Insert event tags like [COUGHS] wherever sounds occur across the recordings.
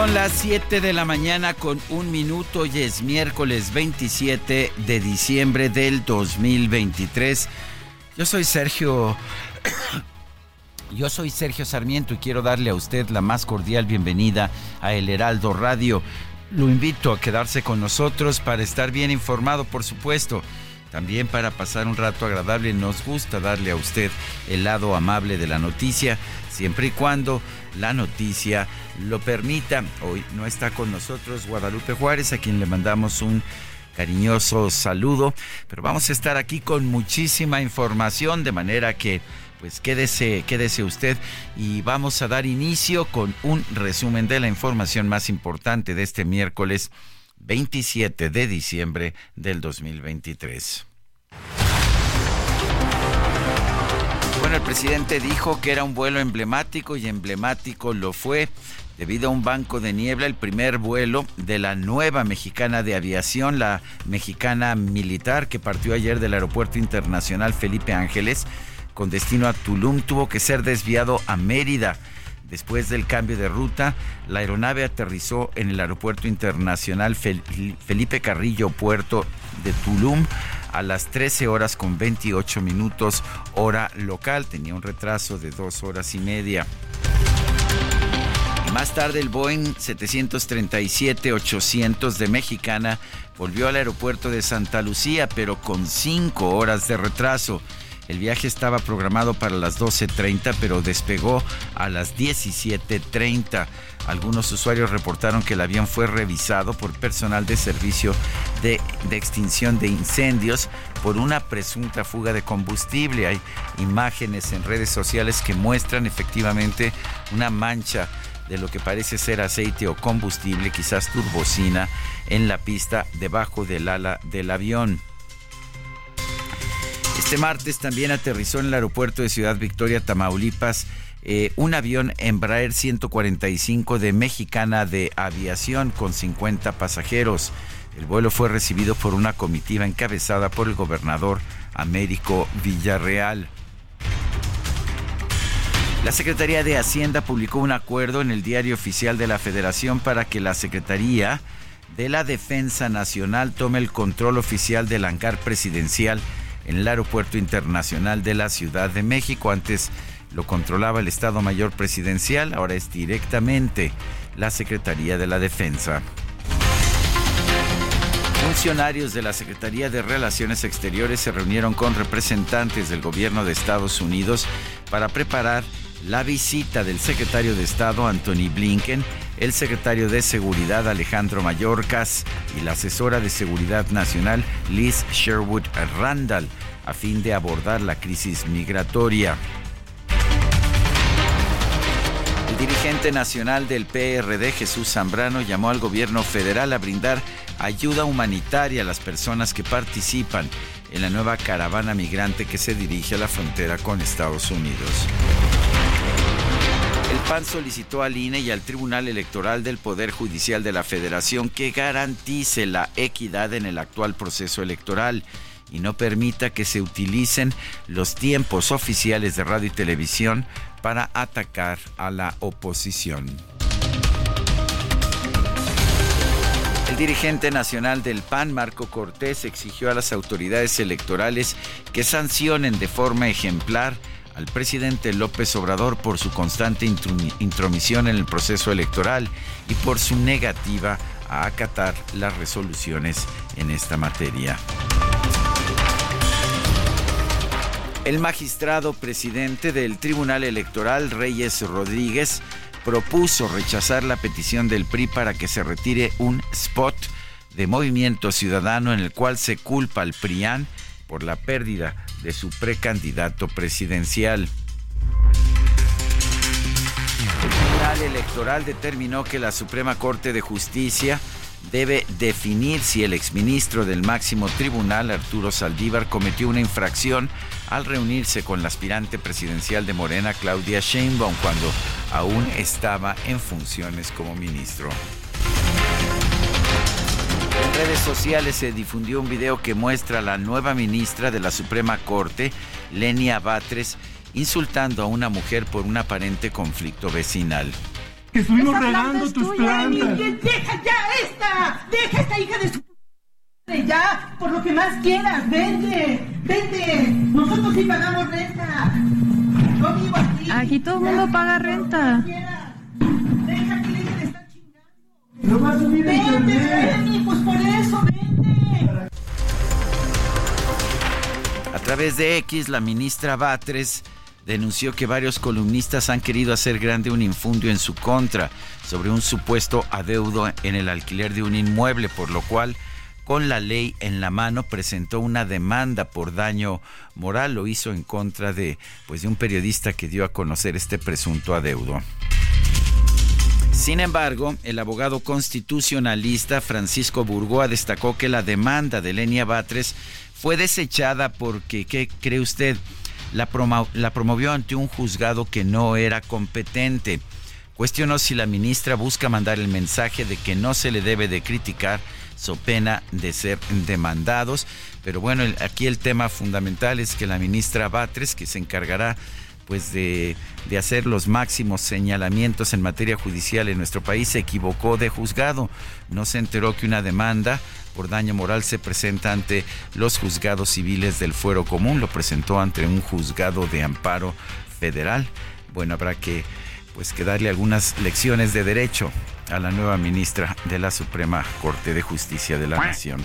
Son las 7 de la mañana con un minuto y es miércoles 27 de diciembre del 2023. Yo soy Sergio. [COUGHS] Yo soy Sergio Sarmiento y quiero darle a usted la más cordial bienvenida a El Heraldo Radio. Lo invito a quedarse con nosotros para estar bien informado, por supuesto. También para pasar un rato agradable nos gusta darle a usted el lado amable de la noticia, siempre y cuando la noticia lo permita. Hoy no está con nosotros Guadalupe Juárez, a quien le mandamos un cariñoso saludo, pero vamos a estar aquí con muchísima información, de manera que pues quédese, quédese usted y vamos a dar inicio con un resumen de la información más importante de este miércoles 27 de diciembre del 2023. El presidente dijo que era un vuelo emblemático y emblemático lo fue debido a un banco de niebla, el primer vuelo de la nueva mexicana de aviación, la mexicana militar que partió ayer del Aeropuerto Internacional Felipe Ángeles con destino a Tulum, tuvo que ser desviado a Mérida. Después del cambio de ruta, la aeronave aterrizó en el Aeropuerto Internacional Felipe Carrillo Puerto de Tulum a las 13 horas con 28 minutos hora local. Tenía un retraso de dos horas y media. Más tarde el Boeing 737-800 de Mexicana volvió al aeropuerto de Santa Lucía, pero con cinco horas de retraso. El viaje estaba programado para las 12.30, pero despegó a las 17.30. Algunos usuarios reportaron que el avión fue revisado por personal de servicio de, extinción de incendios por una presunta fuga de combustible. Hay imágenes en redes sociales que muestran efectivamente una mancha de lo que parece ser aceite o combustible, quizás turbocina, en la pista debajo del ala del avión. Este martes también aterrizó en el aeropuerto de Ciudad Victoria, Tamaulipas, eh, un avión Embraer 145 de Mexicana de Aviación con 50 pasajeros. El vuelo fue recibido por una comitiva encabezada por el gobernador Américo Villarreal. La Secretaría de Hacienda publicó un acuerdo en el diario oficial de la Federación para que la Secretaría de la Defensa Nacional tome el control oficial del hangar presidencial en el Aeropuerto Internacional de la Ciudad de México. Antes lo controlaba el Estado Mayor Presidencial, ahora es directamente la Secretaría de la Defensa. Funcionarios de la Secretaría de Relaciones Exteriores se reunieron con representantes del gobierno de Estados Unidos para preparar la visita del secretario de Estado Anthony Blinken, el secretario de Seguridad Alejandro Mayorkas y la asesora de Seguridad Nacional Liz Sherwood Randall a fin de abordar la crisis migratoria. Dirigente nacional del PRD, Jesús Zambrano, llamó al gobierno federal a brindar ayuda humanitaria a las personas que participan en la nueva caravana migrante que se dirige a la frontera con Estados Unidos. El PAN solicitó al INE y al Tribunal Electoral del Poder Judicial de la Federación que garantice la equidad en el actual proceso electoral y no permita que se utilicen los tiempos oficiales de radio y televisión para atacar a la oposición. dirigente nacional del PAN, Marco Cortés, exigió a las autoridades electorales que sancionen de forma ejemplar al presidente López Obrador por su constante intromisión en el proceso electoral y por su negativa a acatar las resoluciones en esta materia. El magistrado presidente del Tribunal Electoral, Reyes Rodríguez, propuso rechazar la petición del PRI para que se retire un spot de Movimiento Ciudadano en el cual se culpa al PRIAN por la pérdida de su precandidato presidencial. El Tribunal Electoral determinó que la Suprema Corte de Justicia debe definir si el exministro del máximo tribunal, Arturo Saldívar, cometió una infracción al reunirse con la aspirante presidencial de Morena, Claudia Sheinbaum, cuando aún estaba en funciones como ministro. En redes sociales se difundió un video que muestra a la nueva ministra de la Suprema Corte, Lenia Batres, insultando a una mujer por un aparente conflicto vecinal que estuvimos regando tus plantas. Deja ya esta, deja esta hija de su ya, por lo que más quieras, vende, vende. Nosotros sí pagamos renta. Yo vivo aquí. Aquí todo el mundo paga renta. Deja que le de estar chingando. No va a subir Vende, vende, pues por eso, vende. A través de X, la ministra Batres denunció que varios columnistas han querido hacer grande un infundio en su contra sobre un supuesto adeudo en el alquiler de un inmueble, por lo cual con la ley en la mano presentó una demanda por daño moral, lo hizo en contra de pues de un periodista que dio a conocer este presunto adeudo. Sin embargo, el abogado constitucionalista Francisco Burgoa destacó que la demanda de Lenia Batres fue desechada porque, ¿qué cree usted? la, promovió ante un juzgado que no era competente. Cuestionó si la ministra busca mandar el mensaje de que no se le debe de criticar so pena de ser demandados. Pero bueno, aquí el tema fundamental es que la ministra Batres, que se encargará pues de, de, hacer los máximos señalamientos en materia judicial en nuestro país, se equivocó de juzgado. No se enteró que una demanda por daño moral se presenta ante los juzgados civiles del fuero común, lo presentó ante un juzgado de amparo federal. Bueno, habrá que pues que darle algunas lecciones de derecho a la nueva ministra de la Suprema Corte de Justicia de la Nación.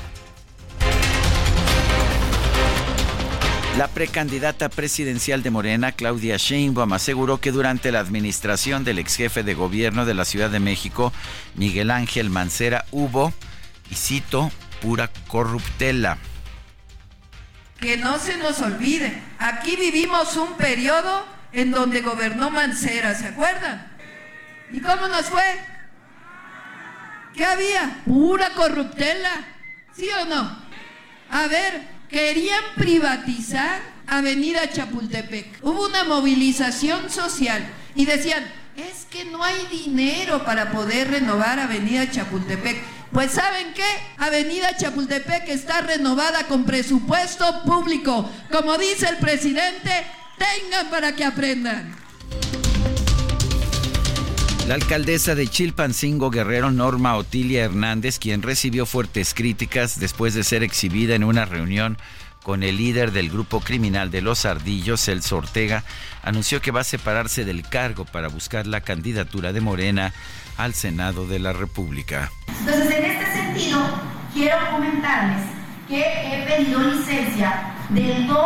La precandidata presidencial de Morena, Claudia Sheinbaum, aseguró que durante la administración del ex jefe de gobierno de la Ciudad de México, Miguel Ángel Mancera, hubo y cito, pura corruptela. Que no se nos olvide, aquí vivimos un periodo en donde gobernó Mancera, ¿se acuerdan? ¿Y cómo nos fue? ¿Qué había? Pura corruptela, ¿sí o no? A ver, querían privatizar Avenida Chapultepec. Hubo una movilización social y decían, es que no hay dinero para poder renovar Avenida Chapultepec. Pues ¿saben qué? Avenida Chapultepec está renovada con presupuesto público. Como dice el presidente, tengan para que aprendan. La alcaldesa de Chilpancingo Guerrero, Norma Otilia Hernández, quien recibió fuertes críticas después de ser exhibida en una reunión con el líder del grupo criminal de Los Ardillos, Celso Ortega, anunció que va a separarse del cargo para buscar la candidatura de Morena al Senado de la República. Entonces, en este sentido, quiero comentarles que he pedido licencia del 2,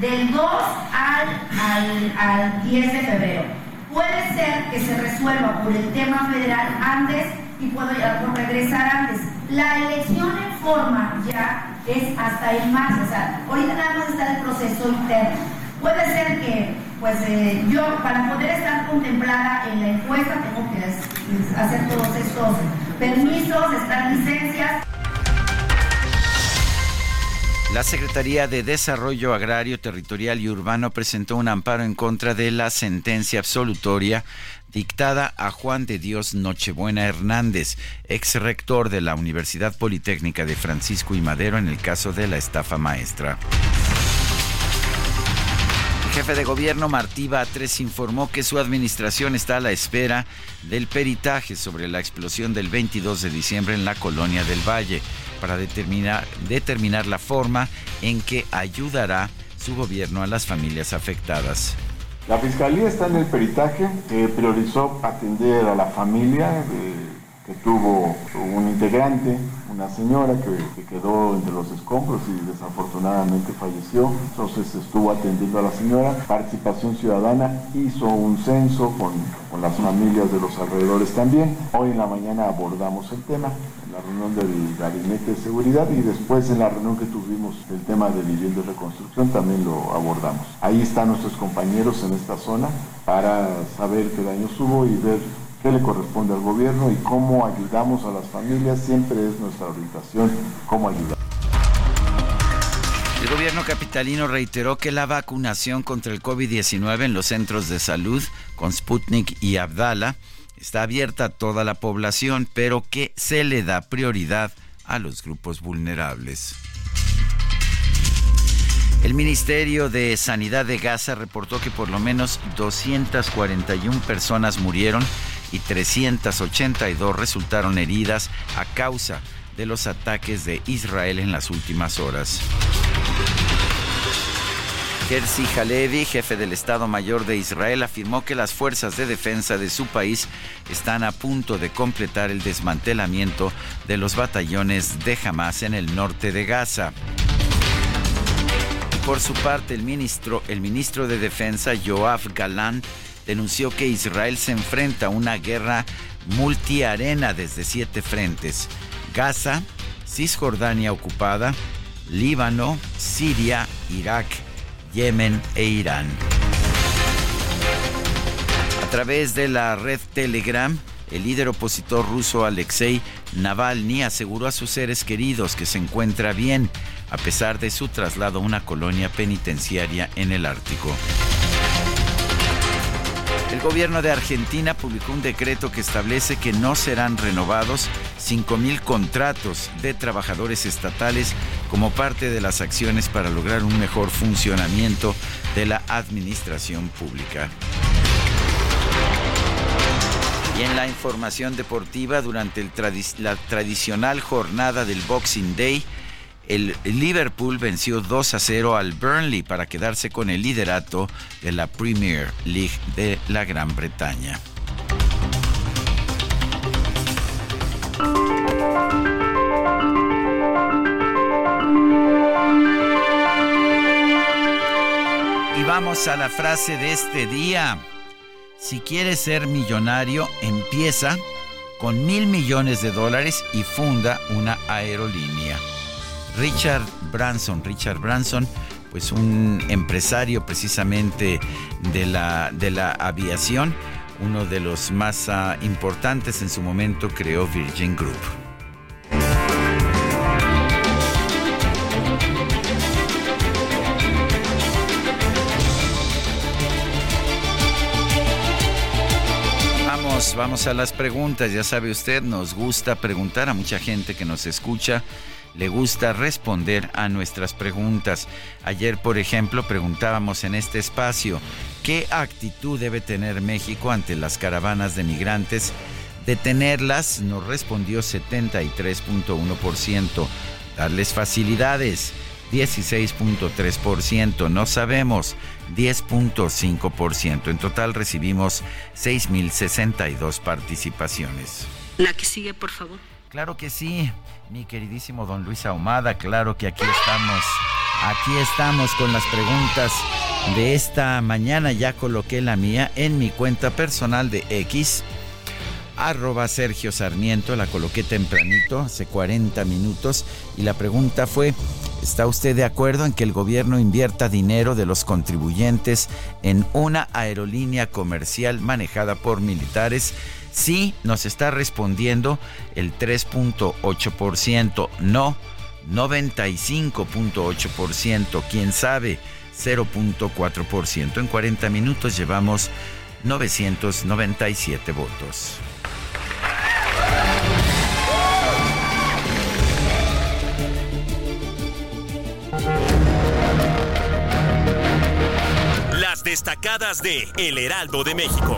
del 2 al, al 10 de febrero. Puede ser que se resuelva por el tema federal antes y puedo regresar antes. La elección en forma ya es hasta el marzo, o sea, ahorita nada más está el proceso interno. Puede ser que, pues eh, yo, para poder estar contemplada en la encuesta, tengo que hacer todos estos permisos, estas licencias. La Secretaría de Desarrollo Agrario, Territorial y Urbano presentó un amparo en contra de la sentencia absolutoria dictada a Juan de Dios Nochebuena Hernández, ex rector de la Universidad Politécnica de Francisco y Madero en el caso de la estafa maestra. El jefe de gobierno Martí Batres informó que su administración está a la espera del peritaje sobre la explosión del 22 de diciembre en la colonia del Valle para determinar, la forma en que ayudará su gobierno a las familias afectadas. La Fiscalía está en el peritaje, que priorizó atender a la familia que tuvo un integrante, una señora que, quedó entre los escombros y desafortunadamente falleció. Entonces estuvo atendiendo a la señora. Participación Ciudadana hizo un censo con, con las familias de los alrededores también. Hoy en la mañana abordamos el tema en la reunión del Gabinete de Seguridad y después en la reunión que tuvimos del tema de vivienda y reconstrucción también lo abordamos. Ahí están nuestros compañeros en esta zona para saber qué daños hubo y ver qué le corresponde al gobierno y cómo ayudamos a las familias. Siempre es nuestra orientación cómo ayudar. El gobierno capitalino reiteró que la vacunación contra el COVID-19 en los centros de salud con Sputnik y Abdala está abierta a toda la población, pero que se le da prioridad a los grupos vulnerables. El Ministerio de Sanidad de Gaza reportó que por lo menos 241 personas murieron y 382 resultaron heridas a causa de los ataques de Israel en las últimas horas. Herzi Halevi, jefe del Estado Mayor de Israel, afirmó que las fuerzas de defensa de su país están a punto de completar el desmantelamiento de los batallones de Hamas en el norte de Gaza. Por su parte, el ministro, el ministro de Defensa, Yoav Galant, denunció que Israel se enfrenta a una guerra multiarena desde siete frentes. Gaza, Cisjordania ocupada, Líbano, Siria, Irak, Yemen e Irán. A través de la red Telegram, el líder opositor ruso Alexei Navalny aseguró a sus seres queridos que se encuentra bien a pesar de su traslado a una colonia penitenciaria en el Ártico. El gobierno de Argentina publicó un decreto que establece que no serán renovados 5.000 contratos de trabajadores estatales como parte de las acciones para lograr un mejor funcionamiento de la administración pública. Y en la información deportiva, durante la tradicional jornada del Boxing Day, el Liverpool venció 2 a 0 al Burnley para quedarse con el liderato de la Premier League de la Gran Bretaña. Y vamos a la frase de este día. Si quieres ser millonario, empieza con mil millones de dólares y funda una aerolínea. Richard Branson. Richard Branson, pues un empresario precisamente de la, de la aviación, uno de los más ah, importantes en su momento, creó Virgin Group. Vamos, vamos a las preguntas. Ya sabe usted, nos gusta preguntar a mucha gente que nos escucha le gusta responder a nuestras preguntas. Ayer, por ejemplo, preguntábamos en este espacio, ¿qué actitud debe tener México ante las caravanas de migrantes? Detenerlas nos respondió 73.1%. Darles facilidades, 16.3%. No sabemos, 10.5%. En total recibimos 6.062 participaciones. La que sigue, por favor. Claro que sí, mi queridísimo don Luis Ahumada, claro que aquí estamos, aquí estamos con las preguntas de esta mañana. Ya coloqué la mía en mi cuenta personal de X, arroba Sergio Sarmiento, la coloqué tempranito, hace 40 minutos, y la pregunta fue, ¿está usted de acuerdo en que el gobierno invierta dinero de los contribuyentes en una aerolínea comercial manejada por militares? Sí, nos está respondiendo el 3.8%, no 95.8%, quién sabe 0.4%. En 40 minutos llevamos 997 votos. destacadas de El Heraldo de México.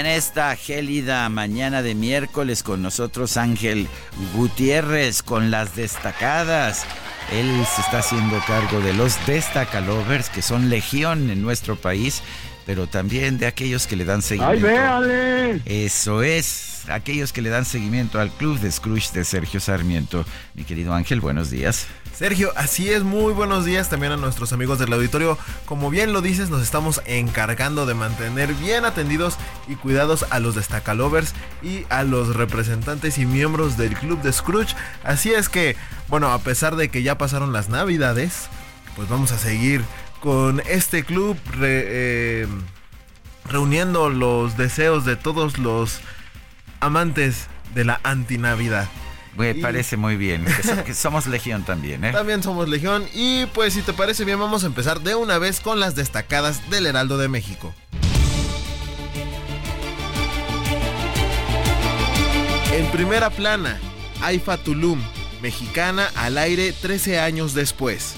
En esta gélida mañana de miércoles con nosotros Ángel Gutiérrez con las destacadas. Él se está haciendo cargo de los destacalovers, que son legión en nuestro país, pero también de aquellos que le dan seguimiento. ¡Ay, véale! Eso es, aquellos que le dan seguimiento al Club de Scrooge de Sergio Sarmiento. Mi querido Ángel, buenos días. Sergio, así es, muy buenos días también a nuestros amigos del auditorio. Como bien lo dices, nos estamos encargando de mantener bien atendidos y cuidados a los destacalovers y a los representantes y miembros del club de Scrooge. Así es que, bueno, a pesar de que ya pasaron las navidades, pues vamos a seguir con este club eh, reuniendo los deseos de todos los amantes de la antinavidad. Me Y- parece muy bien, que, so- que somos legión también, ¿eh? También somos Legión y pues si te parece bien vamos a empezar de una vez con las destacadas del Heraldo de México. En primera plana, Aifa Tulum, mexicana al aire 13 años después.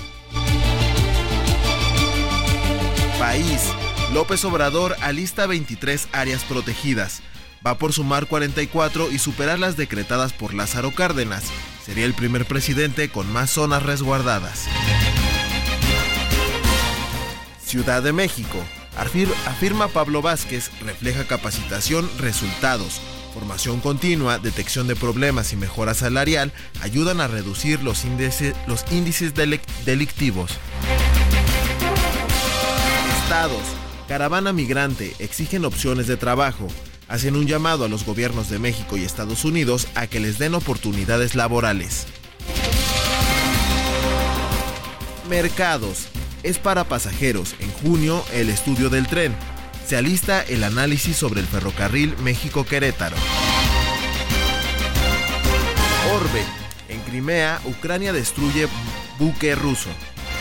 País, López Obrador alista 23 áreas protegidas. Va por sumar 44 y superar las decretadas por Lázaro Cárdenas. Sería el primer presidente con más zonas resguardadas. Ciudad de México. Afir- afirma Pablo Vázquez, refleja capacitación, resultados. Formación continua, detección de problemas y mejora salarial ayudan a reducir los, índice- los índices delic- delictivos. Estados. Caravana migrante exigen opciones de trabajo. Hacen un llamado a los gobiernos de México y Estados Unidos a que les den oportunidades laborales. Mercados. Es para pasajeros. En junio, el estudio del tren. Se alista el análisis sobre el ferrocarril México-Querétaro. Orbe. En Crimea, Ucrania destruye buque ruso.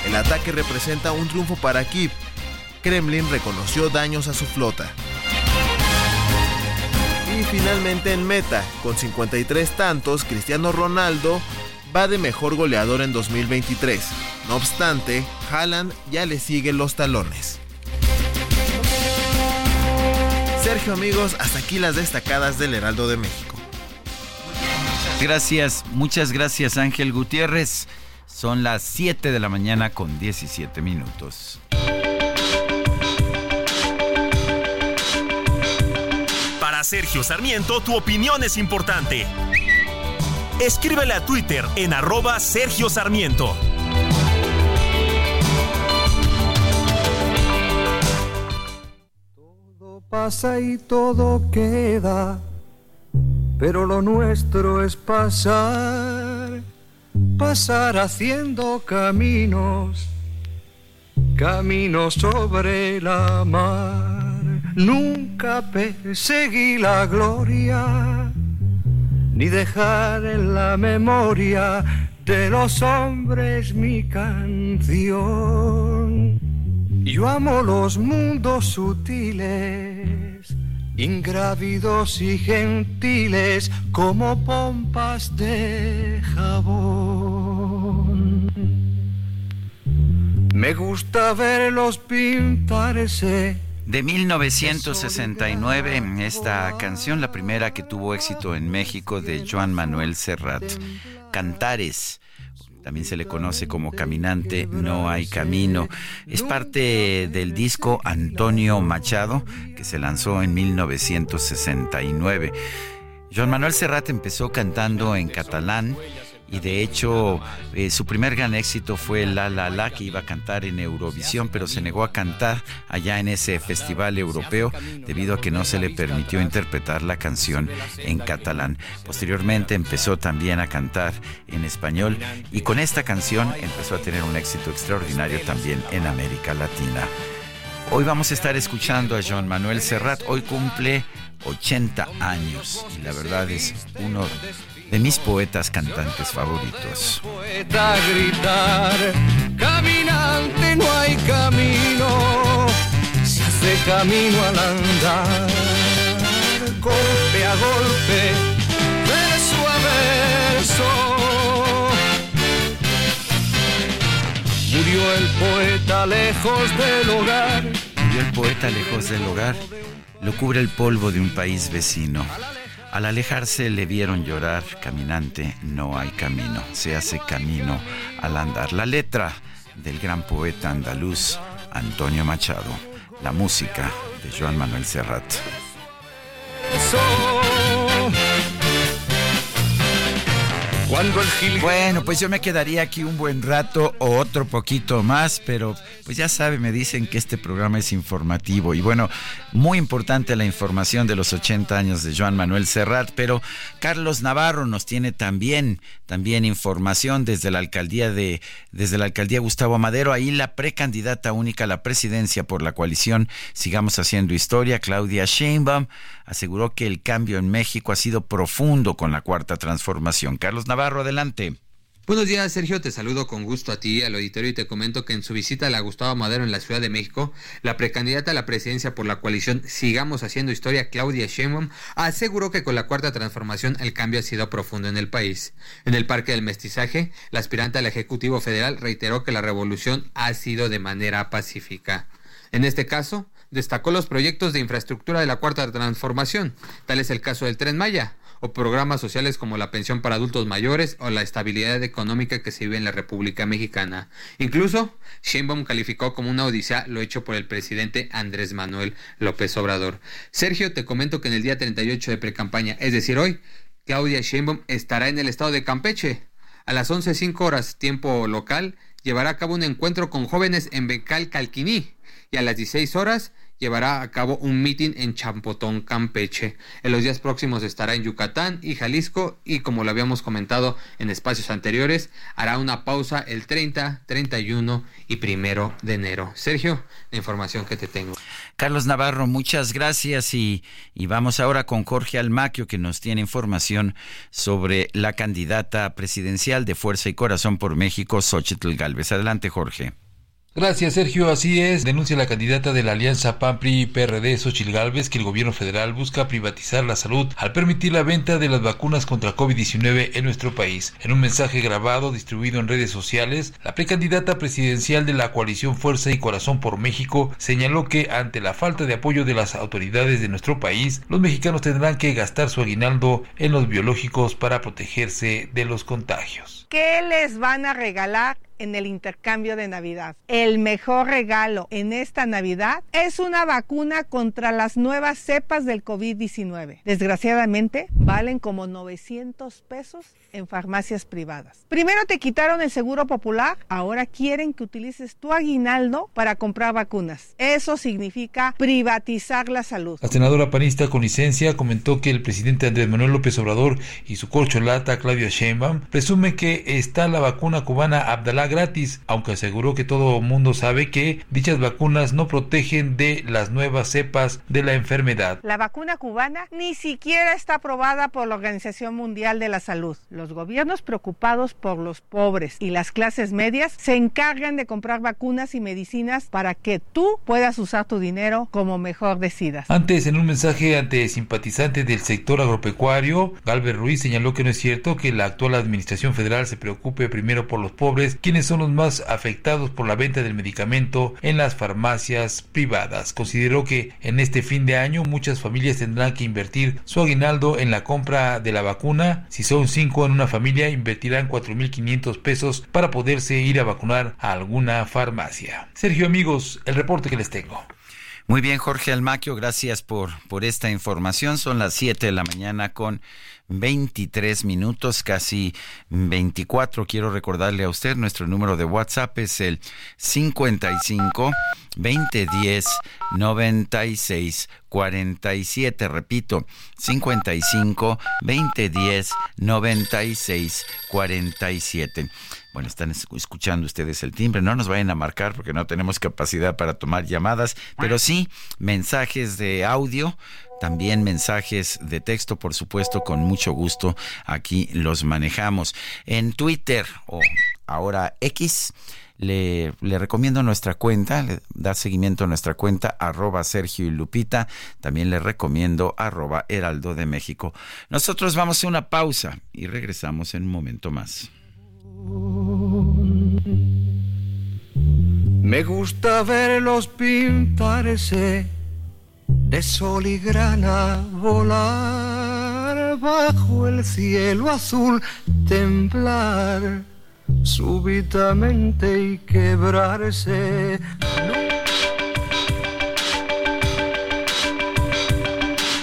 El ataque representa un triunfo para Kiev. Kremlin reconoció daños a su flota. Y finalmente en meta, con 53 tantos, Cristiano Ronaldo va de mejor goleador en 2023. No obstante, Haaland ya le sigue los talones. Sergio amigos, hasta aquí las destacadas del Heraldo de México. Gracias, muchas gracias Ángel Gutiérrez. Son las 7 de la mañana con 17 minutos. Sergio Sarmiento, tu opinión es importante. Escríbele a Twitter en arroba Sergio Sarmiento. Todo pasa y todo queda, pero lo nuestro es pasar, pasar haciendo caminos, caminos sobre la mar. Nunca perseguí la gloria, ni dejar en la memoria de los hombres mi canción. Yo amo los mundos sutiles, ingrávidos y gentiles como pompas de jabón. Me gusta verlos pintarse. De 1969, esta canción, la primera que tuvo éxito en México de Joan Manuel Serrat. Cantares. También se le conoce como Caminante, no hay camino. Es parte del disco Antonio Machado, que se lanzó en 1969. Joan Manuel Serrat empezó cantando en catalán y de hecho eh, su primer gran éxito fue La La La que iba a cantar en Eurovisión pero se negó a cantar allá en ese festival europeo debido a que no se le permitió interpretar la canción en catalán. Posteriormente empezó también a cantar en español y con esta canción empezó a tener un éxito extraordinario también en América Latina. Hoy vamos a estar escuchando a Joan Manuel Serrat. Hoy cumple 80 años y la verdad es uno de mis poetas cantantes favoritos. Poeta gritar, caminante no hay camino, se hace camino al andar, golpe a golpe, verso a eso. Murió el poeta lejos del hogar. Murió el poeta lejos del hogar. Lo cubre el polvo de un país vecino. Al alejarse le vieron llorar, caminante, no hay camino, se hace camino al andar. La letra del gran poeta andaluz Antonio Machado, la música de Joan Manuel Serrat. Bueno, pues yo me quedaría aquí un buen rato o otro poquito más, pero pues ya sabe, me dicen que este programa es informativo y bueno, muy importante la información de los 80 años de Joan Manuel Serrat, pero Carlos Navarro nos tiene también también información desde la alcaldía de desde la alcaldía Gustavo Madero, ahí la precandidata única a la presidencia por la coalición Sigamos haciendo historia, Claudia Sheinbaum aseguró que el cambio en México ha sido profundo con la cuarta transformación. Carlos Navarro, adelante. Buenos días, Sergio. Te saludo con gusto a ti, al auditorio, y te comento que en su visita a la Gustavo Madero en la Ciudad de México, la precandidata a la presidencia por la coalición Sigamos Haciendo Historia, Claudia Sheinbaum, aseguró que con la cuarta transformación el cambio ha sido profundo en el país. En el Parque del Mestizaje, la aspirante al Ejecutivo Federal reiteró que la revolución ha sido de manera pacífica. En este caso, destacó los proyectos de infraestructura de la Cuarta Transformación, tal es el caso del Tren Maya, o programas sociales como la pensión para adultos mayores o la estabilidad económica que se vive en la República Mexicana. Incluso, Sheinbaum calificó como una odisea lo hecho por el presidente Andrés Manuel López Obrador. Sergio, te comento que en el día 38 de precampaña, es decir, hoy, Claudia Sheinbaum estará en el estado de Campeche. A las 11.05 horas tiempo local, llevará a cabo un encuentro con jóvenes en Becal Calquiní y a las 16 horas llevará a cabo un mitin en Champotón, Campeche. En los días próximos estará en Yucatán y Jalisco y como lo habíamos comentado en espacios anteriores, hará una pausa el 30, 31 y primero de enero. Sergio, la información que te tengo. Carlos Navarro, muchas gracias y, y vamos ahora con Jorge Almaquio que nos tiene información sobre la candidata presidencial de Fuerza y Corazón por México, Xochitl Galvez. Adelante, Jorge. Gracias, Sergio. Así es. Denuncia la candidata de la alianza PAN-PRI-PRD, Xochil Gálvez, que el gobierno federal busca privatizar la salud al permitir la venta de las vacunas contra COVID-19 en nuestro país. En un mensaje grabado distribuido en redes sociales, la precandidata presidencial de la coalición Fuerza y Corazón por México señaló que ante la falta de apoyo de las autoridades de nuestro país, los mexicanos tendrán que gastar su aguinaldo en los biológicos para protegerse de los contagios. ¿Qué les van a regalar en el intercambio de Navidad. El mejor regalo en esta Navidad es una vacuna contra las nuevas cepas del COVID-19. Desgraciadamente, valen como 900 pesos en farmacias privadas. Primero te quitaron el seguro popular, ahora quieren que utilices tu aguinaldo para comprar vacunas. Eso significa privatizar la salud. La senadora panista con licencia comentó que el presidente Andrés Manuel López Obrador y su corcholata Claudia Sheinbaum presumen que está la vacuna cubana Abdalá gratis, aunque aseguró que todo mundo sabe que dichas vacunas no protegen de las nuevas cepas de la enfermedad. La vacuna cubana ni siquiera está aprobada por la Organización Mundial de la Salud. Los gobiernos preocupados por los pobres y las clases medias se encargan de comprar vacunas y medicinas para que tú puedas usar tu dinero como mejor decidas. Antes, en un mensaje ante simpatizantes del sector agropecuario, Galvez Ruiz señaló que no es cierto que la actual administración federal se preocupe primero por los pobres, quienes son los más afectados por la venta del medicamento en las farmacias privadas. Consideró que en este fin de año muchas familias tendrán que invertir su aguinaldo en la compra de la vacuna. Si son cinco una familia, invertirán 4.500 pesos para poderse ir a vacunar a alguna farmacia. Sergio amigos, el reporte que les tengo. Muy bien, Jorge Almaquio, gracias por, por esta información. Son las 7 de la mañana con 23 minutos, casi 24. Quiero recordarle a usted, nuestro número de WhatsApp es el 55 2010 96 47. Repito, 55 2010 96 47. Bueno, están escuchando ustedes el timbre. No nos vayan a marcar porque no tenemos capacidad para tomar llamadas, pero sí mensajes de audio también mensajes de texto, por supuesto, con mucho gusto aquí los manejamos. En Twitter o ahora X le, recomiendo nuestra cuenta, le da seguimiento a nuestra cuenta, arroba Sergio y Lupita. También le recomiendo arroba Heraldo de México. Nosotros vamos a una pausa y regresamos en un momento más. Me gusta verlos pintarse de sol y grana, volar bajo el cielo azul, temblar súbitamente y quebrarse.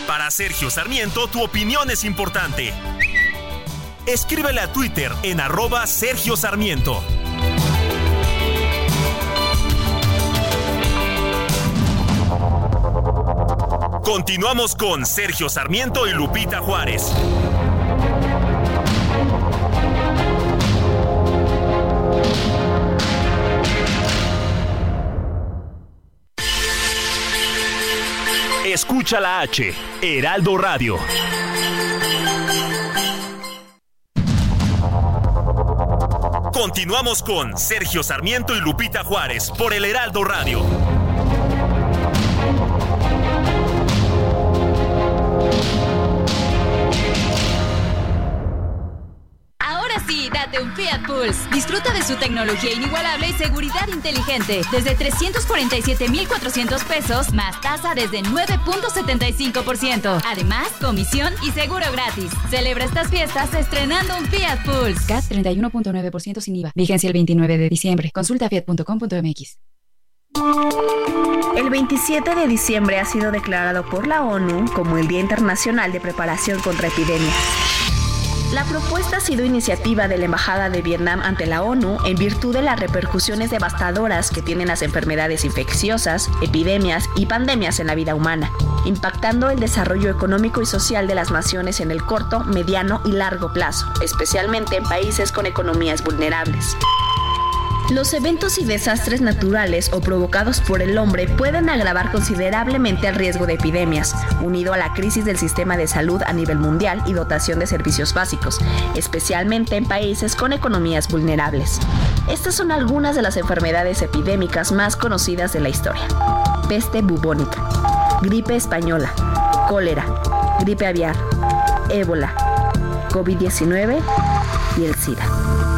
Para Sergio Sarmiento, tu opinión es importante. Escríbele a Twitter en arroba Sergio Sarmiento. Continuamos con Sergio Sarmiento y Lupita Juárez. Escucha la H, Heraldo Radio. Continuamos con Sergio Sarmiento y Lupita Juárez por el Heraldo Radio. Date un Fiat Pulse. Disfruta de su tecnología inigualable y seguridad inteligente. Desde 347,400 pesos, más tasa desde 9.75%. Además, comisión y seguro gratis. Celebra estas fiestas estrenando un Fiat Pulse. CAT 31.9% sin IVA. Vigencia el 29 de diciembre. Consulta fiat.com.mx. El 27 de diciembre ha sido declarado por la ONU como el Día Internacional de Preparación contra Epidemias. La propuesta ha sido iniciativa de la Embajada de Vietnam ante la ONU en virtud de las repercusiones devastadoras que tienen las enfermedades infecciosas, epidemias y pandemias en la vida humana, impactando el desarrollo económico y social de las naciones en el corto, mediano y largo plazo, especialmente en países con economías vulnerables. Los eventos y desastres naturales o provocados por el hombre pueden agravar considerablemente el riesgo de epidemias, unido a la crisis del sistema de salud a nivel mundial y dotación de servicios básicos, especialmente en países con economías vulnerables. Estas son algunas de las enfermedades epidémicas más conocidas de la historia. Peste bubónica, gripe española, cólera, gripe aviar, ébola, COVID-19 y el SIDA.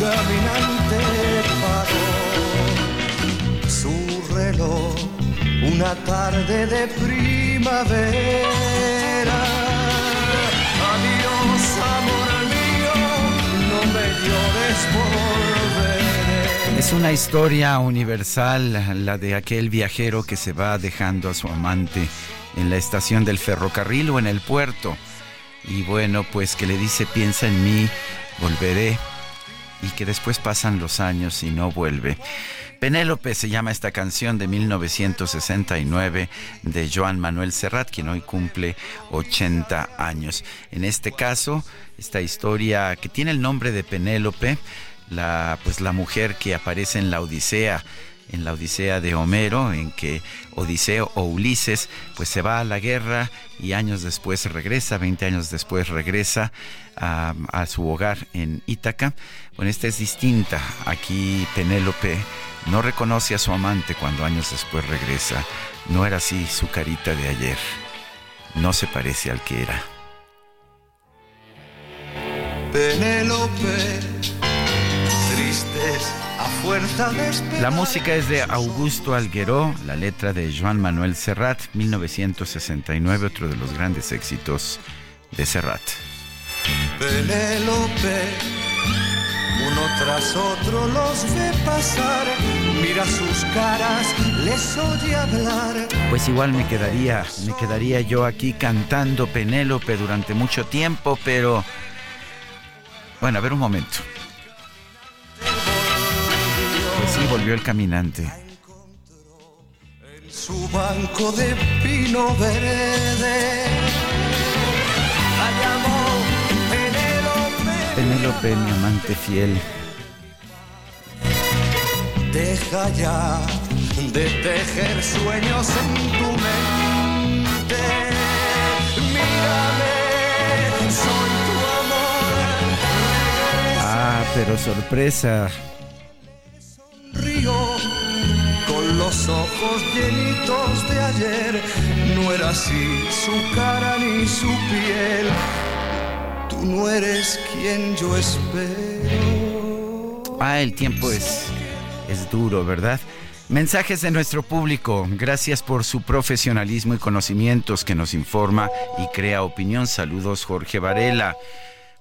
caminante paró su reloj una tarde de primavera. Adiós, amor mío, no me llores volveré. Es una historia universal, la de aquel viajero que se va dejando a su amante en la estación del ferrocarril o en el puerto. Y bueno, pues que le dice, piensa en mí, volveré y que después pasan los años y no vuelve. Penélope se llama esta canción de 1969 de Joan Manuel Serrat, quien hoy cumple 80 años. En este caso, esta historia que tiene el nombre de Penélope, la, pues la mujer que aparece en la Odisea, en la Odisea de Homero, en que Odiseo o Ulises pues se va a la guerra y años después regresa, 20 años después regresa a, su hogar en Ítaca. Bueno, esta es distinta. Aquí Penélope no reconoce a su amante cuando años después regresa. No era así su carita de ayer. No se parece al que era. Penélope, tristes fuerza. La música es de Augusto Algueró, la letra de Joan Manuel Serrat, 1969, otro de los grandes éxitos de Serrat. Penélope, uno tras otro los ve pasar, mira sus caras, les oye hablar. Pues igual me quedaría, me quedaría yo aquí cantando Penélope durante mucho tiempo, pero bueno, a ver un momento. Sí, volvió el caminante. En su banco de pino verde. Penélope, mi amante fiel. Deja ya de tejer sueños en tu mente. Mírame, soy tu amor. Ah, pero sorpresa. Río con los ojos llenitos de ayer. No era así su cara ni su piel. Tú no eres quien yo espero. Ah, el tiempo es, es duro, ¿verdad? Mensajes de nuestro público. Gracias por su profesionalismo y conocimientos que nos informa y crea opinión. Saludos, Jorge Varela.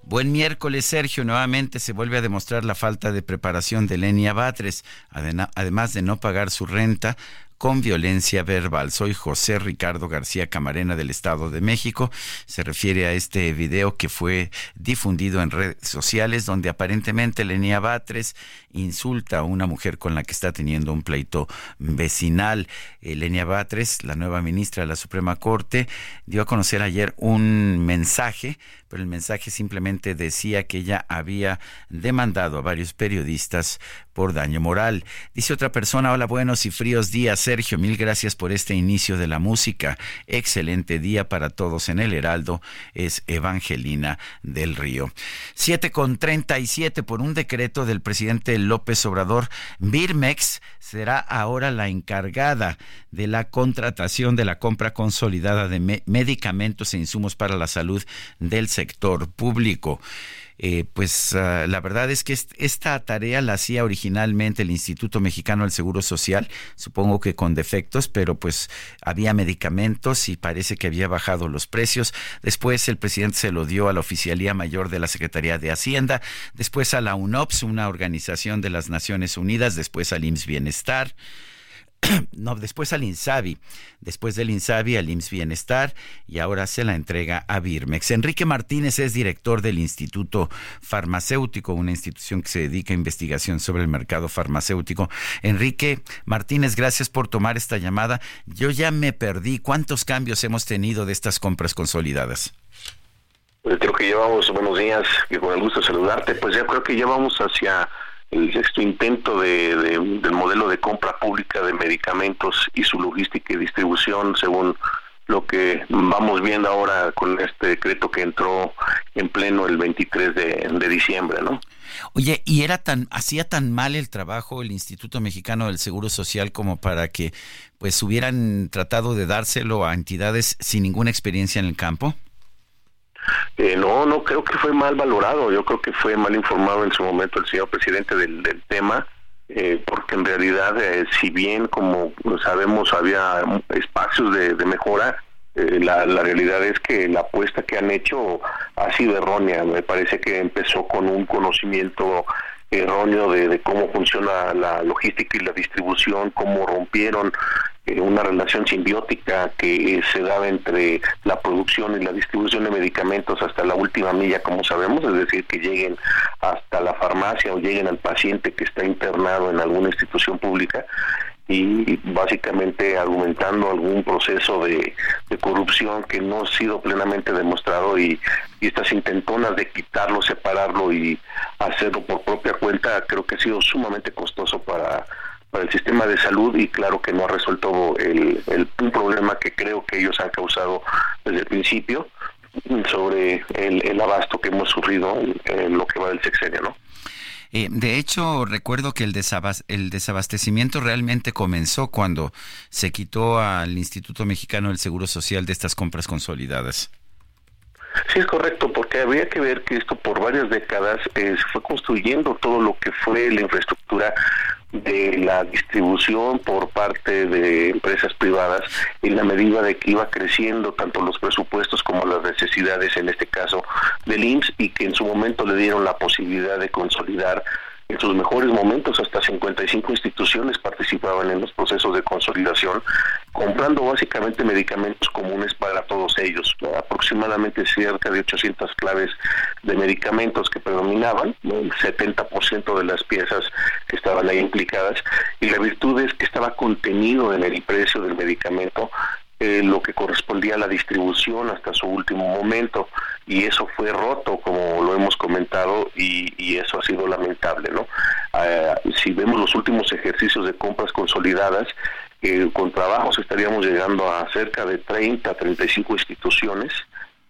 Buen miércoles, Sergio. Nuevamente se vuelve a demostrar la falta de preparación de Lenia Batres, además de no pagar su renta con violencia verbal. Soy José Ricardo García Camarena del Estado de México. Se refiere a este video que fue difundido en redes sociales donde aparentemente Lenia Batres insulta a una mujer con la que está teniendo un pleito vecinal. Eh, Lenia Batres, la nueva ministra de la Suprema Corte, dio a conocer ayer un mensaje, pero el mensaje simplemente decía que ella había demandado a varios periodistas por daño moral. Dice otra persona, hola, buenos y fríos días, Sergio, mil gracias por este inicio de la música. Excelente día para todos en el Heraldo, es Evangelina del Río. Siete con treinta y siete por un decreto del presidente López Obrador, Birmex será ahora la encargada de la contratación de la compra consolidada de me- medicamentos e insumos para la salud del sector público. Eh, pues ah, la verdad es que est- esta tarea la hacía originalmente el Instituto Mexicano del Seguro Social, supongo que con defectos, pero pues había medicamentos y parece que había bajado los precios. Después el presidente se lo dio a la Oficialía Mayor de la Secretaría de Hacienda, después a la UNOPS, una organización de las Naciones Unidas, después al IMSS Bienestar [CLEARS THROAT] no, después al INSABI, después del INSABI al IMSS Bienestar y ahora se la entrega a Birmex. Enrique Martínez es director del Instituto Farmacéutico, una institución que se dedica a investigación sobre el mercado farmacéutico. Enrique Martínez, gracias por tomar esta llamada. Yo ya me perdí. ¿Cuántos cambios hemos tenido de estas compras consolidadas? Pues creo que llevamos, buenos días, y con el gusto de saludarte, pues ya creo que llevamos hacia el sexto intento de, de- del modelo de compra pública de medicamentos y su logística y distribución según lo que vamos viendo ahora con este decreto que entró en pleno el 23 de, de diciembre, ¿no? Oye, ¿y era tan, hacía tan mal el trabajo el Instituto Mexicano del Seguro Social como para que pues hubieran tratado de dárselo a entidades sin ninguna experiencia en el campo? Eh, no, no creo que fue mal valorado. Yo creo que fue mal informado en su momento el señor presidente del, del tema, eh, porque en realidad, eh, si bien, como sabemos, había espacios de, de mejora, eh, la, la realidad es que la apuesta que han hecho ha sido errónea. Me parece que empezó con un conocimiento erróneo de, de cómo funciona la logística y la distribución, cómo rompieron una relación simbiótica que eh, se daba entre la producción y la distribución de medicamentos hasta la última milla, como sabemos, es decir, que lleguen hasta la farmacia o lleguen al paciente que está internado en alguna institución pública y básicamente argumentando algún proceso de, corrupción que no ha sido plenamente demostrado y estas intentonas de quitarlo, separarlo y hacerlo por propia cuenta creo que ha sido sumamente costoso para para el sistema de salud y claro que no ha resuelto el, un problema que creo que ellos han causado desde el principio sobre el, abasto que hemos sufrido en, lo que va del sexenio, ¿no? Eh, de hecho, recuerdo que el, el desabastecimiento realmente comenzó cuando se quitó al Instituto Mexicano del Seguro Social de estas compras consolidadas. Sí, es correcto, porque habría que ver que esto por varias décadas eh, se fue construyendo todo lo que fue la infraestructura de la distribución por parte de empresas privadas en la medida de que iba creciendo tanto los presupuestos como las necesidades, en este caso del IMSS, y que en su momento le dieron la posibilidad de consolidar en sus mejores momentos hasta 55 instituciones participaban en los procesos de consolidación, comprando básicamente medicamentos comunes para todos ellos, aproximadamente cerca de 800 claves de medicamentos que predominaban, el 70% de las piezas que estaban ahí implicadas, y la virtud es que estaba contenido en el precio del medicamento eh, lo que correspondía a la distribución hasta su último momento y eso fue roto como lo hemos comentado y, eso ha sido lamentable no ah, si vemos los últimos ejercicios de compras consolidadas eh, con trabajos estaríamos llegando a cerca de 30 35 instituciones.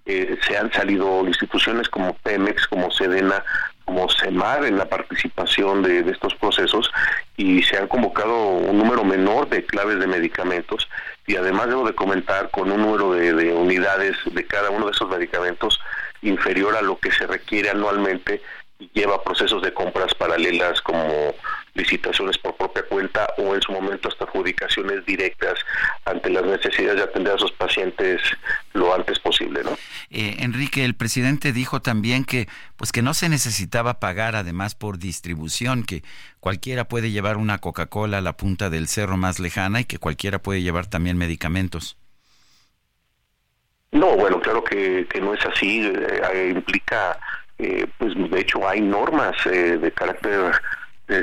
Eh, se han salido instituciones como Pemex como Sedena como CEMAR en la participación de, estos procesos y se han convocado un número menor de claves de medicamentos. Y además debo de comentar con un número de, de unidades de cada uno de esos medicamentos inferior a lo que se requiere anualmente y lleva procesos de compras paralelas como licitaciones por propia cuenta o en su momento hasta adjudicaciones directas ante las necesidades de atender a sus pacientes lo antes posible, ¿no? Eh, Enrique, el presidente dijo también que pues que no se necesitaba pagar además por distribución, que cualquiera puede llevar una Coca-Cola a la punta del cerro más lejana y que cualquiera puede llevar también medicamentos. No, bueno, claro que, no es así. Eh, implica, eh, pues de hecho hay normas de carácter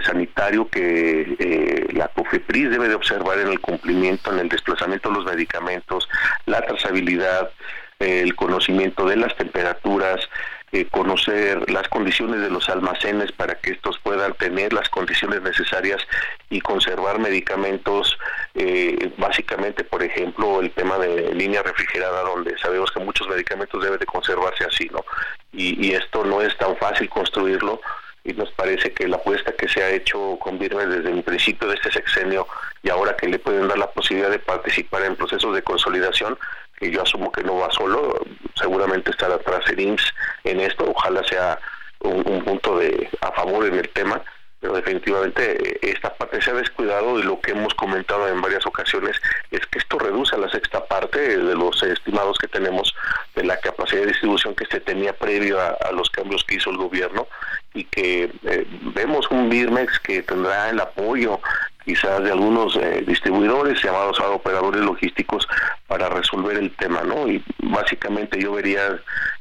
sanitario que eh, la COFEPRIS debe de observar en el cumplimiento, en el desplazamiento de los medicamentos, la trazabilidad, el conocimiento de las temperaturas, eh, conocer las condiciones de los almacenes para que estos puedan tener las condiciones necesarias y conservar medicamentos, eh, básicamente, por ejemplo, el tema de línea refrigerada, donde sabemos que muchos medicamentos deben de conservarse así, ¿no? Y, y esto no es tan fácil construirlo y nos parece que la apuesta que se ha hecho con Birme desde el principio de este sexenio y ahora que le pueden dar la posibilidad de participar en procesos de consolidación, que yo asumo que no va solo, seguramente estará atrás el IMSS en esto, ojalá sea un, un punto de a favor en el tema, pero definitivamente eh, esta parte se ha descuidado y lo que hemos comentado en varias ocasiones es que esto reduce a la sexta parte de los estimados que tenemos de la capacidad de distribución que se tenía previo a, los cambios que hizo el gobierno y que eh, vemos un Birmex que tendrá el apoyo quizás de algunos eh, distribuidores llamados a operadores logísticos para resolver el tema, ¿no? Y básicamente yo vería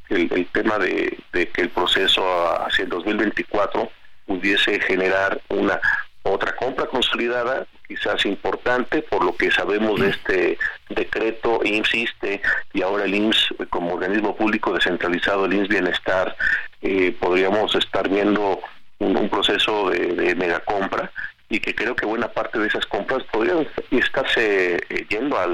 el, el tema de, de que el proceso hacia el 2024 pudiese generar una otra compra consolidada, quizás importante, por lo que sabemos de este decreto, insiste, y ahora el IMSS como organismo público descentralizado, el IMSS Bienestar, eh, podríamos estar viendo un, proceso de, de mega compra y que creo que buena parte de esas compras podrían estarse eh, yendo a,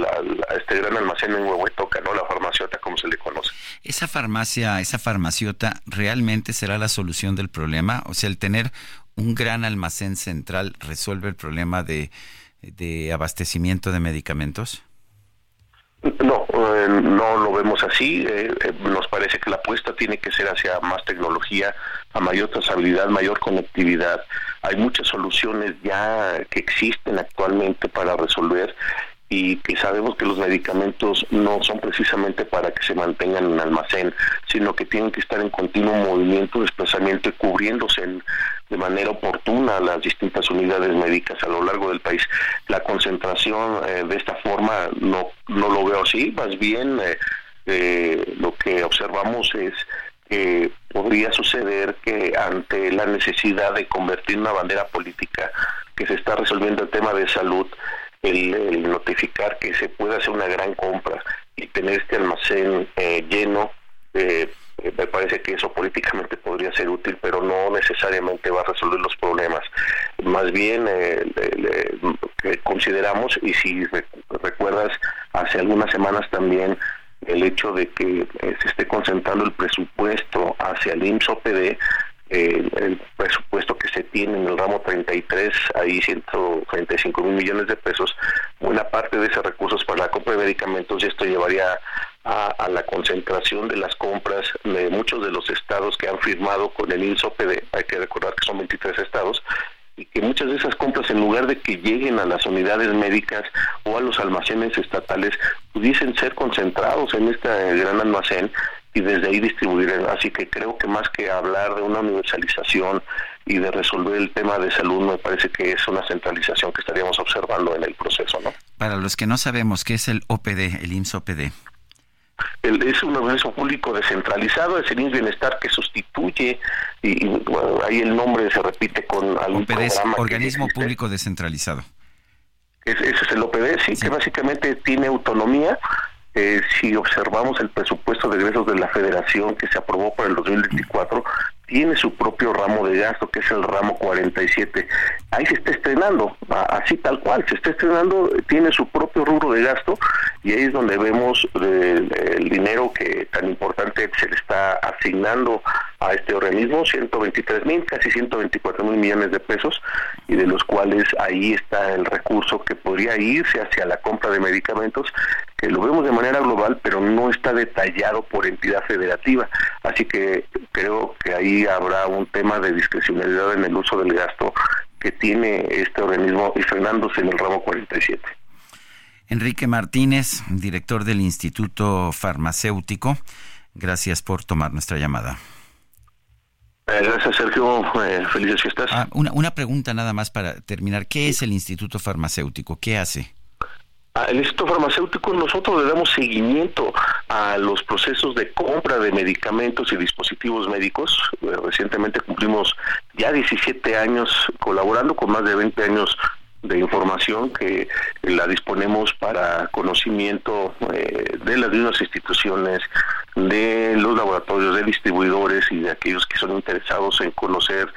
este gran almacén en Huehuetoca, ¿no? La farmaciota, como se le conoce. ¿Esa farmacia, esa farmaciota, realmente será la solución del problema? O sea, el tener un gran almacén central resuelve el problema de, abastecimiento de medicamentos? No, eh, no lo vemos así. Eh, nos parece que la apuesta tiene que ser hacia más tecnología, a mayor trazabilidad, mayor conectividad. Hay muchas soluciones ya que existen actualmente para resolver y que sabemos que los medicamentos no son precisamente para que se mantengan en almacén, sino que tienen que estar en continuo movimiento, desplazamiento y cubriéndose de manera oportuna las distintas unidades médicas a lo largo del país. La concentración eh, de esta forma no, no lo veo así, más bien eh, eh, lo que observamos es que podría suceder que ante la necesidad de convertir una bandera política que se está resolviendo el tema de salud, el, notificar que se puede hacer una gran compra y tener este almacén lleno, eh, eh, me parece que eso políticamente podría ser útil, pero no necesariamente va a resolver los problemas. Más bien sabemos y si recuerdas hace algunas semanas también el hecho de que eh, se esté concentrando el presupuesto hacia el IMSS OPD, el presupuesto que se tiene en el ramo 33, ahí 135 mil millones de pesos, buena parte de esos recursos para la compra de medicamentos y esto llevaría a, la concentración de las compras de muchos de los estados que han firmado con el IMSS OPD, hay que recordar que son 23 estados, y que muchas de esas compras, en lugar de que lleguen a las unidades médicas o a los almacenes estatales, pudiesen ser concentrados en este gran almacén y desde ahí distribuir. Así que creo que más que hablar de una universalización y de resolver el tema de salud, me parece que es una centralización que estaríamos observando en el proceso. ¿no? Para los que no sabemos, ¿qué es el OPD, el IMSS OPD? es un organismo público descentralizado, es el IMSS Bienestar que sustituye, y, ahí el nombre se repite con algún OPD es Organismo Público Descentralizado. ese es el OPD, sí, que básicamente tiene autonomía. Eh, si observamos el presupuesto de egresos de la federación que se aprobó para el 2024, tiene su propio ramo de gasto, que es el ramo 47. Ahí se está estrenando, así tal cual, se está estrenando, tiene su propio rubro de gasto y ahí es donde vemos eh, el, dinero que tan importante se le está asignando a este organismo, 123 mil, casi 124 mil millones de pesos, y de los cuales ahí está el recurso que podría irse hacia la compra de medicamentos, que lo vemos de manera global, pero no está detallado por entidad federativa. Así que creo que ahí habrá un tema de discrecionalidad en el uso del gasto que tiene este organismo y frenándose en el ramo 47. Enrique Martínez, director del Instituto Farmacéutico, gracias por tomar nuestra llamada. Eh, gracias, Sergio. Eh, felices fiestas. Ah, una, una pregunta nada más para terminar. ¿Qué es el Instituto Farmacéutico? ¿Qué hace? El Instituto Farmacéutico nosotros le damos seguimiento a los procesos de compra de medicamentos y dispositivos médicos. Eh, recientemente cumplimos ya 17 años colaborando con más de 20 años de información que la disponemos para conocimiento eh, de las mismas instituciones, de los laboratorios, de distribuidores y de aquellos que son interesados en conocer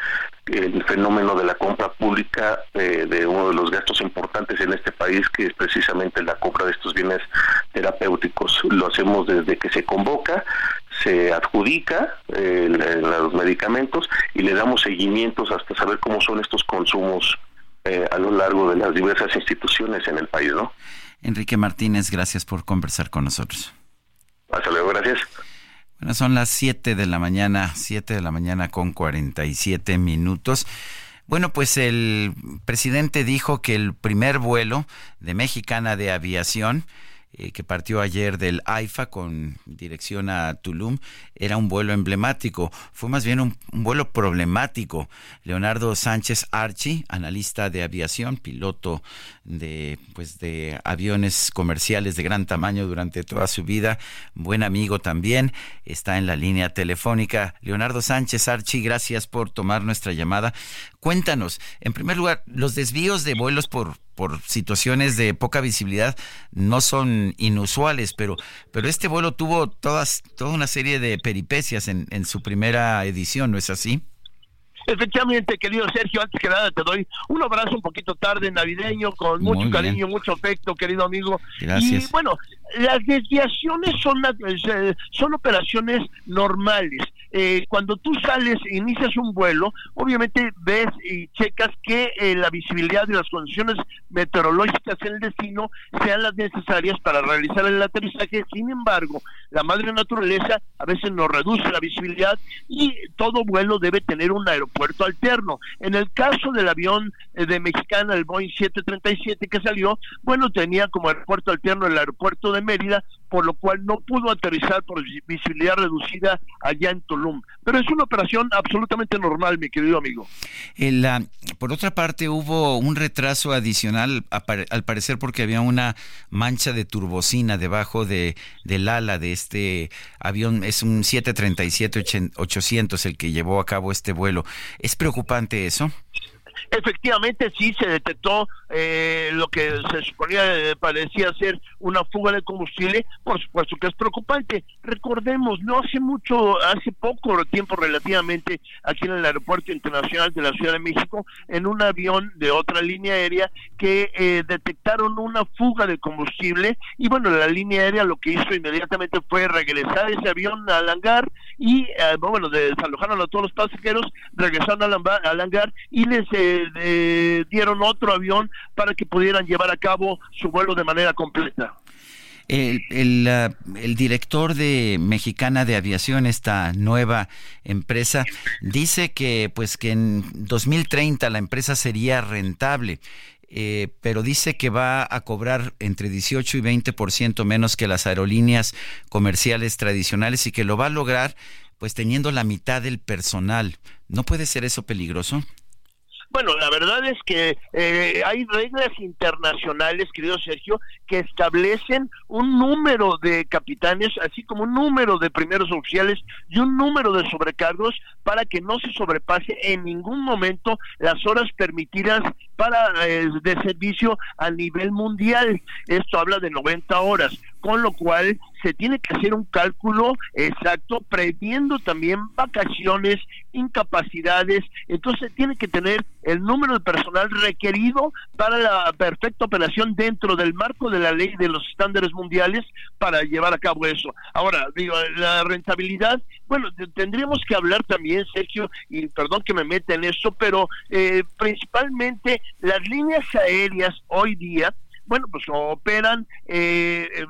el fenómeno de la compra pública eh, de uno de los gastos importantes en este país, que es precisamente la compra de estos bienes terapéuticos. Lo hacemos desde que se convoca, se adjudica eh, los medicamentos y le damos seguimientos hasta saber cómo son estos consumos eh, a lo largo de las diversas instituciones en el país, ¿no? Enrique Martínez, gracias por conversar con nosotros. Hasta luego, gracias. Son las 7 de la mañana, 7 de la mañana con 47 minutos. Bueno, pues el presidente dijo que el primer vuelo de Mexicana de Aviación eh, que partió ayer del AIFA con dirección a Tulum era un vuelo emblemático, fue más bien un, vuelo problemático. Leonardo Sánchez Archi, analista de aviación, piloto de pues de aviones comerciales de gran tamaño durante toda su vida, buen amigo también, está en la línea telefónica. Leonardo Sánchez Archi, gracias por tomar nuestra llamada. Cuéntanos, en primer lugar, los desvíos de vuelos por, por situaciones de poca visibilidad no son inusuales, pero, pero este vuelo tuvo todas, toda una serie de peripecias en, en su primera edición, ¿no es así? Efectivamente, querido Sergio, antes que nada te doy un abrazo un poquito tarde, navideño, con mucho cariño, mucho afecto, querido amigo. Gracias. Y bueno, las desviaciones son, eh, son operaciones normales. Eh, cuando tú sales e inicias un vuelo, obviamente ves y checas que eh, la visibilidad y las condiciones meteorológicas en el destino sean las necesarias para realizar el aterrizaje. Sin embargo, la madre naturaleza a veces nos reduce la visibilidad y todo vuelo debe tener un aeropuerto alterno. En el caso del avión eh, de Mexicana, el Boeing 737 que salió, bueno, tenía como aeropuerto alterno el aeropuerto de Mérida, por lo cual no pudo aterrizar por visibilidad reducida allá en Tulum. Pero es una operación absolutamente normal, mi querido amigo. por otra parte, hubo un retraso adicional, al parecer porque había una mancha de turbocina debajo de, del ala de este avión. Es un 737-800 el que llevó a cabo este vuelo. ¿Es preocupante eso? Efectivamente, sí se detectó eh, lo que se suponía eh, parecía ser una fuga de combustible, por supuesto que es preocupante. Recordemos, no hace mucho, hace poco tiempo relativamente, aquí en el Aeropuerto Internacional de la Ciudad de México, en un avión de otra línea aérea que eh, detectaron una fuga de combustible y bueno, la línea aérea lo que hizo inmediatamente fue regresar ese avión al hangar y eh, bueno, desalojaron a todos los pasajeros, regresaron al, hangar y les eh, dieron otro avión para que pudieran llevar a cabo su vuelo de manera completa. El, director de Mexicana de Aviación, esta nueva empresa, dice que pues que en 2030 la empresa sería rentable. Eh, pero dice que va a cobrar entre 18 y 20% menos que las aerolíneas comerciales tradicionales y que lo va a lograr pues teniendo la mitad del personal. ¿No puede ser eso peligroso? Bueno, la verdad es que eh, hay reglas internacionales, querido Sergio, que establecen un número de capitanes, así como un número de primeros oficiales y un número de sobrecargos para que no se sobrepase en ningún momento las horas permitidas para eh, de servicio a nivel mundial. Esto habla de 90 horas con lo cual se tiene que hacer un cálculo exacto, previendo también vacaciones, incapacidades, entonces tiene que tener el número de personal requerido para la perfecta operación dentro del marco de la ley de los estándares mundiales para llevar a cabo eso. Ahora, digo, la rentabilidad, bueno, tendríamos que hablar también, Sergio, y perdón que me meta en eso, pero eh, principalmente las líneas aéreas hoy día, bueno, pues operan, eh, eh,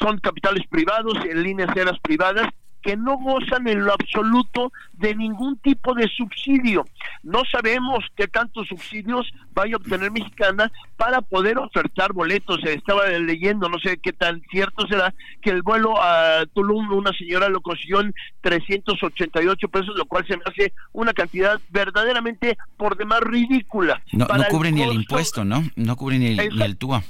son capitales privados, en líneas aéreas privadas, que no gozan en lo absoluto de ningún tipo de subsidio. No sabemos qué tantos subsidios vaya a obtener Mexicana para poder ofertar boletos. Estaba leyendo, no sé qué tan cierto será, que el vuelo a Tulum, una señora lo consiguió en 388 pesos, lo cual se me hace una cantidad verdaderamente por demás ridícula. No, cubre ni el impuesto, ¿no? No cubre ni el, ni el TUA.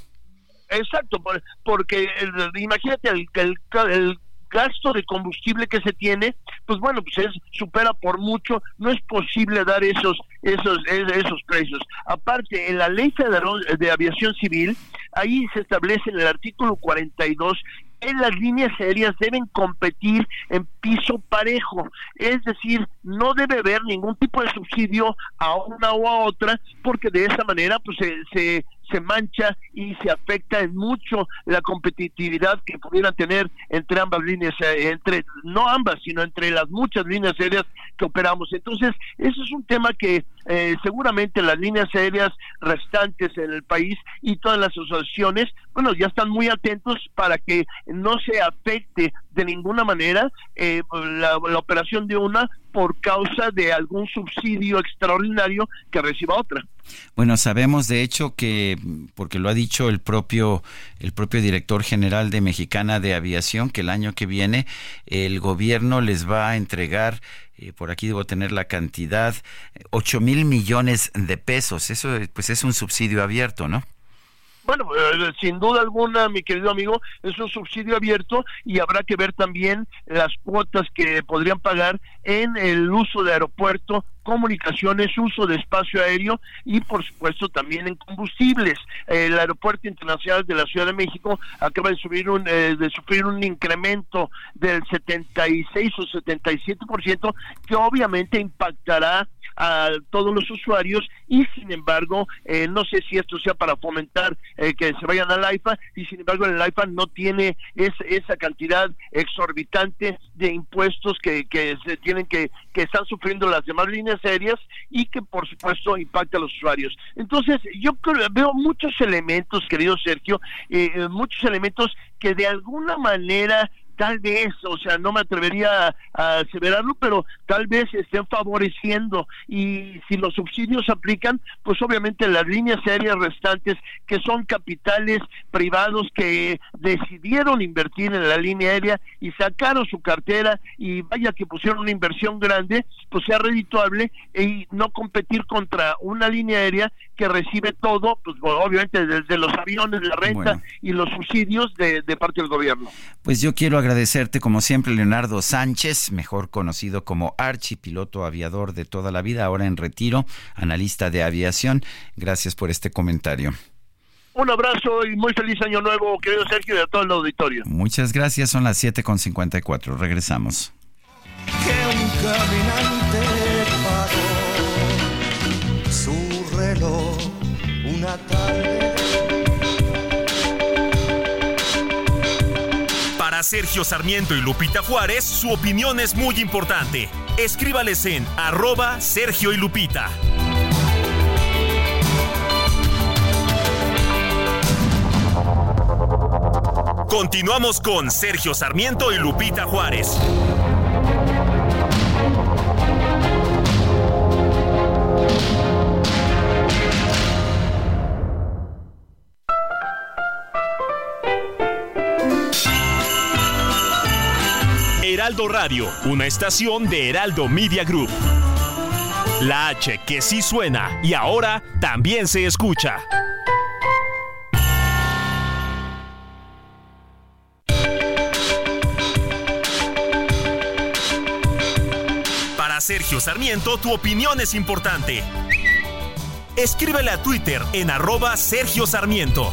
Exacto, porque imagínate el, el, el gasto de combustible que se tiene, pues bueno, pues es, supera por mucho, no es posible dar esos, esos, esos precios. Aparte, en la ley federal de aviación civil, ahí se establece en el artículo 42 que las líneas aéreas deben competir en piso parejo, es decir, no debe haber ningún tipo de subsidio a una o a otra, porque de esa manera pues se, se se mancha y se afecta en mucho la competitividad que pudieran tener entre ambas líneas, entre no ambas, sino entre las muchas líneas aéreas que operamos. Entonces, eso es un tema que eh, seguramente las líneas aéreas restantes en el país y todas las asociaciones, bueno, ya están muy atentos para que no se afecte de ninguna manera eh, la operación de una por causa de algún subsidio extraordinario que reciba otra. Bueno, sabemos de hecho que, porque lo ha dicho el propio, el propio director general de Mexicana de Aviación, que el año que viene el gobierno les va a entregar eh, por aquí debo tener la cantidad, 8 mil millones de pesos. Eso pues es un subsidio abierto, ¿no? Bueno, eh, sin duda alguna, mi querido amigo, es un subsidio abierto y habrá que ver también las cuotas que podrían pagar en el uso de aeropuerto, comunicaciones, uso de espacio aéreo y por supuesto también en combustibles. El Aeropuerto Internacional de la Ciudad de México acaba de subir un eh, de sufrir un incremento del 76 o 77% que obviamente impactará a todos los usuarios y sin embargo eh, no sé si esto sea para fomentar eh, que se vayan al AIFA y sin embargo el AIFA no tiene esa cantidad exorbitante de impuestos que, que se tienen que que están sufriendo las demás líneas aéreas y que por supuesto impacta a los usuarios. Entonces yo creo, veo muchos elementos, querido Sergio, eh, muchos elementos que de alguna manera tal vez, o sea, no me atrevería a, aseverarlo, pero tal vez estén favoreciendo y si los subsidios aplican, pues obviamente las líneas aéreas restantes que son capitales privados que decidieron invertir en la línea aérea y sacaron su cartera y vaya que pusieron una inversión grande, pues sea redituable y no competir contra una línea aérea que recibe todo, pues obviamente desde los aviones, la renta y los subsidios de, de parte del gobierno. Pues yo quiero agradecerte como siempre Leonardo Sánchez, mejor conocido como Archi, piloto aviador de toda la vida, ahora en retiro, analista de aviación. Gracias por este comentario. Un abrazo y muy feliz año nuevo, querido Sergio, y a todo el auditorio. Muchas gracias, son las 7.54. Regresamos. Que un caminante paró su reloj una tarde. Sergio Sarmiento y Lupita Juárez, su opinión es muy importante. Escríbales en arroba Sergio y Lupita. Continuamos con Sergio Sarmiento y Lupita Juárez. Heraldo Radio, una estación de Heraldo Media Group. La H que sí suena y ahora también se escucha. Para Sergio Sarmiento, tu opinión es importante. Escríbele a Twitter en arroba Sergio Sarmiento.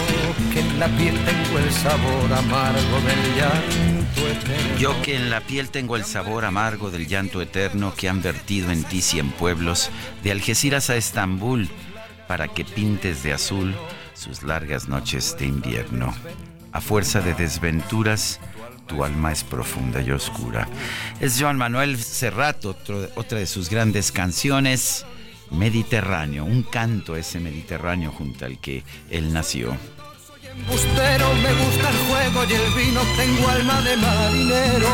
que en la piel tengo el sabor amargo del llanto eterno. Yo que en la piel tengo el sabor amargo del llanto eterno que han vertido en ti cien pueblos, de Algeciras a Estambul, para que pintes de azul sus largas noches de invierno. A fuerza de desventuras, tu alma es profunda y oscura. Es Joan Manuel Serrat, otra de sus grandes canciones, Mediterráneo, un canto ese Mediterráneo junto al que él nació. Bustero, me gusta el juego y el vino, tengo alma de marinero.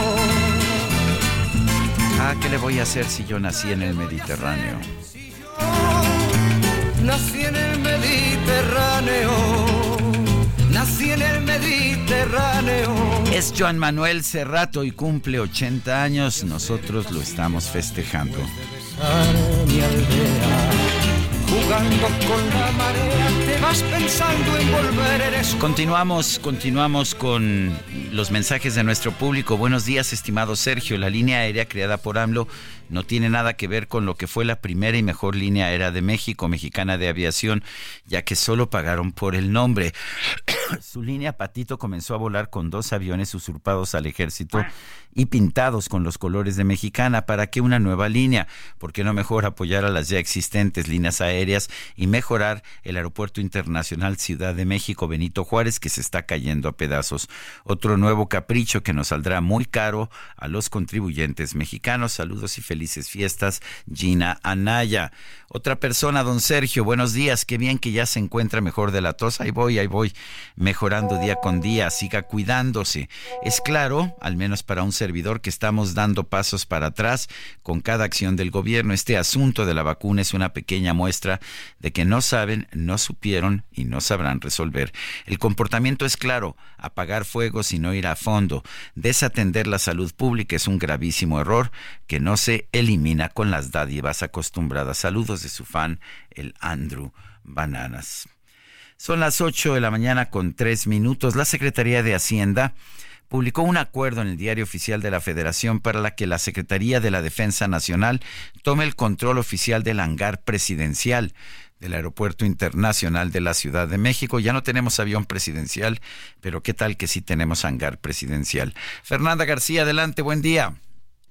Ah, ¿qué le voy a hacer si yo nací en el Mediterráneo? Nací en el Mediterráneo, nací en el Mediterráneo. Es Joan Manuel Serrato y cumple 80 años, nosotros lo estamos festejando. jugando con la marea, Continuamos, continuamos con los mensajes de nuestro público. Buenos días, estimado Sergio. La línea aérea creada por AMLO no tiene nada que ver con lo que fue la primera y mejor línea aérea de México, mexicana de aviación, ya que solo pagaron por el nombre. [COUGHS] Su línea Patito comenzó a volar con dos aviones usurpados al ejército y pintados con los colores de Mexicana. ¿Para qué una nueva línea? ¿Por qué no mejor apoyar a las ya existentes líneas aéreas y mejorar el Aeropuerto Internacional Ciudad de México Benito Juárez que se está cayendo a pedazos? Otro nuevo capricho que nos saldrá muy caro a los contribuyentes mexicanos. Saludos y felices fiestas, Gina Anaya. Otra persona, don Sergio, buenos días. Qué bien que ya se encuentra mejor de la tos. Ahí voy, ahí voy, mejorando día con día. Siga cuidándose. Es claro, al menos para un servidor, que estamos dando pasos para atrás con cada acción del gobierno. Este asunto de la vacuna es una pequeña muestra de que no saben, no supieron y no sabrán resolver. El comportamiento es claro, apagar fuegos y no ir a fondo. Desatender la salud pública es un gravísimo error que no se elimina con las dádivas acostumbradas. Saludos de su fan, el Andrew Bananas. Son las 8 de la mañana con tres minutos. La Secretaría de Hacienda publicó un acuerdo en el Diario Oficial de la Federación para la que la Secretaría de la Defensa Nacional tome el control oficial del hangar presidencial del Aeropuerto Internacional de la Ciudad de México. Ya no tenemos avión presidencial, pero qué tal que sí tenemos hangar presidencial. Fernanda García, adelante, buen día.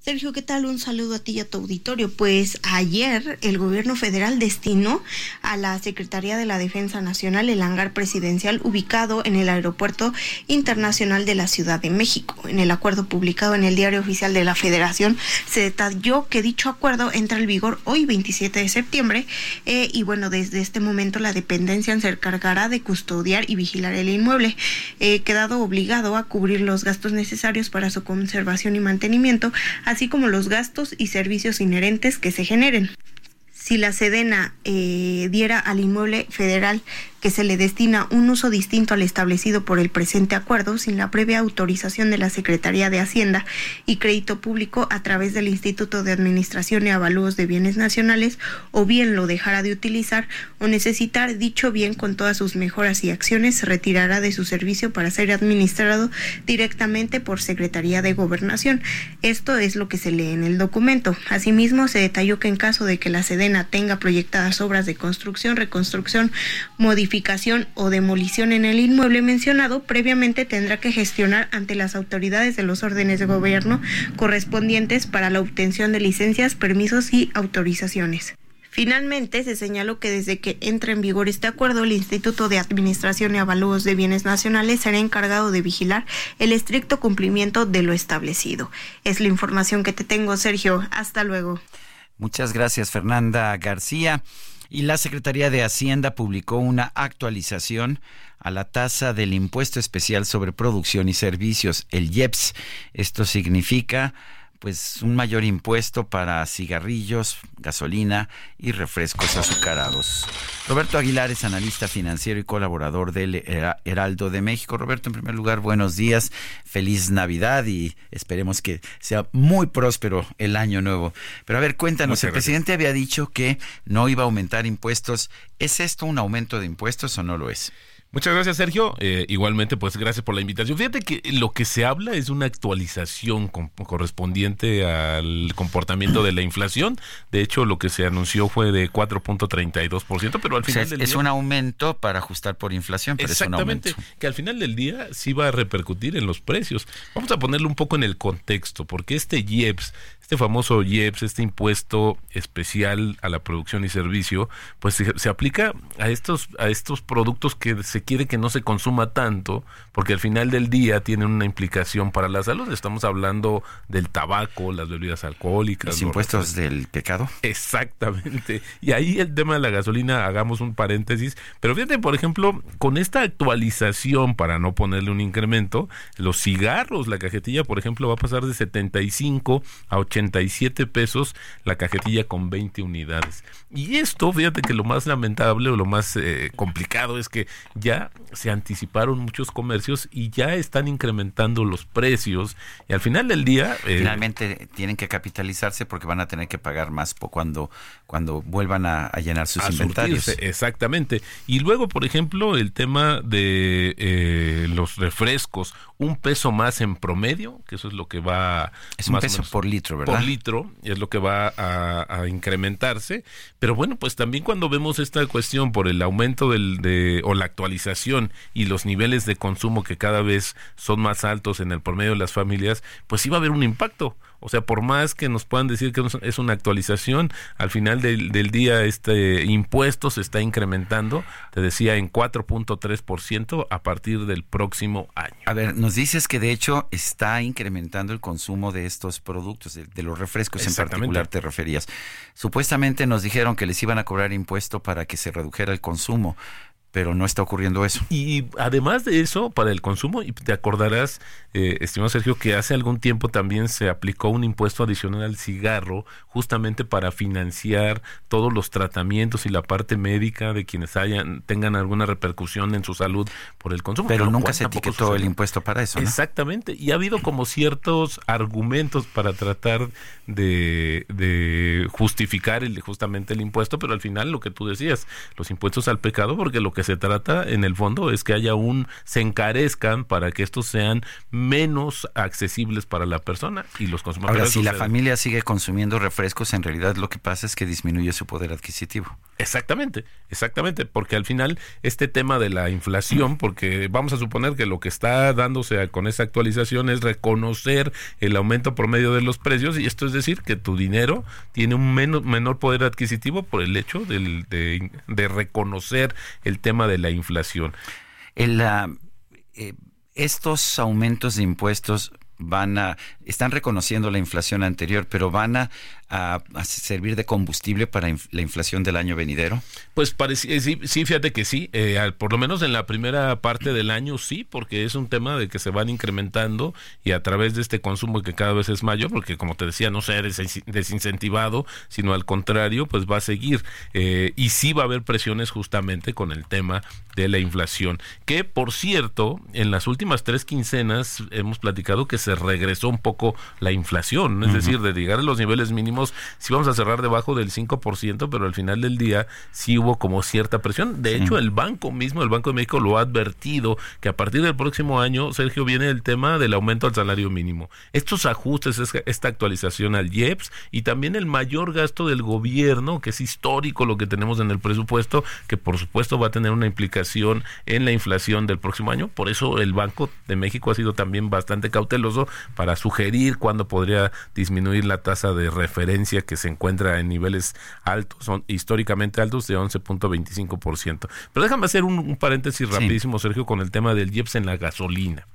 Sergio, ¿qué tal? Un saludo a ti y a tu auditorio. Pues ayer el gobierno federal destinó a la Secretaría de la Defensa Nacional el hangar presidencial ubicado en el Aeropuerto Internacional de la Ciudad de México. En el acuerdo publicado en el Diario Oficial de la Federación se detalló que dicho acuerdo entra en vigor hoy 27 de septiembre eh, y bueno, desde este momento la dependencia se encargará de custodiar y vigilar el inmueble, eh, quedado obligado a cubrir los gastos necesarios para su conservación y mantenimiento, como los gastos y servicios inherentes que se generen. Si la Sedena eh, diera al inmueble federal que se le destina un uso distinto al establecido por el presente acuerdo sin la previa autorización de la Secretaría de Hacienda y Crédito Público a través del Instituto de Administración y Avalúos de Bienes Nacionales o bien lo dejará de utilizar o necesitar dicho bien con todas sus mejoras y acciones se retirará de su servicio para ser administrado directamente por Secretaría de Gobernación. Esto es lo que se lee en el documento. Asimismo, se detalló que en caso de que la Sedena tenga proyectadas obras de construcción, reconstrucción, modificación o demolición en el inmueble mencionado, previamente tendrá que gestionar ante las autoridades de los órdenes de gobierno correspondientes para la obtención de licencias, permisos y autorizaciones. Finalmente, se señaló que desde que entre en vigor este acuerdo, el Instituto de Administración y Avalúos de Bienes Nacionales será encargado de vigilar el estricto cumplimiento de lo establecido. Es la información que te tengo, Sergio. Hasta luego. Muchas gracias, Fernanda García. Y la Secretaría de Hacienda publicó una actualización a la tasa del impuesto especial sobre producción y servicios, el IEPS. Esto significa pues un mayor impuesto para cigarrillos, gasolina y refrescos azucarados. Roberto Aguilar es analista financiero y colaborador del Heraldo de México. Roberto, en primer lugar, buenos días, feliz Navidad y esperemos que sea muy próspero el año nuevo. Pero a ver, cuéntanos, el presidente había dicho que no iba a aumentar impuestos. ¿Es esto un aumento de impuestos o no lo es? Muchas gracias, Sergio. Eh, igualmente, pues gracias por la invitación. Fíjate que lo que se habla es una actualización correspondiente al comportamiento de la inflación. De hecho, lo que se anunció fue de 4.32%, pero al final es, del es día... un aumento para ajustar por inflación, pero Exactamente, es un aumento. que al final del día sí va a repercutir en los precios. Vamos a ponerlo un poco en el contexto, porque este IEPS, este famoso IEPS, este impuesto especial a la producción y servicio, pues se, se aplica a estos, a estos productos que se quiere que no se consuma tanto, porque al final del día tienen una implicación para la salud. Estamos hablando del tabaco, las bebidas alcohólicas. Los impuestos del pecado. Exactamente. Y ahí el tema de la gasolina, hagamos un paréntesis. Pero fíjate, por ejemplo, con esta actualización, para no ponerle un incremento, los cigarros, la cajetilla, por ejemplo, va a pasar de 75 a 87 pesos la cajetilla con 20 unidades. Y esto, fíjate que lo más lamentable o lo más eh, complicado es que ya se anticiparon muchos comercios y ya están incrementando los precios. Y al final del día... Eh, Finalmente tienen que capitalizarse porque van a tener que pagar más cuando, cuando vuelvan a, a llenar sus a inventarios. surtirse, exactamente. Y luego, por ejemplo, el tema de eh, los refrescos, un peso más en promedio, que eso es lo que va... Es un peso por litro, ¿verdad? Por litro, es lo que va a, incrementarse. Pero bueno, pues también cuando vemos esta cuestión por el aumento del, de, o la actualización y los niveles de consumo que cada vez son más altos en el promedio de las familias, pues sí va a haber un impacto. O sea, por más que nos puedan decir que es una actualización, al final del, del día este impuesto se está incrementando, te decía, en 4.3% a partir del próximo año. A ver, nos dices que de hecho está incrementando el consumo de estos productos, de, de los refrescos en particular te referías. Supuestamente nos dijeron que les iban a cobrar impuesto para que se redujera el consumo pero no está ocurriendo eso. Y además de eso, para el consumo, y te acordarás, eh, estimado Sergio, que hace algún tiempo también se aplicó un impuesto adicional al cigarro, justamente para financiar todos los tratamientos y la parte médica de quienes hayan tengan alguna repercusión en su salud por el consumo. Pero nunca se etiquetó el impuesto para eso. ¿no? Exactamente. Y ha habido como ciertos argumentos para tratar de, de justificar el, justamente el impuesto, pero al final lo que tú decías, los impuestos al pecado, porque lo que se trata en el fondo es que haya un se encarezcan para que estos sean menos accesibles para la persona y los consumidores. Ahora, si la familia sigue consumiendo refrescos, en realidad lo que pasa es que disminuye su poder adquisitivo. Exactamente, exactamente, porque al final este tema de la inflación, porque vamos a suponer que lo que está dándose con esa actualización es reconocer el aumento promedio de los precios y esto es decir que tu dinero tiene un menor, menor poder adquisitivo por el hecho del, de, de reconocer el tema de la inflación. Eh, estos aumentos de impuestos van a están reconociendo la inflación anterior, pero van a, a, a servir de combustible para inf- la inflación del año venidero? Pues parece, sí, sí, fíjate que sí, eh, al- por lo menos en la primera parte del año sí, porque es un tema de que se van incrementando y a través de este consumo que cada vez es mayor, porque como te decía, no se ha desin- desincentivado, sino al contrario, pues va a seguir. eh, y sí va a haber presiones justamente con el tema de la inflación, que por cierto, en las últimas tres quincenas hemos platicado que se regresó un poco la inflación, es decir, de llegar a los niveles mínimos, sí vamos a cerrar debajo del 5%, pero al final del día sí hubo como cierta presión. De Sí. hecho, el banco mismo, el Banco de México, lo ha advertido que a partir del próximo año, Sergio, viene el tema del aumento al salario mínimo. Estos ajustes, es- esta actualización al IEPS y también el mayor gasto del gobierno, que es histórico lo que tenemos en el presupuesto, que por supuesto va a tener una implicación en la inflación del próximo año. Por eso el Banco de México ha sido también bastante cauteloso para sugerir cuándo podría disminuir la tasa de referencia que se encuentra en niveles altos, son históricamente altos de 11.25%. Pero déjame hacer un, un paréntesis rapidísimo, Sergio, con el tema del IEPS en la gasolina.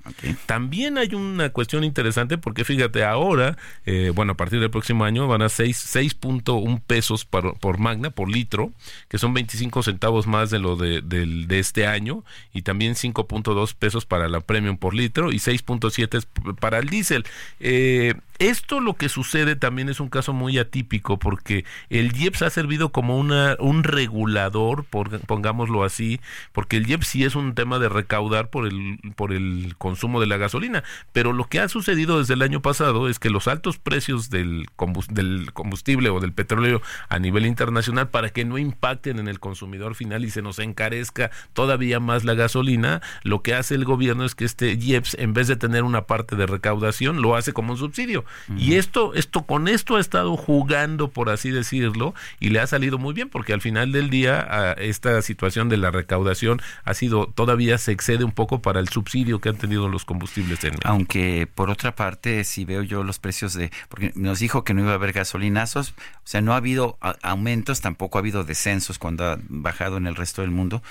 También hay una cuestión interesante porque fíjate, ahora, eh, bueno, a partir del próximo año van a 6, 6.1 pesos por, por magna, por litro, que son 25 centavos más de lo de, del- de este año, y también 5.2 pesos para la premium por litro y 6.7 es p- para el diésel. Eh, esto lo que sucede también es un caso muy atípico porque el IEPS ha servido como una, un regulador, por- pongámoslo así, porque el IEPS sí es un tema de recaudar por el, por el consumo de la gasolina, pero lo que ha sucedido desde el año pasado es que los altos precios del, del combustible o del petróleo a nivel internacional para que no impacten en el consumidor final y se nos encarezca todavía más la gasolina, lo que hace el gobierno es que este IEPS en vez de tener una parte de recaudación lo hace como un subsidio y esto esto con esto ha estado jugando por así decirlo y le ha salido muy bien porque al final del día a esta situación de la recaudación ha sido todavía se excede un poco para el subsidio que han tenido los combustibles en Aunque por otra parte, si veo yo los precios de, porque nos dijo que no iba a haber gasolinazos, o sea, no ha habido aumentos, tampoco ha habido descensos cuando ha bajado en el resto del mundo,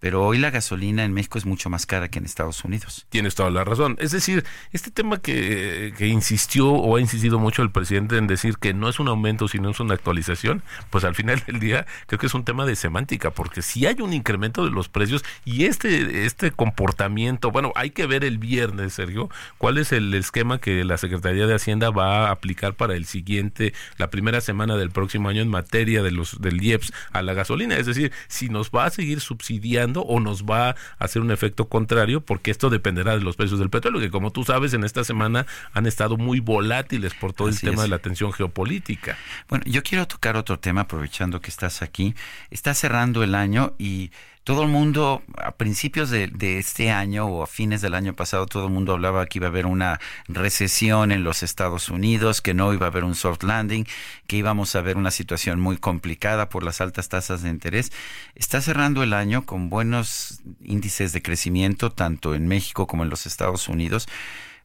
pero hoy la gasolina en México es mucho más cara que en Estados Unidos. Tienes toda la razón. Es decir, este tema que, insistió o ha insistido mucho el presidente en decir que no es un aumento, sino es una actualización, pues al final del día creo que es un tema de semántica, porque si hay un incremento de los precios y este, este comportamiento, bueno, hay que ver el viernes, Sergio, cuál es el esquema que la Secretaría de Hacienda va a aplicar para el siguiente, la primera semana del próximo año en materia de los del IEPS a la gasolina. Es decir, si nos va a seguir subsidiando o nos va a hacer un efecto contrario, porque esto dependerá de los precios del petróleo, que como tú sabes, en esta semana han estado muy volátiles por todo Así el tema es. de la tensión geopolítica. Bueno, yo quiero tocar otro tema aprovechando que estás aquí. Está cerrando el año y todo el mundo, a principios de, este año o a fines del año pasado, todo el mundo hablaba que iba a haber una recesión en los Estados Unidos, que no iba a haber un soft landing, que íbamos a ver una situación muy complicada por las altas tasas de interés. Está cerrando el año con buenos índices de crecimiento, tanto en México como en los Estados Unidos.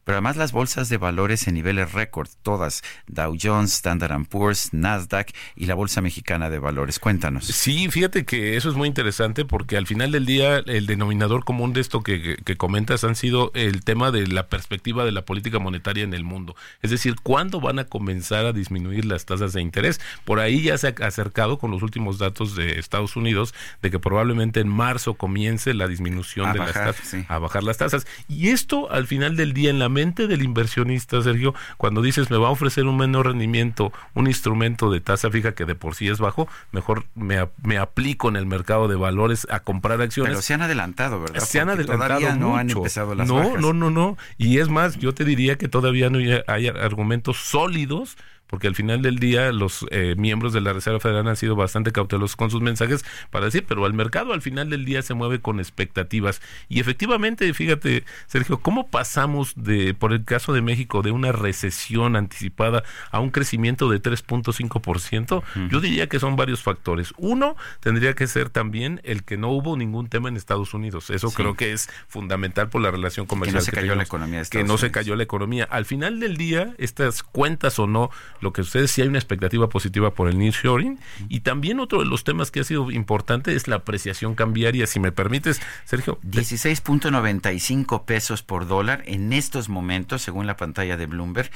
Pero además las bolsas de valores en niveles récord, todas, Dow Jones, Standard Poor's, Nasdaq y la Bolsa Mexicana de Valores. Cuéntanos. Sí, fíjate que eso es muy interesante porque al final del día el denominador común de esto que, que- que comentas han sido el tema de la perspectiva de la política monetaria en el mundo. Es decir, ¿cuándo van a comenzar a disminuir las tasas de interés? Por ahí ya se ha acercado con los últimos datos de Estados Unidos de que probablemente en marzo comience la disminución A de bajar, las tasas, sí. a bajar las tasas. Y esto al final del día en la mente del inversionista, Sergio, cuando dices me va a ofrecer un menor rendimiento, un instrumento de tasa fija que de por sí es bajo, mejor me, me aplico en el mercado de valores a comprar acciones. Pero se han adelantado, ¿verdad? Se han Porque adelantado todavía no han mucho. empezado las no, bajas. no, no, no. Y es más, yo te diría que todavía no hay argumentos sólidos porque al final del día los eh, miembros de la Reserva Federal han sido bastante cautelosos con sus mensajes para decir, pero el mercado al final del día se mueve con expectativas. Y efectivamente, fíjate, Sergio, ¿cómo pasamos de, por el caso de México, de una recesión anticipada a un crecimiento de 3.5%? Yo diría que son varios factores. Uno, tendría que ser también el que no hubo ningún tema en Estados Unidos. Eso Sí. creo que es fundamental por la relación comercial. se cayó la economía de Que no se cayó la economía. Al final del día, estas cuentas o no, lo que sucede es si hay una expectativa positiva por el nearshoring. Y también otro de los temas que ha sido importante es la apreciación cambiaria. Si me permites, Sergio. 16.95 pesos por dólar en estos momentos, según la pantalla de Bloomberg.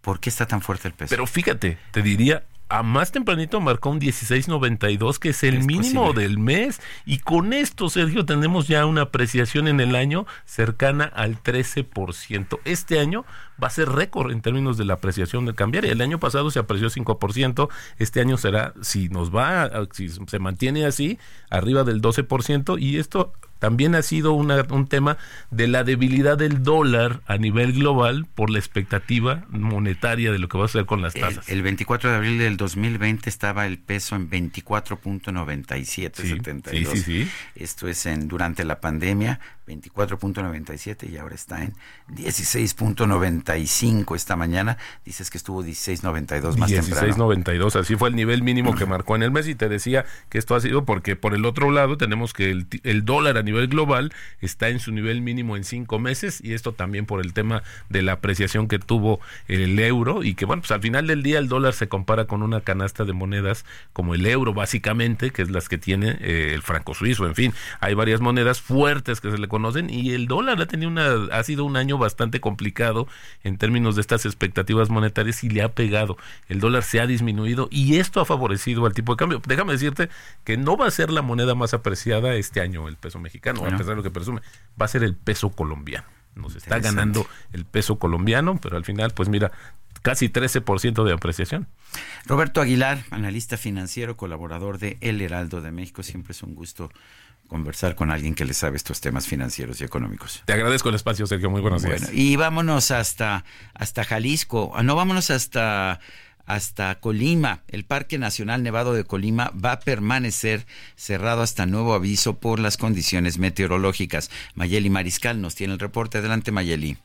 ¿Por qué está tan fuerte el peso? Pero fíjate, te diría, a más tempranito marcó un 16.92, que es el Es mínimo posible. del mes. Y con esto, Sergio, tenemos ya una apreciación en el año cercana al 13%. Este año va a ser récord en términos de la apreciación del cambiario. El año pasado se apreció 5%. Este año será, si nos va, si se mantiene así, arriba del 12%. Y esto también ha sido una- un tema de la debilidad del dólar a nivel global por la expectativa monetaria de lo que va a hacer con las El, tasas. el 24 de abril del 2020 estaba el peso en 24.9772. Sí, sí, sí. Esto es en durante la pandemia, 24.97 y ahora está en 16.95 esta mañana. Dices que estuvo 16.92 más temprano. 16.92, así fue el nivel mínimo que marcó en el mes y te decía que esto ha sido porque por el otro lado tenemos que el, el dólar a nivel global está en su nivel mínimo en cinco meses y esto también por el tema de la apreciación que tuvo el euro y que bueno, pues al final del día el dólar se compara con una canasta de monedas como el euro básicamente, que es las que tiene eh, el franco suizo, en fin, hay varias monedas fuertes que se le conocen y el dólar ha tenido una ha sido un año bastante complicado en términos de estas expectativas monetarias y le ha pegado. El dólar se ha disminuido y esto ha favorecido al tipo de cambio. Déjame decirte que no va a ser la moneda más apreciada este año el peso mexicano, Bueno. a pesar de lo que presume, va a ser el peso colombiano. Nos está ganando el peso colombiano, pero al final pues mira, casi 13% de apreciación. Roberto Aguilar, analista financiero, colaborador de El Heraldo de México. Siempre es un gusto conversar con alguien que le sabe estos temas financieros y económicos. Te agradezco el espacio, Sergio. Muy buenos días. Bueno, y vámonos hasta, hasta Jalisco. Ah, No, vámonos hasta, hasta Colima. El Parque Nacional Nevado de Colima va a permanecer cerrado hasta nuevo aviso por las condiciones meteorológicas. Mayeli Mariscal nos tiene el reporte. Adelante, Mayeli.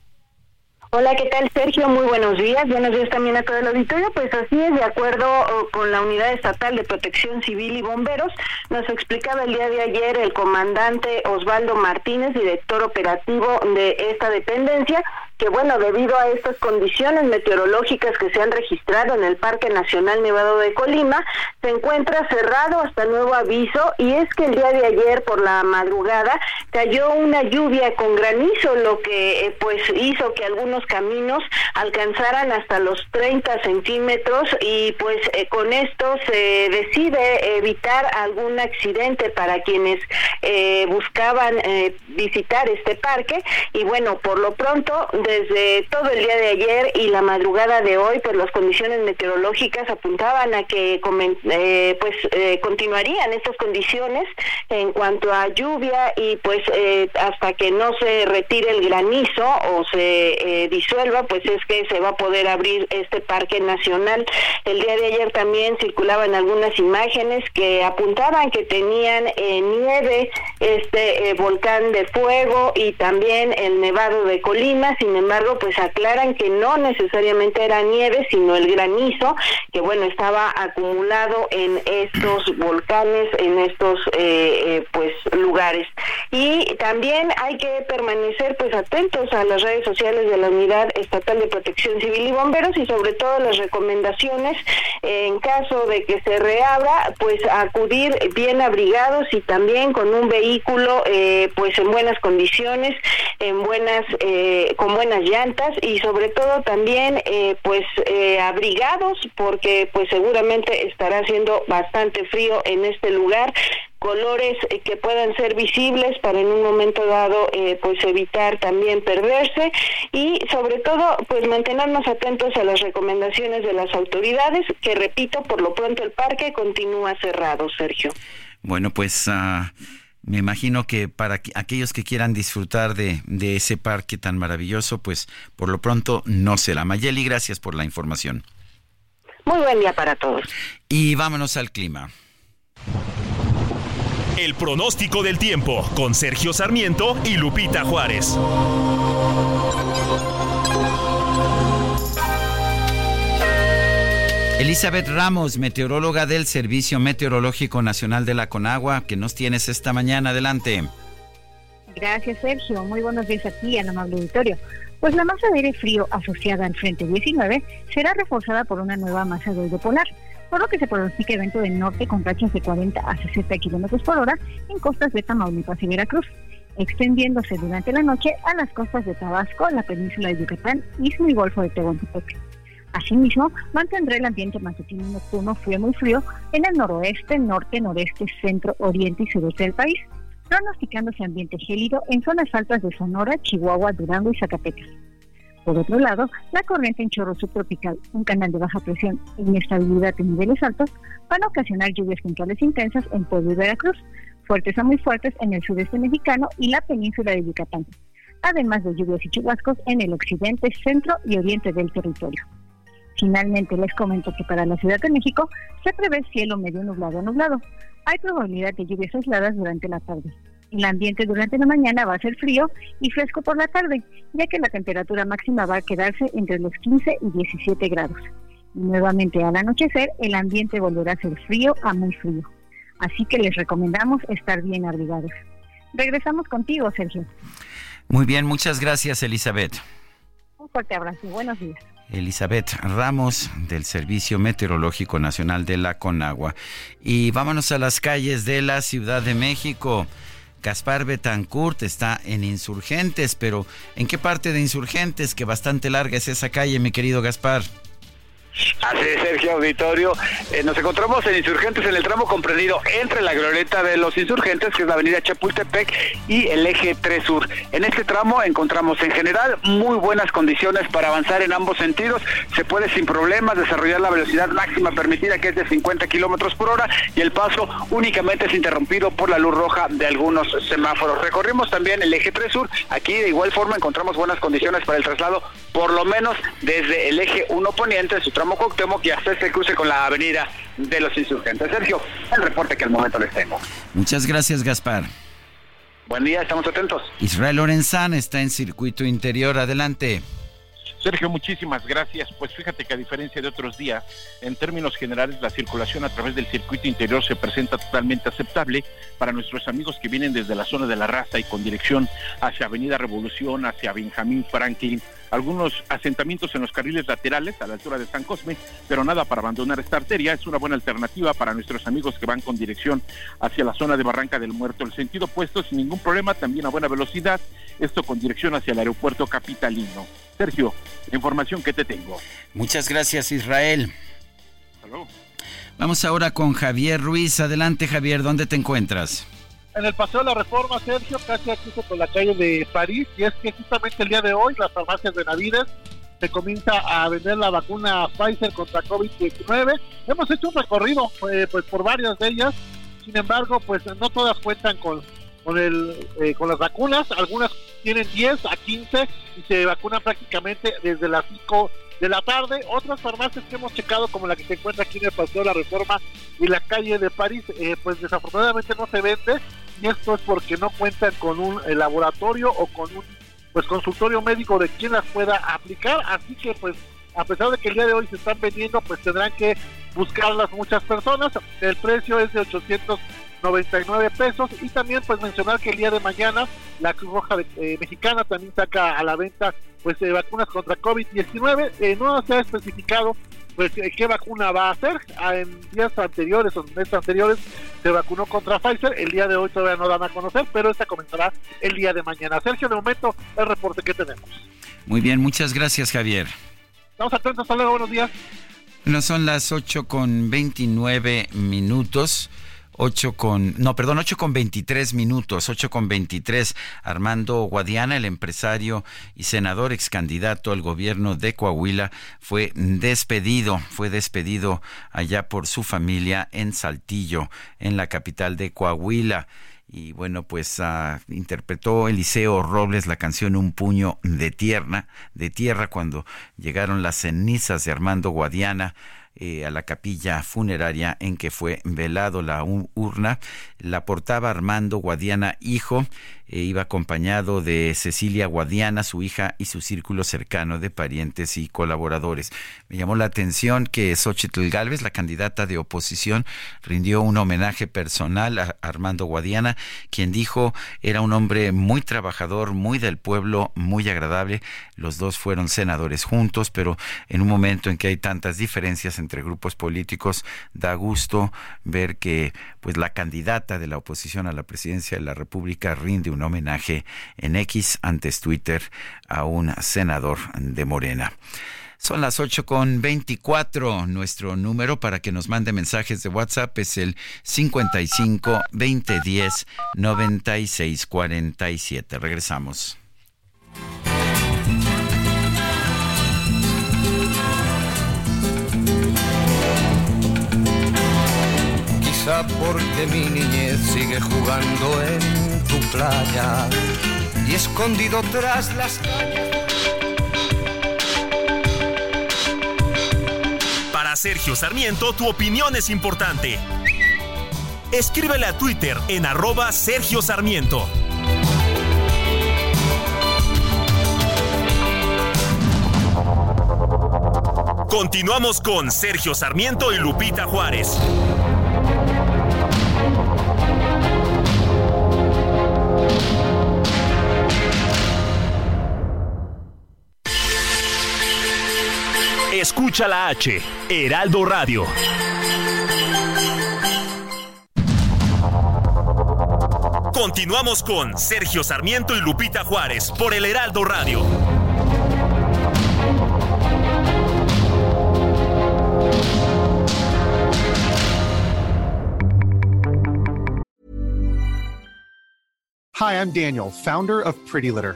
Hola, ¿qué tal Sergio? Muy buenos días. Buenos días también a todo el auditorio. Pues así es, de acuerdo oh, con la Unidad Estatal de Protección Civil y Bomberos, nos explicaba el día de ayer el comandante Osvaldo Martínez, director operativo de esta dependencia, que bueno, debido a estas condiciones meteorológicas que se han registrado en el Parque Nacional Nevado de Colima, se encuentra cerrado hasta nuevo aviso y es que el día de ayer por la madrugada cayó una lluvia con granizo, lo que eh, pues hizo que algunos caminos alcanzaran hasta los 30 centímetros y pues eh, con esto se decide evitar algún accidente para quienes eh, buscaban eh, visitar este parque y bueno, por lo pronto desde todo el día de ayer y la madrugada de hoy, pues las condiciones meteorológicas apuntaban a que eh, pues eh, continuarían estas condiciones en cuanto a lluvia y pues eh, hasta que no se retire el granizo o se eh, disuelva, pues es que se va a poder abrir este parque nacional. El día de ayer también circulaban algunas imágenes que apuntaban que tenían eh, nieve este volcán de fuego y también el nevado de Colima, embargo, pues aclaran que no necesariamente era nieve, sino el granizo, que bueno, estaba acumulado en estos volcanes, en estos eh, eh, pues lugares. Y también hay que permanecer pues atentos a las redes sociales de la Unidad Estatal de Protección Civil y Bomberos y sobre todo las recomendaciones en caso de que se reabra, pues acudir bien abrigados y también con un vehículo eh, pues en buenas condiciones, en buenas eh, con buenas llantas y sobre todo también eh, pues eh, abrigados porque pues seguramente estará haciendo bastante frío en este lugar. Colores eh, que puedan ser visibles para en un momento dado eh, pues evitar también perderse. Y sobre todo pues mantenernos atentos a las recomendaciones de las autoridades que repito por lo pronto el parque continúa cerrado Sergio. Bueno, pues ah, me imagino que para que- aquellos que quieran disfrutar de, de ese parque tan maravilloso, pues por lo pronto no será. Mayeli, gracias por la información. muy buen día para todos Y vámonos al clima. El pronóstico del tiempo con Sergio Sarmiento y Lupita Juárez. Elizabeth Ramos, meteoróloga del Servicio Meteorológico Nacional de la Conagua, que nos tienes esta mañana. Adelante. Gracias, Sergio. Muy buenos días a ti y al amable auditorio. Pues la masa de aire frío asociada al Frente 19 será reforzada por una nueva masa de aire polar, por lo que se pronostica evento del norte con rachas de 40 a 60 kilómetros por hora en costas de Tamaulipas y Veracruz, extendiéndose durante la noche a las costas de Tabasco, la península de Yucatán, Istmo y Golfo de Tehuantepec. Asimismo, mantendrá el ambiente matutino nocturno frío muy frío en el noroeste, norte, noreste, centro, oriente y sureste del país, pronosticándose ambiente gélido en zonas altas de Sonora, Chihuahua, Durango y Zacatecas. Por otro lado, la corriente en chorro subtropical, un canal de baja presión e inestabilidad en niveles altos, van a ocasionar lluvias puntuales intensas en Puebla y Veracruz, fuertes a muy fuertes en el sureste mexicano y la península de Yucatán, además de lluvias y chubascos en el occidente, centro y oriente del territorio. Finalmente les comento que para la Ciudad de México se prevé cielo medio nublado a nublado. Hay probabilidad de lluvias aisladas durante la tarde. El ambiente durante la mañana va a ser frío y fresco por la tarde, ya que la temperatura máxima va a quedarse entre los 15 y 17 grados. Y nuevamente al anochecer el ambiente volverá a ser frío a muy frío. Así que les recomendamos estar bien abrigados. Regresamos contigo, Sergio. Muy bien, muchas gracias, Elizabeth. Un fuerte abrazo. Buenos días. Elizabeth Ramos del Servicio Meteorológico Nacional de la Conagua. Y vámonos a las calles de la Ciudad de México. Gaspar Betancourt está en Insurgentes, pero ¿en qué parte de Insurgentes? Que bastante larga es esa calle, mi querido Gaspar. Así es, Sergio Auditorio. Eh, nos encontramos en Insurgentes, en el tramo comprendido entre la glorieta de los Insurgentes, que es la avenida Chapultepec, y el eje 3 Sur. En este tramo encontramos en general muy buenas condiciones para avanzar en ambos sentidos. Se puede sin problemas desarrollar la velocidad máxima permitida, que es de 50 kilómetros por hora, y el paso únicamente es interrumpido por la luz roja de algunos semáforos. Recorrimos también el eje 3 Sur. Aquí, de igual forma, encontramos buenas condiciones para el traslado, por lo menos desde el eje 1 poniente, su tramo Cuauhtémoc y hasta este cruce con la avenida de los insurgentes. Sergio, el reporte que al momento les tengo. Muchas gracias, Gaspar. Buen día, estamos atentos. Israel Lorenzán está en circuito interior. Adelante. Sergio, muchísimas gracias. Pues fíjate que a diferencia de otros días, en términos generales, la circulación a través del circuito interior se presenta totalmente aceptable para nuestros amigos que vienen desde la zona de la raza y con dirección hacia Avenida Revolución, hacia Benjamín Franklin, algunos asentamientos en los carriles laterales a la altura de San Cosme, pero nada para abandonar esta arteria. Es una buena alternativa para nuestros amigos que van con dirección hacia la zona de Barranca del Muerto. El sentido opuesto sin ningún problema, también a buena velocidad, esto con dirección hacia el aeropuerto capitalino. Sergio, la información que te tengo. Muchas gracias, Israel. Vamos ahora con Javier Ruiz. Adelante, Javier, ¿dónde te encuentras? En el Paseo de la Reforma, Sergio, casi aquí por la calle de París, y es que justamente el día de hoy las farmacias de Navides se comienza a vender la vacuna Pfizer contra COVID-19. Hemos hecho un recorrido eh, pues por varias de ellas, sin embargo, pues no todas cuentan con con el eh, con las vacunas, algunas tienen 10 a 15 y se vacunan prácticamente desde las 5 de la tarde. Otras farmacias que hemos checado, como la que se encuentra aquí en el Paseo de la Reforma y la calle de París, eh, pues desafortunadamente no se vende y esto es porque no cuentan con un eh, laboratorio o con un pues consultorio médico de quien las pueda aplicar, así que pues a pesar de que el día de hoy se están vendiendo, pues tendrán que buscarlas muchas personas. El precio es de 800 99 pesos. Y también pues mencionar que el día de mañana la Cruz Roja eh, Mexicana también saca a la venta pues eh, vacunas contra COVID-19 eh, no se ha especificado pues qué vacuna va a hacer ah, en días anteriores o meses anteriores se vacunó contra Pfizer el día de hoy todavía no dan a conocer pero esta comenzará el día de mañana. Sergio de momento el reporte que tenemos. Muy bien muchas gracias Javier. Estamos atentos hasta luego buenos días. No son las 8 con 29 minutos 8 con, no, perdón, 8 con 23 minutos, 8 con 23. Armando Guadiana, el empresario y senador ex candidato al gobierno de Coahuila, fue despedido, fue despedido allá por su familia en Saltillo, en la capital de Coahuila. Y bueno, pues uh, interpretó Eliseo Robles la canción Un puño de tierra, de tierra cuando llegaron las cenizas de Armando Guadiana eh, a la capilla funeraria en que fue velado la urna. La portaba Armando Guadiana, hijo, eh, iba acompañado de Cecilia Guadiana, su hija, y su círculo cercano de parientes y colaboradores. Me llamó la atención que Xochitl Galvez, la candidata de oposición, rindió un homenaje personal a Armando Guadiana, quien dijo era un hombre muy trabajador, muy del pueblo, muy agradable. Los dos fueron senadores juntos, pero en un momento en que hay tantas diferencias entre grupos políticos, da gusto ver que pues la candidata de la oposición a la presidencia de la República rinde un homenaje en X antes Twitter a un senador de Morena. Son las 8 con 24. Nuestro número para que nos mande mensajes de WhatsApp es el 55 2010 96 47. Regresamos. Porque mi niñez sigue jugando en tu playa y escondido tras las. Para Sergio Sarmiento, tu opinión es importante. Escríbele a Twitter en arroba Sergio Sarmiento. Continuamos con Sergio Sarmiento y Lupita Juárez. Escucha la H, Heraldo Radio. Continuamos con Sergio Sarmiento y Lupita Juárez por el Heraldo Radio. Hi, I'm Daniel, founder of Pretty Litter.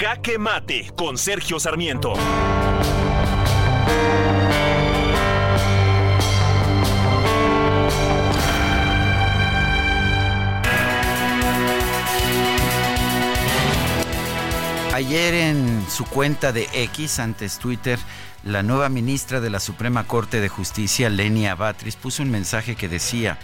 Jaque Mate con Sergio Sarmiento. Ayer en su cuenta de X, antes Twitter, la nueva ministra de la Suprema Corte de Justicia, Lenia Batris, puso un mensaje que decía,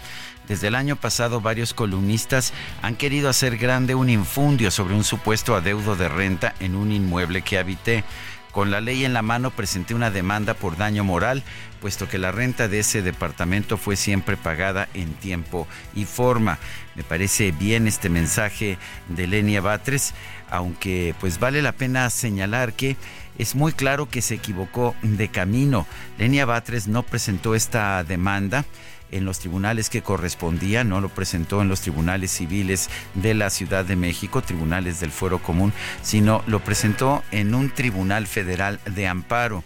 desde el año pasado varios columnistas han querido hacer grande un infundio sobre un supuesto adeudo de renta en un inmueble que habité. Con la ley en la mano presenté una demanda por daño moral, puesto que la renta de ese departamento fue siempre pagada en tiempo y forma. Me parece bien este mensaje de Lenia Batres, aunque pues vale la pena señalar que es muy claro que se equivocó de camino. Lenia Batres no presentó esta demanda en los tribunales que correspondía, no lo presentó en los tribunales civiles de la Ciudad de México, tribunales del Fuero Común, sino lo presentó en un tribunal federal de amparo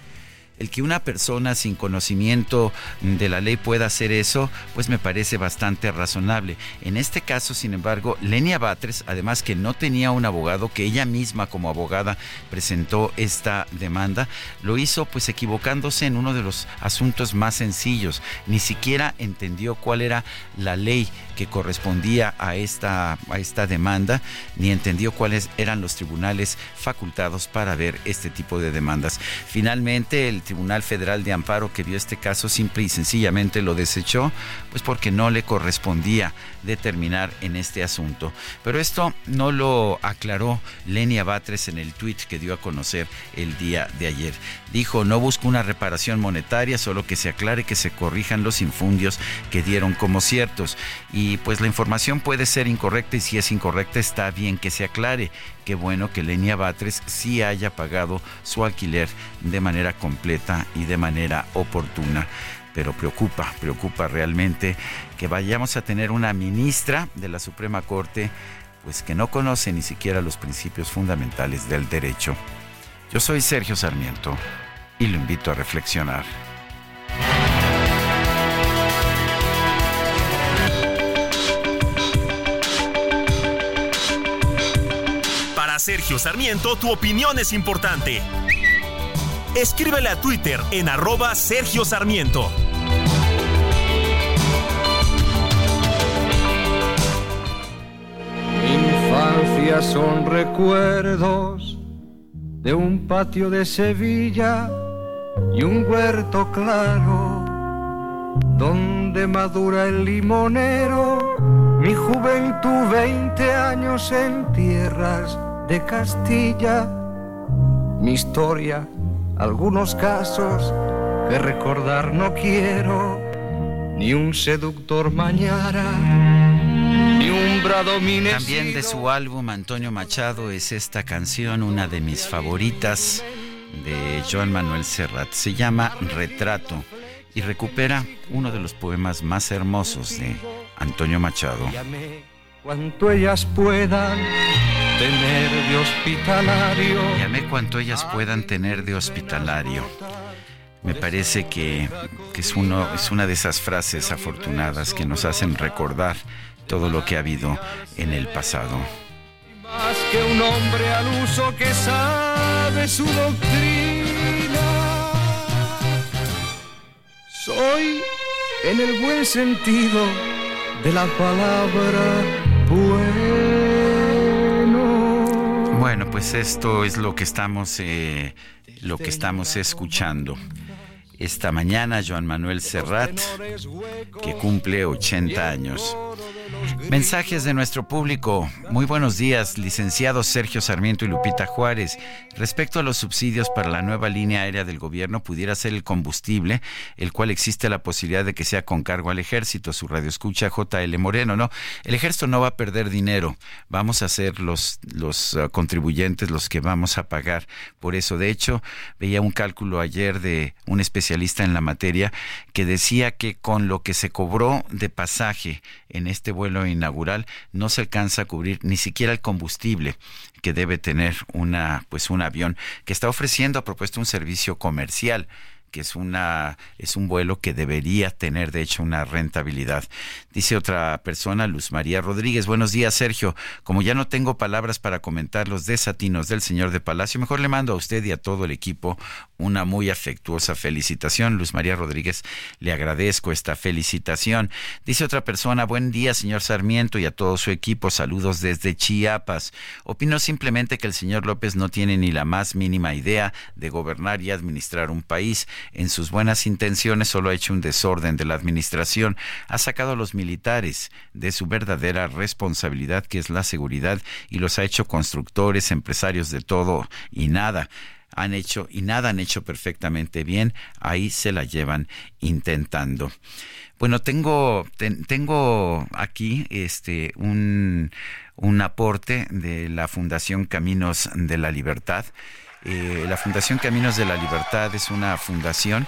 el que una persona sin conocimiento de la ley pueda hacer eso, pues me parece bastante razonable. En este caso, sin embargo, Lenia Batres, además que no tenía un abogado, que ella misma como abogada presentó esta demanda, lo hizo pues equivocándose en uno de los asuntos más sencillos. Ni siquiera entendió cuál era la ley que correspondía a esta, a esta demanda, ni entendió cuáles eran los tribunales facultados para ver este tipo de demandas. Finalmente, el Tribunal Federal de Amparo que vio este caso simple y sencillamente lo desechó, pues porque no le correspondía determinar en este asunto. Pero esto no lo aclaró Lenia Batres en el tuit que dio a conocer el día de ayer. Dijo, no busco una reparación monetaria, solo que se aclare que se corrijan los infundios que dieron como ciertos. Y pues la información puede ser incorrecta y si es incorrecta está bien que se aclare. Qué bueno que Lenia Batres sí haya pagado su alquiler de manera completa y de manera oportuna pero preocupa, preocupa realmente que vayamos a tener una ministra de la Suprema Corte pues que no conoce ni siquiera los principios fundamentales del derecho. Yo soy Sergio Sarmiento y lo invito a reflexionar. Sergio Sarmiento, tu opinión es importante. Escríbele a Twitter en arroba Sergio Sarmiento. Mi infancia son recuerdos de un patio de Sevilla y un huerto claro donde madura el limonero. Mi juventud, 20 años en tierras de Castilla mi historia, algunos casos que recordar no quiero, ni un seductor mañana, ni un bradomine. También de su álbum Antonio Machado es esta canción, una de mis favoritas de Joan Manuel Serrat. Se llama Retrato y recupera uno de los poemas más hermosos de Antonio Machado. Cuanto ellas puedan tener de hospitalario. Llamé cuanto ellas puedan tener de hospitalario. Me parece que, que es, uno, es una de esas frases afortunadas que nos hacen recordar todo lo que ha habido en el pasado. Más que un hombre al uso que sabe su doctrina. Soy, en el buen sentido de la palabra, bueno. Bueno, pues esto es lo que estamos, eh, lo que estamos escuchando. Esta mañana, Joan Manuel Serrat, que cumple 80 años. Mensajes de nuestro público. Muy buenos días, licenciados Sergio Sarmiento y Lupita Juárez. Respecto a los subsidios para la nueva línea aérea del gobierno, pudiera ser el combustible, el cual existe la posibilidad de que sea con cargo al ejército. Su radio escucha JL Moreno, ¿no? El ejército no va a perder dinero. Vamos a ser los, los uh, contribuyentes los que vamos a pagar por eso. De hecho, veía un cálculo ayer de un especialista en la materia que decía que con lo que se cobró de pasaje en este vuelo inaugural no se alcanza a cubrir ni siquiera el combustible que debe tener una pues un avión que está ofreciendo ha propuesto un servicio comercial que es una es un vuelo que debería tener de hecho una rentabilidad. Dice otra persona, Luz María Rodríguez, buenos días Sergio, como ya no tengo palabras para comentar los desatinos del señor de Palacio, mejor le mando a usted y a todo el equipo una muy afectuosa felicitación. Luz María Rodríguez, le agradezco esta felicitación. Dice otra persona, buen día señor Sarmiento y a todo su equipo, saludos desde Chiapas. Opino simplemente que el señor López no tiene ni la más mínima idea de gobernar y administrar un país en sus buenas intenciones solo ha hecho un desorden de la administración, ha sacado a los militares de su verdadera responsabilidad que es la seguridad y los ha hecho constructores, empresarios de todo y nada han hecho y nada han hecho perfectamente bien, ahí se la llevan intentando. Bueno, tengo, tengo aquí este un, un aporte de la Fundación Caminos de la Libertad. Eh, la Fundación Caminos de la Libertad es una fundación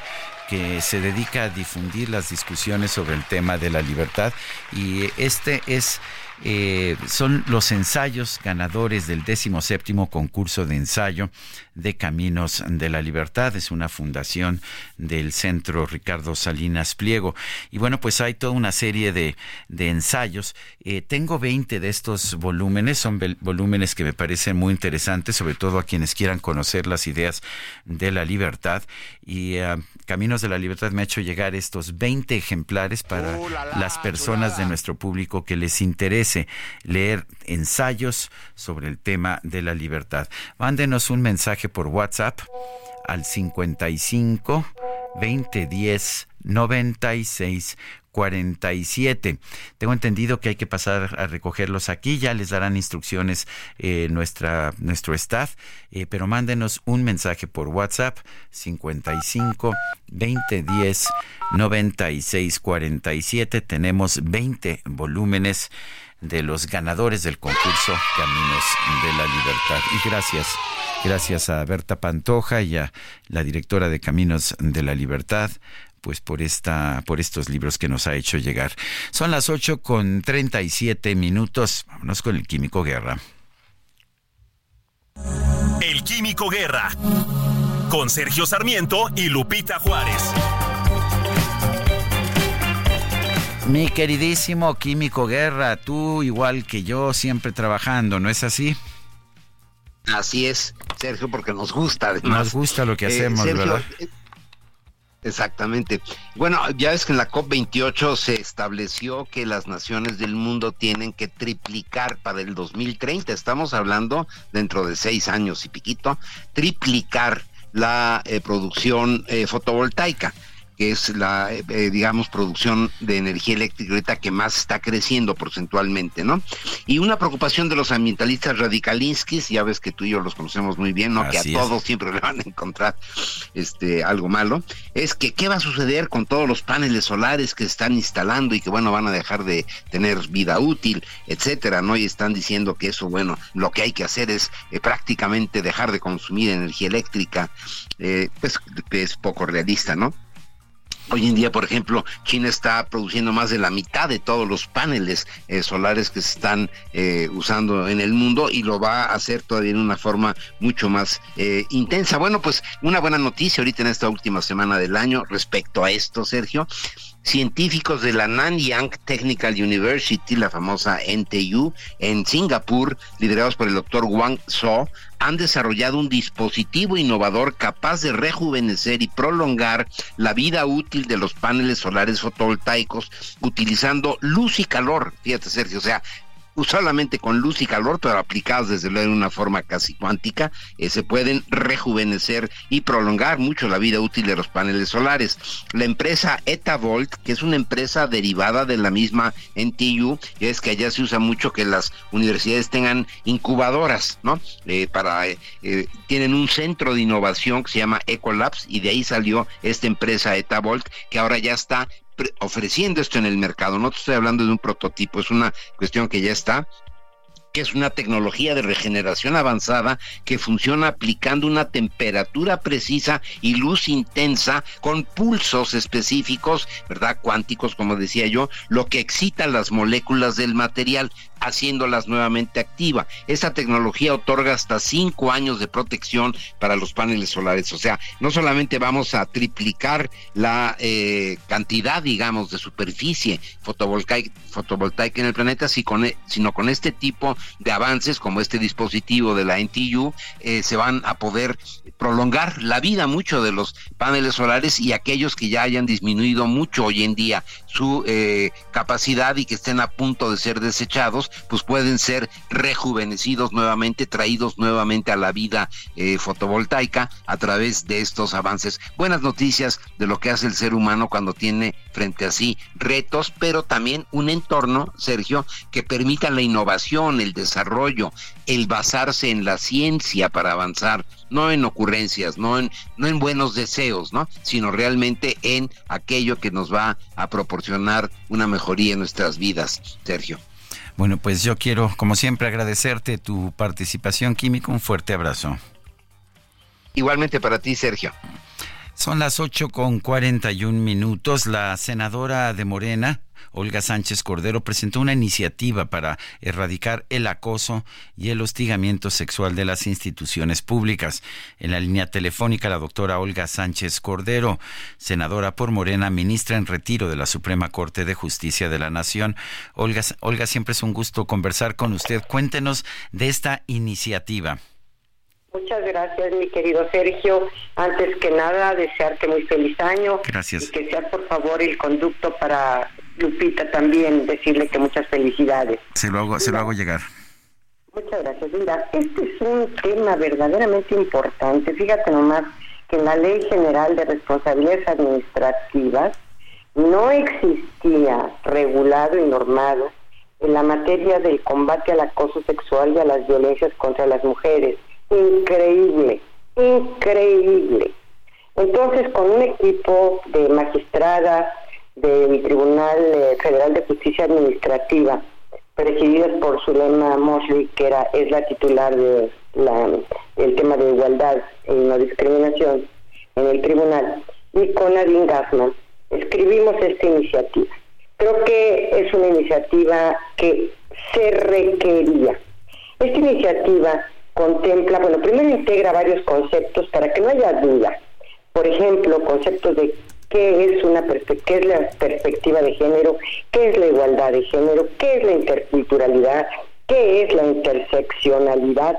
que se dedica a difundir las discusiones sobre el tema de la libertad y este es eh, son los ensayos ganadores del 17 concurso de ensayo de Caminos de la Libertad. Es una fundación del Centro Ricardo Salinas Pliego. Y bueno, pues hay toda una serie de, de ensayos. Eh, tengo 20 de estos volúmenes. Son volúmenes que me parecen muy interesantes, sobre todo a quienes quieran conocer las ideas de la libertad. Y eh, Caminos de la Libertad me ha hecho llegar estos 20 ejemplares para las personas de nuestro público que les interese leer ensayos sobre el tema de la libertad. Mándenos un mensaje por WhatsApp al 55 2010 96 47. Tengo entendido que hay que pasar a recogerlos aquí, ya les darán instrucciones eh, nuestra, nuestro staff, eh, pero mándenos un mensaje por WhatsApp 55 2010 96 47. Tenemos 20 volúmenes de los ganadores del concurso Caminos de la Libertad. Y gracias, gracias a Berta Pantoja y a la directora de Caminos de la Libertad, pues por esta, por estos libros que nos ha hecho llegar. Son las 8 con 37 minutos. Vámonos con el Químico Guerra. El Químico Guerra. Con Sergio Sarmiento y Lupita Juárez. Mi queridísimo Químico Guerra, tú igual que yo, siempre trabajando, ¿no es así? Así es, Sergio, porque nos gusta. Además. Nos gusta lo que hacemos, ¿verdad? Exactamente. Bueno, ya ves que en la COP28 se estableció que las naciones del mundo tienen que triplicar para el 2030. Estamos hablando dentro de seis años y piquito, triplicar la eh, producción eh, fotovoltaica que es la, eh, digamos, producción de energía eléctrica ahorita que más está creciendo porcentualmente, ¿no? Y una preocupación de los ambientalistas radicalinskis, ya ves que tú y yo los conocemos muy bien, ¿no? que a todos siempre le van a encontrar este algo malo, es que qué va a suceder con todos los paneles solares que se están instalando y que bueno, van a dejar de tener vida útil, etcétera, ¿no? Y están diciendo que eso, bueno, lo que hay que hacer es eh, prácticamente dejar de consumir energía eléctrica, eh, pues es poco realista, ¿no? Hoy en día, por ejemplo, China está produciendo más de la mitad de todos los paneles eh, solares que se están eh, usando en el mundo y lo va a hacer todavía en una forma mucho más eh, intensa. Bueno, pues una buena noticia ahorita en esta última semana del año respecto a esto, Sergio científicos de la Nanyang Technical University, la famosa NTU, en Singapur, liderados por el doctor Wang So, han desarrollado un dispositivo innovador capaz de rejuvenecer y prolongar la vida útil de los paneles solares fotovoltaicos utilizando luz y calor. Fíjate, Sergio, o sea, solamente con luz y calor, pero aplicados desde luego en una forma casi cuántica, eh, se pueden rejuvenecer y prolongar mucho la vida útil de los paneles solares. La empresa Etavolt, que es una empresa derivada de la misma NTU, es que allá se usa mucho que las universidades tengan incubadoras, ¿no? Eh, para eh, tienen un centro de innovación que se llama Ecolabs y de ahí salió esta empresa Etavolt que ahora ya está ofreciendo esto en el mercado. No te estoy hablando de un prototipo, es una cuestión que ya está que es una tecnología de regeneración avanzada que funciona aplicando una temperatura precisa y luz intensa con pulsos específicos, ¿verdad? Cuánticos, como decía yo, lo que excita las moléculas del material haciéndolas nuevamente activa. Esta tecnología otorga hasta cinco años de protección para los paneles solares. O sea, no solamente vamos a triplicar la eh, cantidad, digamos, de superficie fotovoltaica, fotovoltaica en el planeta, e, sino con este tipo de avances, como este dispositivo de la NTU, eh, se van a poder prolongar la vida mucho de los paneles solares y aquellos que ya hayan disminuido mucho hoy en día su eh, capacidad y que estén a punto de ser desechados, pues pueden ser rejuvenecidos nuevamente, traídos nuevamente a la vida eh, fotovoltaica a través de estos avances. Buenas noticias de lo que hace el ser humano cuando tiene frente a sí retos, pero también un entorno, Sergio, que permita la innovación, el desarrollo, el basarse en la ciencia para avanzar, no en ocurrencias, no en, no en buenos deseos, ¿no? Sino realmente en aquello que nos va a proporcionar una mejoría en nuestras vidas, Sergio. Bueno, pues yo quiero, como siempre, agradecerte tu participación, Químico. Un fuerte abrazo. Igualmente para ti, Sergio. Son las 8 con 41 minutos. La senadora de Morena, Olga Sánchez Cordero, presentó una iniciativa para erradicar el acoso y el hostigamiento sexual de las instituciones públicas. En la línea telefónica, la doctora Olga Sánchez Cordero, senadora por Morena, ministra en retiro de la Suprema Corte de Justicia de la Nación. Olga, Olga siempre es un gusto conversar con usted. Cuéntenos de esta iniciativa. Muchas gracias, mi querido Sergio. Antes que nada, desearte muy feliz año. Gracias. Y que sea, por favor, el conducto para Lupita también, decirle que muchas felicidades. Se lo hago, se lo hago llegar. Muchas gracias. Mira, este es un tema verdaderamente importante. Fíjate nomás que en la Ley General de Responsabilidades Administrativas no existía regulado y normado en la materia del combate al acoso sexual y a las violencias contra las mujeres increíble, increíble. Entonces, con un equipo de magistradas del Tribunal eh, Federal de Justicia Administrativa, presididas por Zulema Mosley, que era, es la titular de la, el tema de igualdad y no discriminación en el tribunal, y con Adin Gassman, escribimos esta iniciativa. Creo que es una iniciativa que se requería. Esta iniciativa contempla, bueno, primero integra varios conceptos para que no haya duda. Por ejemplo, conceptos de qué es una qué es la perspectiva de género, qué es la igualdad de género, qué es la interculturalidad, qué es la interseccionalidad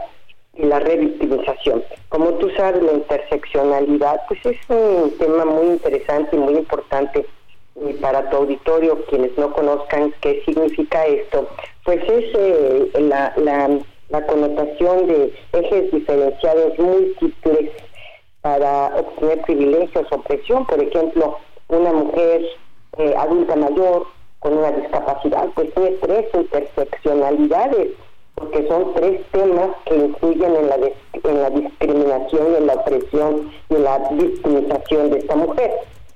y la revictimización. Como tú sabes, la interseccionalidad pues es un tema muy interesante y muy importante y para tu auditorio, quienes no conozcan qué significa esto, pues es eh, la la connotación de ejes diferenciados múltiples para obtener privilegios o presión, por ejemplo, una mujer eh, adulta mayor con una discapacidad, pues tiene tres interseccionalidades, porque son tres temas que influyen en la, en discriminación, en la opresión y en la victimización de esta mujer.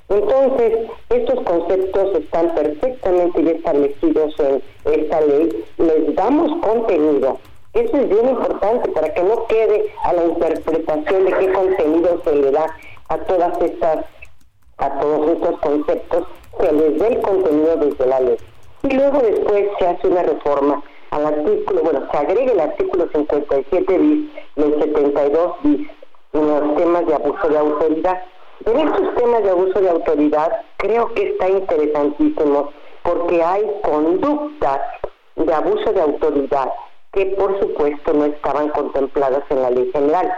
Entonces, estos conceptos están perfectamente establecidos en esta ley, les damos contenido. Eso es bien importante para que no quede a la interpretación de qué contenido se le da a todas estas, a todos estos conceptos, se les dé el contenido desde la ley. Y luego después se hace una reforma al artículo, bueno, se agrega el artículo 57 bis y el 72 bis en los temas de abuso de autoridad en estos temas de abuso de autoridad creo que está interesantísimo porque hay conductas de abuso de autoridad que por supuesto no estaban contempladas en la ley general.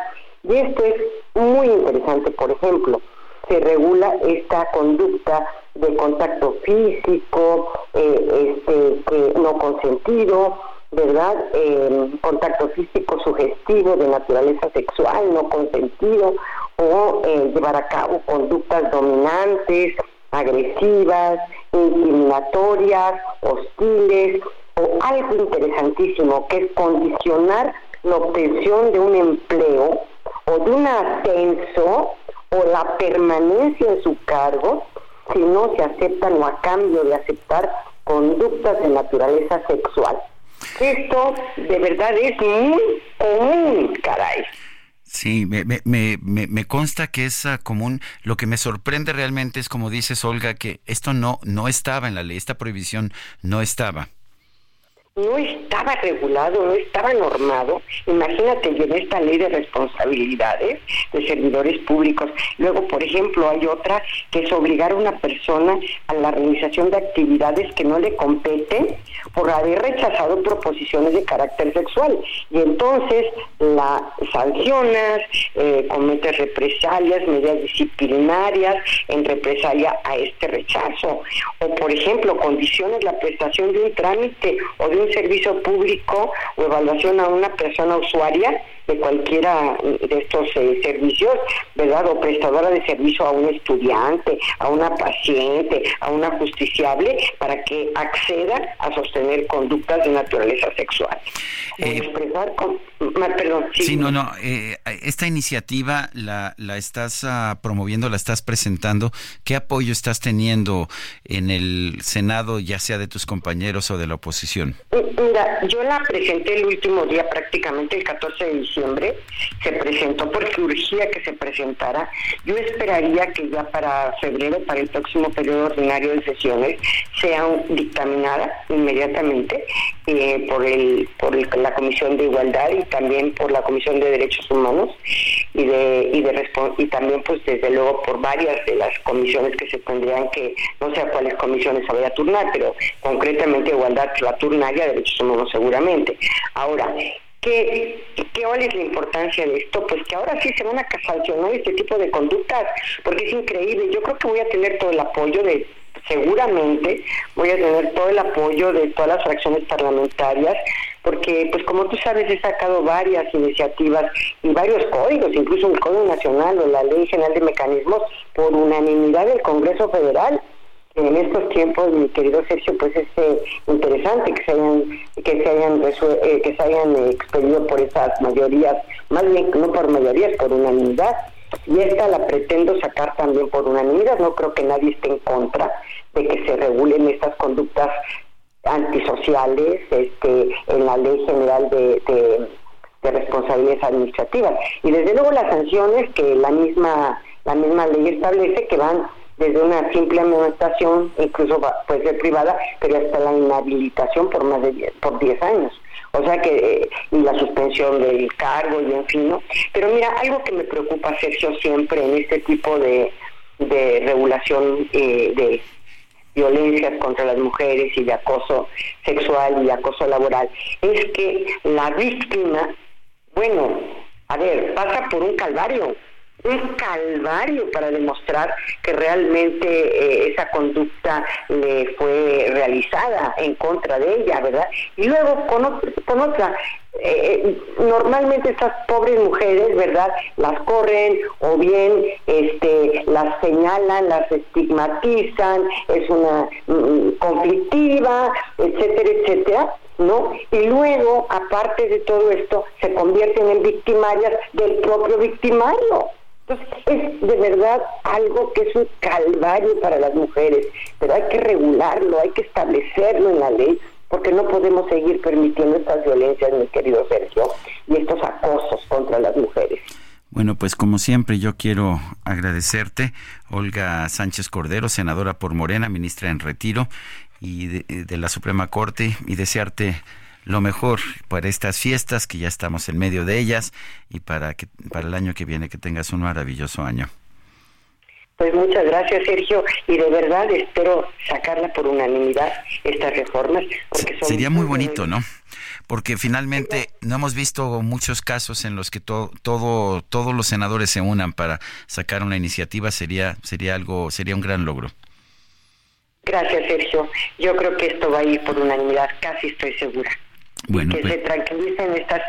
Y esto es muy interesante, por ejemplo, se regula esta conducta de contacto físico, eh, este, no consentido, ¿verdad? Eh, contacto físico sugestivo de naturaleza sexual no consentido o eh, llevar a cabo conductas dominantes, agresivas, intimidatorias, hostiles o algo interesantísimo que es condicionar la obtención de un empleo o de un ascenso o la permanencia en su cargo si no se aceptan o a cambio de aceptar conductas de naturaleza sexual. Esto de verdad es muy común, caray. Sí, me, consta que es ah, común. Lo que me sorprende realmente es, como dices, Olga, que esto no, no estaba en la ley, esta prohibición no estaba no estaba regulado, no estaba normado. Imagínate, en esta ley de responsabilidades de servidores públicos. Luego, por ejemplo, hay otra que es obligar a una persona a la realización de actividades que no le competen por haber rechazado proposiciones de carácter sexual. Y entonces la sancionas, eh, cometes represalias, medidas disciplinarias en represalia a este rechazo. O, por ejemplo, condiciones la prestación de un trámite o de un servicio público o evaluación a una persona usuaria de cualquiera de estos eh, servicios, ¿verdad? O prestadora de servicio a un estudiante, a una paciente, a una justiciable, para que acceda a sostener conductas de naturaleza sexual. Eh, expresar con... Perdón, sí. no, no. Eh, esta iniciativa la, la estás ah, promoviendo, la estás presentando. ¿Qué apoyo estás teniendo en el Senado, ya sea de tus compañeros o de la oposición? Mira, yo la presenté el último día, prácticamente el 14 de diciembre se presentó porque urgía que se presentara. Yo esperaría que ya para febrero, para el próximo periodo ordinario de sesiones, sea dictaminada inmediatamente eh, por, el, por la Comisión de Igualdad y también por la Comisión de Derechos Humanos y de y de y también pues desde luego por varias de las comisiones que se tendrían que no sé a cuáles comisiones se vaya a turnar pero concretamente igualdad la turnaria derechos humanos seguramente ahora ¿Qué, ¿Qué cuál es la importancia de esto? Pues que ahora sí se van a sancionar este tipo de conductas, porque es increíble. Yo creo que voy a tener todo el apoyo de, seguramente, voy a tener todo el apoyo de todas las fracciones parlamentarias, porque pues como tú sabes he sacado varias iniciativas y varios códigos, incluso el Código Nacional o la Ley General de Mecanismos, por unanimidad del Congreso Federal en estos tiempos, mi querido Sergio, pues es eh, interesante que se hayan que se hayan eh, que se hayan expedido por esas mayorías, más bien no por mayorías, por unanimidad. Y esta la pretendo sacar también por unanimidad. No creo que nadie esté en contra de que se regulen estas conductas antisociales este, en la ley general de, de, de responsabilidades administrativas. Y desde luego las sanciones que la misma la misma ley establece que van desde una simple amonestación, incluso puede ser privada, pero hasta la inhabilitación por más de 10, por 10 años. O sea que, eh, y la suspensión del cargo y en fin, ¿no? Pero mira, algo que me preocupa, Sergio, siempre en este tipo de, de regulación eh, de violencias contra las mujeres y de acoso sexual y acoso laboral, es que la víctima, bueno, a ver, pasa por un calvario, un calvario para demostrar que realmente eh, esa conducta le fue realizada en contra de ella, ¿verdad? Y luego con, con otra, eh, normalmente estas pobres mujeres, ¿verdad? Las corren o bien este, las señalan, las estigmatizan, es una mm, conflictiva, etcétera, etcétera. ¿no? Y luego, aparte de todo esto, se convierten en victimarias del propio victimario. Entonces, es de verdad algo que es un calvario para las mujeres, pero hay que regularlo, hay que establecerlo en la ley, porque no podemos seguir permitiendo estas violencias, mi querido Sergio, y estos acosos contra las mujeres. Bueno, pues como siempre yo quiero agradecerte, Olga Sánchez Cordero, senadora por Morena, ministra en retiro y de, de la Suprema Corte, y desearte lo mejor para estas fiestas, que ya estamos en medio de ellas, y para, que, para el año que viene que tengas un maravilloso año. Pues muchas gracias, Sergio, y de verdad espero sacarla por unanimidad estas reformas. Porque son Sería muy bonito, ¿no? Porque finalmente no hemos visto muchos casos en los que todo, todos los senadores se unan para sacar una iniciativa. Sería, sería algo, sería un gran logro. Gracias, Sergio. Yo creo que esto va a ir por unanimidad, casi estoy segura. Bueno, que pues, se tranquilicen estas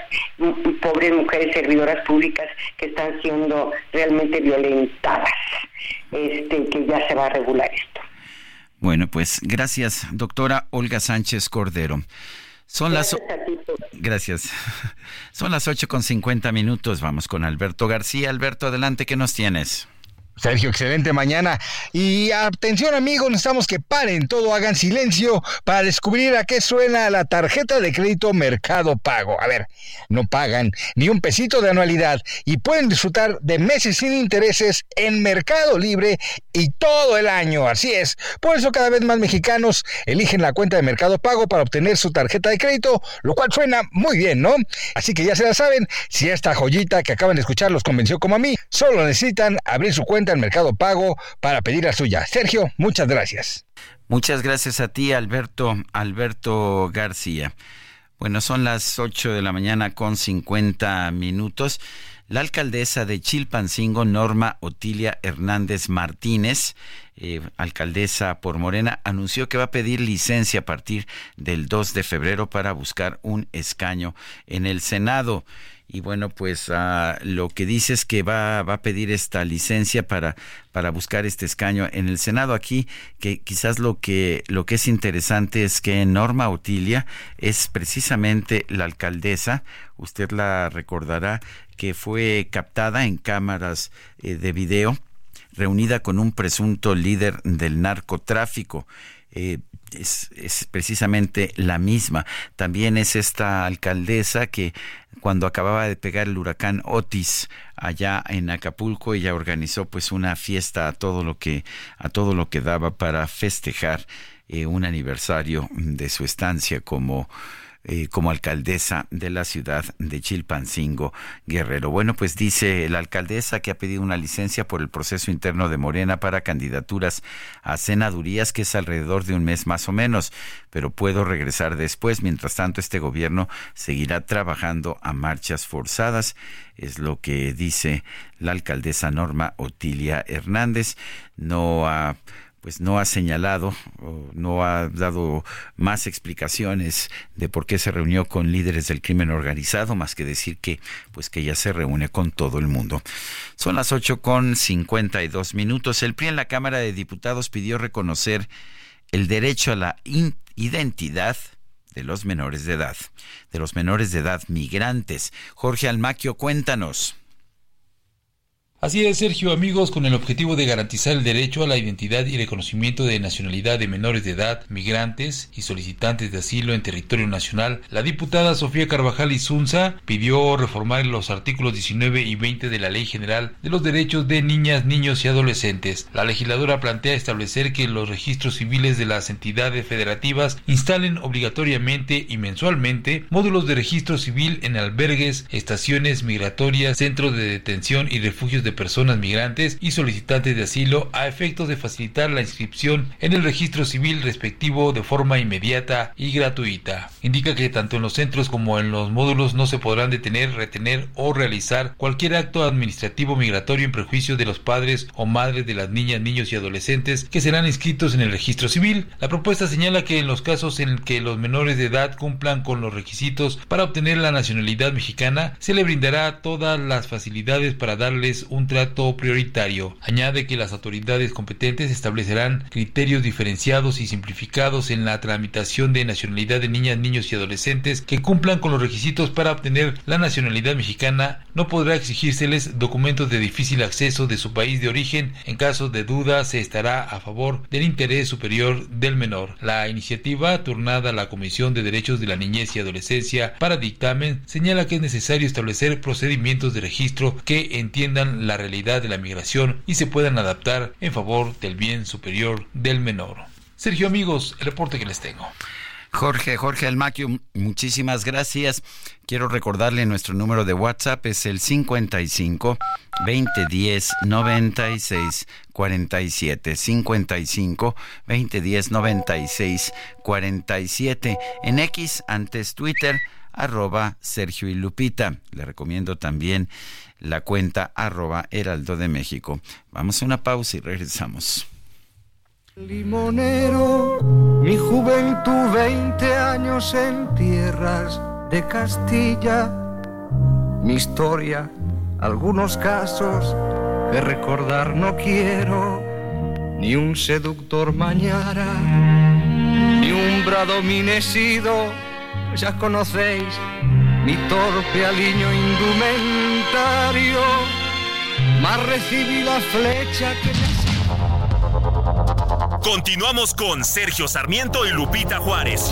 pobres mujeres servidoras públicas que están siendo realmente violentadas, este, que ya se va a regular esto. bueno, pues gracias, doctora Olga Sánchez Cordero. Son las Gracias a ti por- gracias. [LAUGHS] Son las ocho con cincuenta minutos. Vamos con Alberto García. Alberto, adelante, ¿qué nos tienes? Sergio, excelente mañana. Y atención amigos, necesitamos que paren todo, hagan silencio para descubrir a qué suena la tarjeta de crédito Mercado Pago. A ver, no pagan ni un pesito de anualidad y pueden disfrutar de meses sin intereses en Mercado Libre y todo el año. Así es. Por eso cada vez más mexicanos eligen la cuenta de Mercado Pago para obtener su tarjeta de crédito, lo cual suena muy bien, ¿no? Así que ya se la saben, si esta joyita que acaban de escuchar los convenció como a mí, solo necesitan abrir su cuenta en Mercado Pago para pedir la suya. Sergio, muchas gracias. Muchas gracias a ti, Alberto, Alberto García. Bueno, son las 8 de la mañana con 50 minutos. La alcaldesa de Chilpancingo, Norma Otilia Hernández Martínez, eh, alcaldesa por Morena, anunció que va a pedir licencia a partir del 2 de febrero para buscar un escaño en el Senado. Y bueno, pues ah, lo que dice es que va, va a pedir esta licencia para, para buscar este escaño en el Senado. Aquí, que quizás lo que, lo que es interesante es que Norma Otilia es precisamente la alcaldesa, usted la recordará, que fue captada en cámaras eh, de video, reunida con un presunto líder del narcotráfico. Eh, es, es precisamente la misma. También es esta alcaldesa que cuando acababa de pegar el huracán Otis allá en Acapulco, ella organizó pues una fiesta a todo lo que a todo lo que daba para festejar eh, un aniversario de su estancia como eh, como alcaldesa de la ciudad de Chilpancingo, Guerrero. Bueno, pues dice la alcaldesa que ha pedido una licencia por el proceso interno de Morena para candidaturas a senadurías, que es alrededor de un mes más o menos, pero puedo regresar después. Mientras tanto, este gobierno seguirá trabajando a marchas forzadas, es lo que dice la alcaldesa Norma Otilia Hernández. No ha pues no ha señalado, o no ha dado más explicaciones de por qué se reunió con líderes del crimen organizado, más que decir que, pues que ya se reúne con todo el mundo. Son las ocho con cincuenta y dos minutos. El PRI en la Cámara de Diputados pidió reconocer el derecho a la identidad de los menores de edad, de los menores de edad migrantes. Jorge Almaquio, cuéntanos. Así es, Sergio, amigos, con el objetivo de garantizar el derecho a la identidad y reconocimiento de nacionalidad de menores de edad, migrantes y solicitantes de asilo en territorio nacional, la diputada Sofía Carvajal Izunza pidió reformar los artículos 19 y 20 de la Ley General de los Derechos de Niñas, Niños y Adolescentes. La legisladora plantea establecer que los registros civiles de las entidades federativas instalen obligatoriamente y mensualmente módulos de registro civil en albergues, estaciones migratorias, centros de detención y refugios de de personas migrantes y solicitantes de asilo a efectos de facilitar la inscripción en el registro civil respectivo de forma inmediata y gratuita. Indica que tanto en los centros como en los módulos no se podrán detener, retener o realizar cualquier acto administrativo migratorio en prejuicio de los padres o madres de las niñas, niños y adolescentes que serán inscritos en el registro civil. La propuesta señala que en los casos en que los menores de edad cumplan con los requisitos para obtener la nacionalidad mexicana, se le brindará todas las facilidades para darles trato prioritario. Añade que las autoridades competentes establecerán criterios diferenciados y simplificados en la tramitación de nacionalidad de niñas, niños y adolescentes que cumplan con los requisitos para obtener la nacionalidad mexicana. No podrá exigírseles documentos de difícil acceso de su país de origen. En caso de duda, se estará a favor del interés superior del menor. La iniciativa, turnada a la Comisión de Derechos de la Niñez y Adolescencia para dictamen, señala que es necesario establecer procedimientos de registro que entiendan la realidad de la migración y se puedan adaptar en favor del bien superior del menor. Sergio, amigos, el reporte que les tengo. Jorge, Jorge Almaquio, muchísimas gracias. Quiero recordarle nuestro número de WhatsApp es el 55 2010 96 47 55 2010 96 47 en X antes Twitter arroba Sergio y Lupita. Le recomiendo también la cuenta arroba Heraldo de México. Vamos a una pausa y regresamos. Limonero, mi juventud, 20 años en tierras de Castilla. Mi historia, algunos casos que recordar no quiero. Ni un seductor mañana, ni un bradominesido, ya conocéis mi torpe aliño indumentario. Más recibí la flecha que Continuamos con Sergio Sarmiento y Lupita Juárez.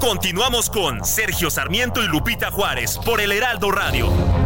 Continuamos con Sergio Sarmiento y Lupita Juárez por el Heraldo Radio.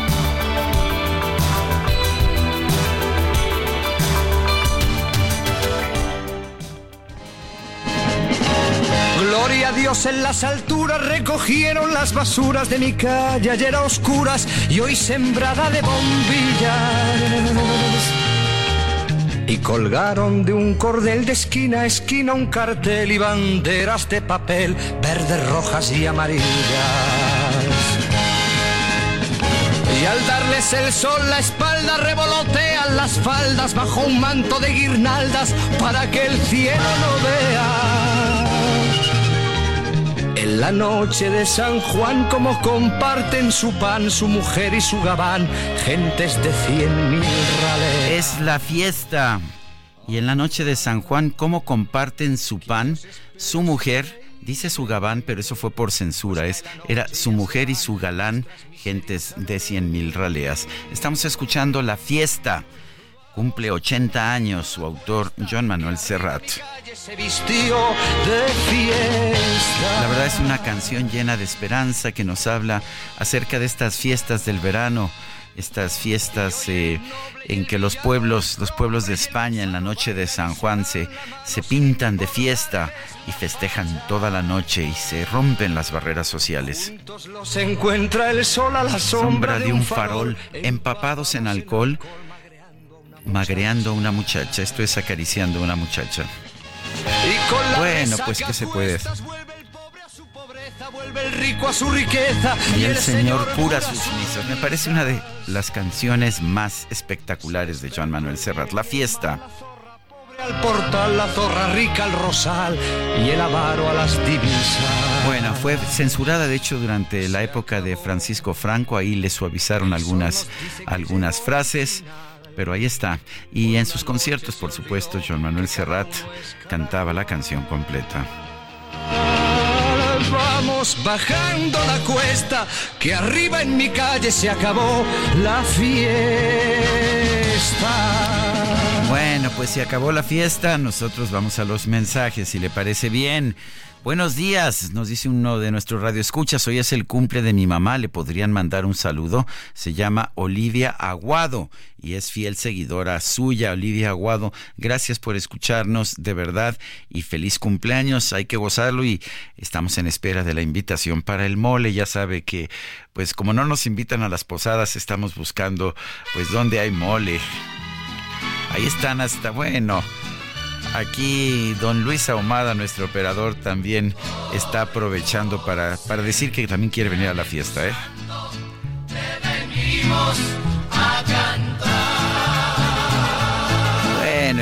Gloria a Dios en las alturas, recogieron las basuras de mi calle ayer a oscuras y hoy sembrada de bombillas. Y colgaron de un cordel de esquina a esquina un cartel y banderas de papel, verdes, rojas y amarillas. Y al darles el sol la espalda revolotean las faldas bajo un manto de guirnaldas para que el cielo no vea. En la noche de San Juan, como comparten su pan, su mujer y su gabán, gentes de cien mil rales. Es la fiesta. Y en la noche de San Juan, ¿cómo comparten su pan, su mujer? Dice su gabán, pero eso fue por censura. Es, era su mujer y su galán, gentes de cien mil raleas. Estamos escuchando La Fiesta. Cumple 80 años su autor, John Manuel Serrat. La verdad es una canción llena de esperanza que nos habla acerca de estas fiestas del verano, estas fiestas eh, en que los pueblos, los pueblos de España en la noche de San Juan se, se pintan de fiesta y festejan toda la noche y se rompen las barreras sociales. Se encuentra el sol a la sombra, Sombra de un farol, empapados en alcohol, magreando a una muchacha. Esto es acariciando a una muchacha. Bueno, pues, ¿qué se puede hacer? vuelve el pobre a su pobreza, vuelve el rico a su riqueza y el Señor cura sus misas. Me parece una de las canciones más espectaculares de Joan Manuel Serrat. La fiesta. Al portal, la zorra rica al rosal y el avaro a las divisas. Bueno, fue censurada de hecho durante la época de Francisco Franco. Ahí le suavizaron algunas, algunas frases pero ahí está. Y en sus conciertos, por supuesto, Joan Manuel Serrat cantaba la canción completa. Vamos bajando la cuesta, que arriba en mi calle se acabó la fiesta. Bueno, pues se acabó la fiesta, nosotros vamos a los mensajes, si le parece bien. Buenos días, nos dice uno de nuestros radioescuchas. Hoy es el cumple de mi mamá. Le podrían mandar un saludo. Se llama Olivia Aguado y es fiel seguidora suya. Olivia Aguado, gracias por escucharnos de verdad y feliz cumpleaños. Hay que gozarlo y estamos en espera de la invitación para el mole. Ya sabe que, pues, como no nos invitan a las posadas, estamos buscando, pues, dónde hay mole. Ahí están hasta, bueno. Aquí don Luis Ahumada, nuestro operador, también está aprovechando para, para decir que también quiere venir a la fiesta, ¿eh?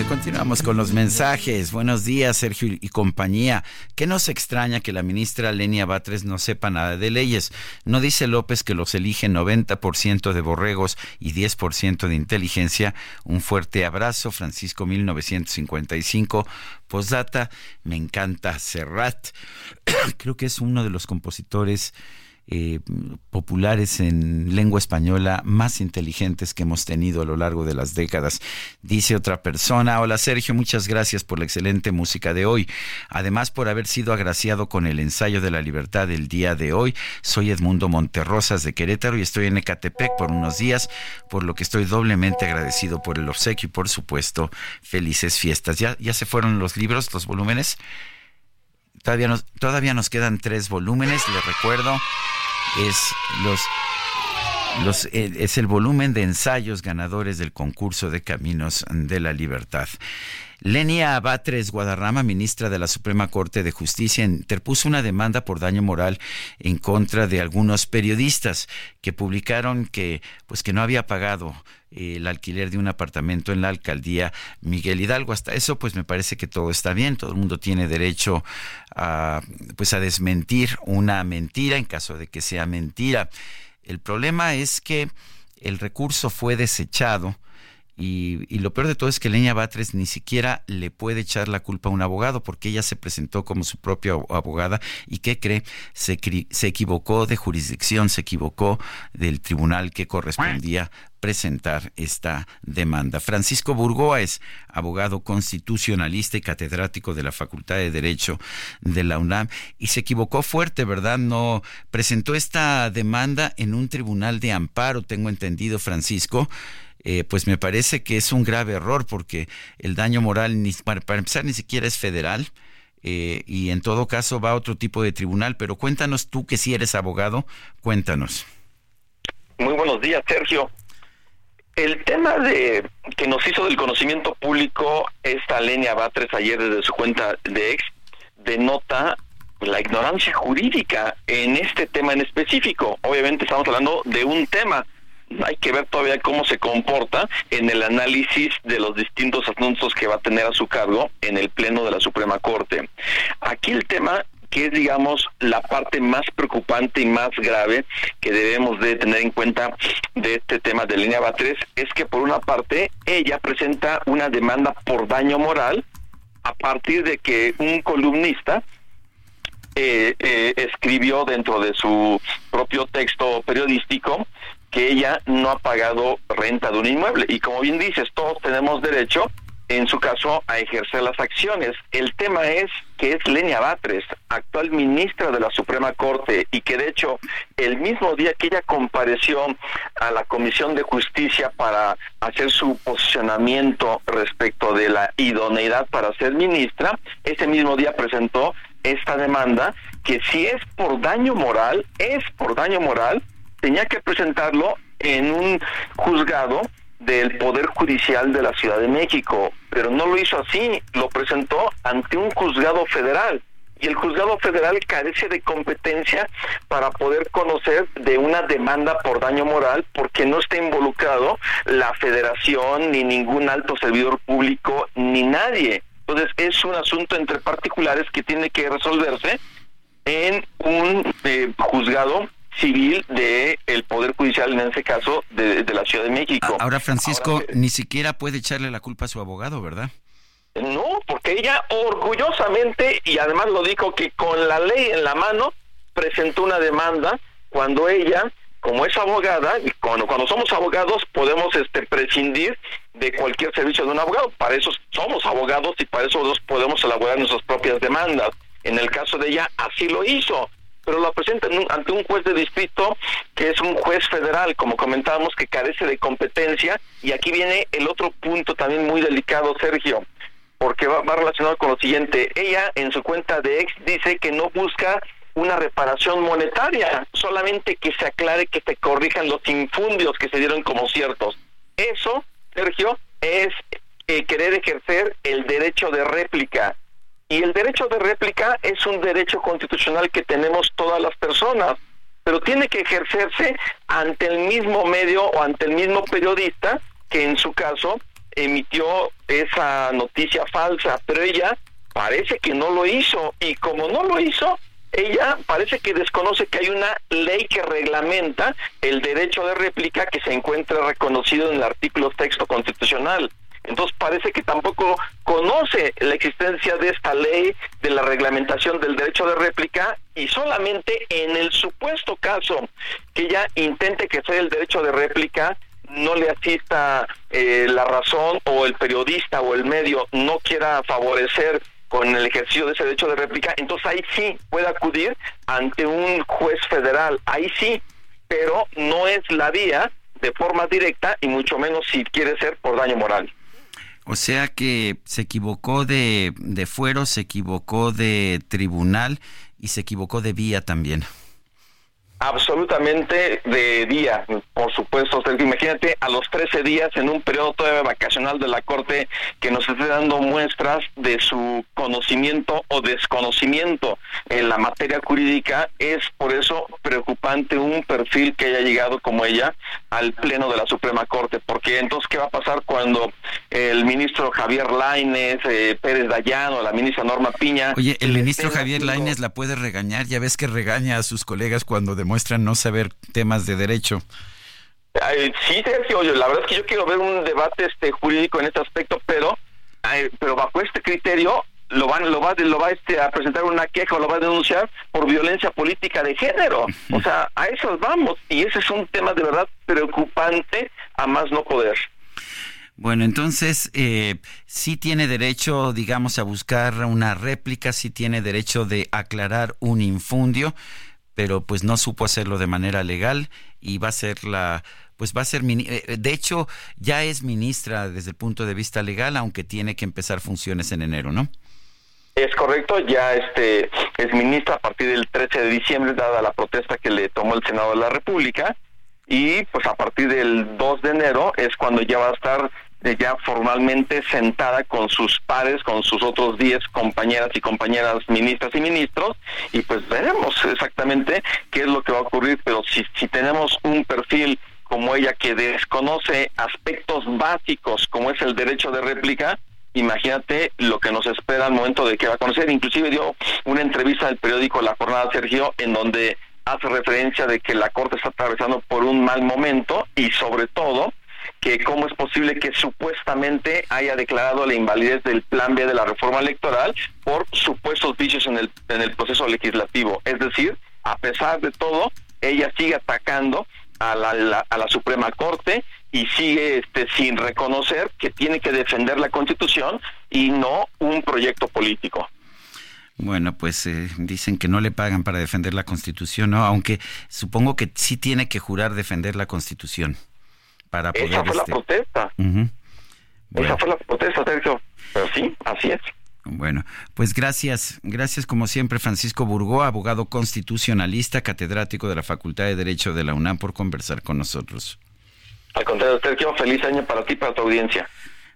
Continuamos con los mensajes. Buenos días, Sergio y compañía. ¿Qué nos extraña que la ministra Lenia Batres no sepa nada de leyes? ¿No dice López que los elige 90% de borregos y 10% de inteligencia? Un fuerte abrazo, Francisco 1955. Postdata, me encanta Serrat. [COUGHS] Creo que es uno de los compositores eh, populares en lengua española más inteligentes que hemos tenido a lo largo de las décadas. Dice otra persona, hola Sergio, muchas gracias por la excelente música de hoy. Además por haber sido agraciado con el ensayo de la libertad del día de hoy. Soy Edmundo Monterrosas de Querétaro y estoy en Ecatepec por unos días, por lo que estoy doblemente agradecido por el obsequio y por supuesto felices fiestas. ¿Ya, ya se fueron los libros, los volúmenes? Todavía nos, todavía nos quedan tres volúmenes, les recuerdo. Es los, los, es el volumen de ensayos ganadores del concurso de Caminos de la Libertad. Lenia Abatres Guadarrama, ministra de la Suprema Corte de Justicia, interpuso una demanda por daño moral en contra de algunos periodistas que publicaron que, pues, que no había pagado eh, el alquiler de un apartamento en la alcaldía Miguel Hidalgo. Hasta eso, pues me parece que todo está bien. Todo el mundo tiene derecho a, pues, a desmentir una mentira en caso de que sea mentira. El problema es que el recurso fue desechado y, lo peor de todo es que Leña Batres ni siquiera le puede echar la culpa a un abogado porque ella se presentó como su propia abogada y ¿qué cree? Se, se equivocó de jurisdicción, se equivocó del tribunal que correspondía presentar esta demanda. Francisco Burgoa es abogado constitucionalista y catedrático de la Facultad de Derecho de la UNAM y se equivocó fuerte, ¿verdad? No presentó esta demanda en un tribunal de amparo, tengo entendido, Francisco eh, pues me parece que es un grave error porque el daño moral, ni, para, empezar, ni siquiera es federal. Eh, y en todo caso va a otro tipo de tribunal, pero cuéntanos tú que si eres abogado, cuéntanos. Muy buenos días, Sergio. El tema de que nos hizo del conocimiento público esta Lenia Batres ayer desde su cuenta de ex denota la ignorancia jurídica en este tema en específico. Obviamente estamos hablando de un tema hay que ver todavía cómo se comporta en el análisis de los distintos asuntos que va a tener a su cargo en el Pleno de la Suprema Corte. Aquí el tema que es, digamos, la parte más preocupante y más grave que debemos de tener en cuenta de este tema de línea Batres, es que por una parte ella presenta una demanda por daño moral a partir de que un columnista eh, eh, escribió dentro de su propio texto periodístico que ella no ha pagado renta de un inmueble. Y como bien dices, todos tenemos derecho, en su caso, a ejercer las acciones. El tema es que es Lenia Batres, actual ministra de la Suprema Corte, y que de hecho el mismo día que ella compareció a la Comisión de Justicia para hacer su posicionamiento respecto de la idoneidad para ser ministra, ese mismo día presentó esta demanda que si es por daño moral, es por daño moral, tenía que presentarlo en un juzgado del Poder Judicial de la Ciudad de México, pero no lo hizo así, lo presentó ante un juzgado federal. y el juzgado federal carece de competencia para poder conocer de una demanda por daño moral porque no está involucrado la federación ni ningún alto servidor público ni nadie. Entonces es un asunto entre particulares que tiene que resolverse en un eh, juzgado civil del el Poder Judicial, en ese caso, de, la Ciudad de México. Ahora, Francisco, ni siquiera puede echarle la culpa a su abogado, ¿verdad? No, porque ella orgullosamente, y además lo dijo que con la ley en la mano, presentó una demanda cuando ella, como es abogada, y cuando, cuando somos abogados podemos este, prescindir de cualquier servicio de un abogado. Para eso somos abogados y para eso podemos elaborar nuestras propias demandas. En el caso de ella, así lo hizo pero lo presenta ante un juez de distrito que es un juez federal, como comentábamos, que carece de competencia. Y aquí viene el otro punto también muy delicado, Sergio porque va, relacionado con lo siguiente. Ella en su cuenta de ex dice que no busca una reparación monetaria, solamente que se aclare que se corrijan los infundios que se dieron como ciertos. Eso, Sergio, es eh, querer ejercer el derecho de réplica. Y el derecho de réplica es un derecho constitucional que tenemos todas las personas, pero tiene que ejercerse ante el mismo medio o ante el mismo periodista que en su caso emitió esa noticia falsa, pero ella parece que no lo hizo y como no lo hizo, ella parece que desconoce que hay una ley que reglamenta el derecho de réplica que se encuentra reconocido en el artículo texto constitucional. Entonces parece que tampoco conoce la existencia de esta ley, de la reglamentación del derecho de réplica y solamente en el supuesto caso que ella intente que sea el derecho de réplica, no le asista eh, la razón o el periodista o el medio no quiera favorecer con el ejercicio de ese derecho de réplica, entonces ahí sí puede acudir ante un juez federal, ahí sí, pero no es la vía de forma directa y mucho menos si quiere ser por daño moral. O sea que se equivocó de, de fuero, se equivocó de tribunal y se equivocó de vía también. Absolutamente de día, por supuesto. imagínate a los 13 días en un periodo todavía vacacional de la Corte que nos esté dando muestras de su conocimiento o desconocimiento en la materia jurídica. Es por eso preocupante un perfil que haya llegado como ella al Pleno de la Suprema Corte. Porque entonces, ¿qué va a pasar cuando el ministro Javier Laines, eh, Pérez Dayano, la ministra Norma Piña... Oye, el ministro Javier Laines la puede regañar. Ya ves que regaña a sus colegas cuando muestran no saber temas de derecho. sí, Sergio, la verdad es que yo quiero ver un debate este jurídico en este aspecto, pero pero bajo este criterio lo van lo va lo va este a presentar una queja o lo va a denunciar por violencia política de género. [LAUGHS] O sea, a eso vamos y ese es un tema de verdad preocupante a más no poder. Bueno, entonces eh, sí tiene derecho, digamos, a buscar una réplica, sí tiene derecho de aclarar un infundio pero pues no supo hacerlo de manera legal y va a ser la pues va a ser eh, de hecho ya es ministra desde el punto de vista legal aunque tiene que empezar funciones en enero, ¿no? Es correcto, ya este es ministra a partir del 13 de diciembre dada la protesta que le tomó el Senado de la República y pues a partir del 2 de enero es cuando ya va a estar ya formalmente sentada con sus pares, con sus otros 10 compañeras y compañeras ministras y ministros, y pues veremos exactamente qué es lo que va a ocurrir, pero si, si tenemos un perfil como ella que desconoce aspectos básicos como es el derecho de réplica, imagínate lo que nos espera al momento de que va a conocer. Inclusive dio una entrevista al periódico La Jornada Sergio en donde hace referencia de que la Corte está atravesando por un mal momento y sobre todo que cómo es posible que supuestamente haya declarado la invalidez del plan B de la reforma electoral por supuestos vicios en el, en el proceso legislativo. Es decir, a pesar de todo, ella sigue atacando a la, a la Suprema Corte y sigue este, sin reconocer que tiene que defender la Constitución y no un proyecto político. Bueno, pues eh, dicen que no le pagan para defender la Constitución, ¿no? Aunque supongo que sí tiene que jurar defender la Constitución para poder... Esa fue la este, protesta. Esa fue la protesta, Sergio. Pero sí, así es. Bueno, pues gracias, gracias como siempre Francisco Burgó, abogado constitucionalista, catedrático de la Facultad de Derecho de la UNAM por conversar con nosotros. Al contrario, Sergio, feliz año para ti y para tu audiencia.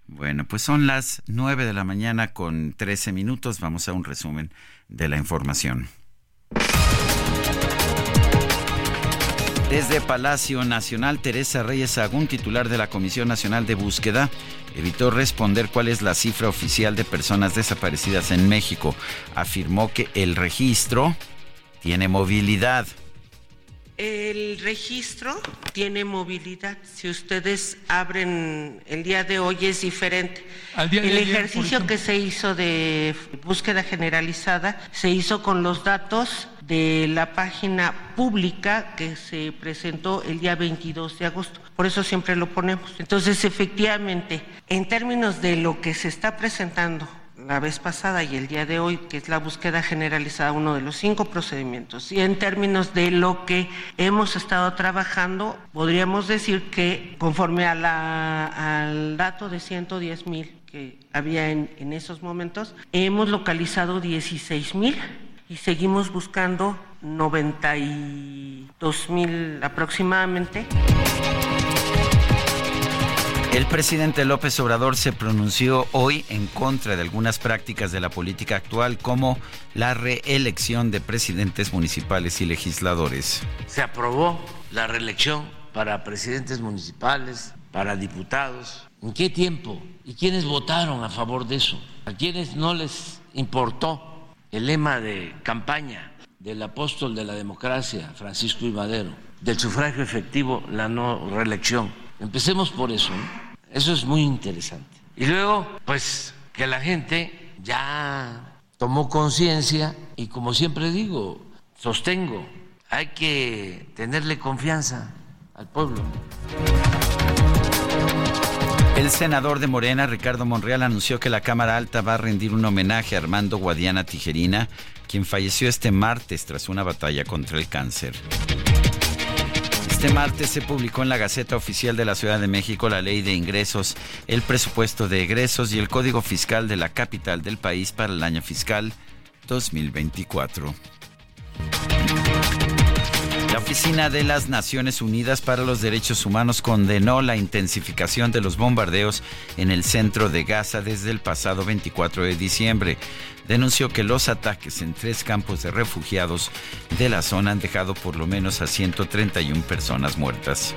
Bueno, pues son las 9 de la mañana con 13 minutos. Vamos a un resumen de la información. Desde Palacio Nacional, Teresa Reyes Agún, titular de la Comisión Nacional de Búsqueda, evitó responder cuál es la cifra oficial de personas desaparecidas en México. Afirmó que el registro tiene movilidad. El registro tiene movilidad. Si ustedes abren el día de hoy es diferente. el ejercicio que se hizo de búsqueda generalizada se hizo con los datos de la página pública que se presentó el día 22 de agosto. Por eso siempre lo ponemos. Entonces, efectivamente, en términos de lo que se está presentando la vez pasada y el día de hoy, que es la búsqueda generalizada, uno de los cinco procedimientos. Y en términos de lo que hemos estado trabajando, podríamos decir que conforme a la, al dato de 110 mil que había en, en esos momentos, hemos localizado 16 mil y seguimos buscando 92 mil aproximadamente. El presidente López Obrador se pronunció hoy en contra de algunas prácticas de la política actual como la reelección de presidentes municipales y legisladores. Se aprobó la reelección para presidentes municipales, para diputados. ¿En qué tiempo? ¿Y quiénes votaron a favor de eso? ¿A quiénes no les importó el lema de campaña del apóstol de la democracia, Francisco I. Del sufragio efectivo, la no reelección? Empecemos por eso. Eso es muy interesante. Y luego, pues, que la gente ya tomó conciencia y como siempre digo, sostengo, hay que tenerle confianza al pueblo. El senador de Morena, Ricardo Monreal, anunció que la Cámara Alta va a rendir un homenaje a Armando Guadiana Tijerina, quien falleció este martes tras una batalla contra el cáncer. Este martes se publicó en la Gaceta Oficial de la Ciudad de México la Ley de Ingresos, el presupuesto de egresos y el Código Fiscal de la capital del país para el año fiscal 2024. La Oficina de las Naciones Unidas para los Derechos Humanos condenó la intensificación de los bombardeos en el centro de Gaza desde el pasado 24 de diciembre denunció que los ataques en tres campos de refugiados de la zona han dejado por lo menos a 131 personas muertas.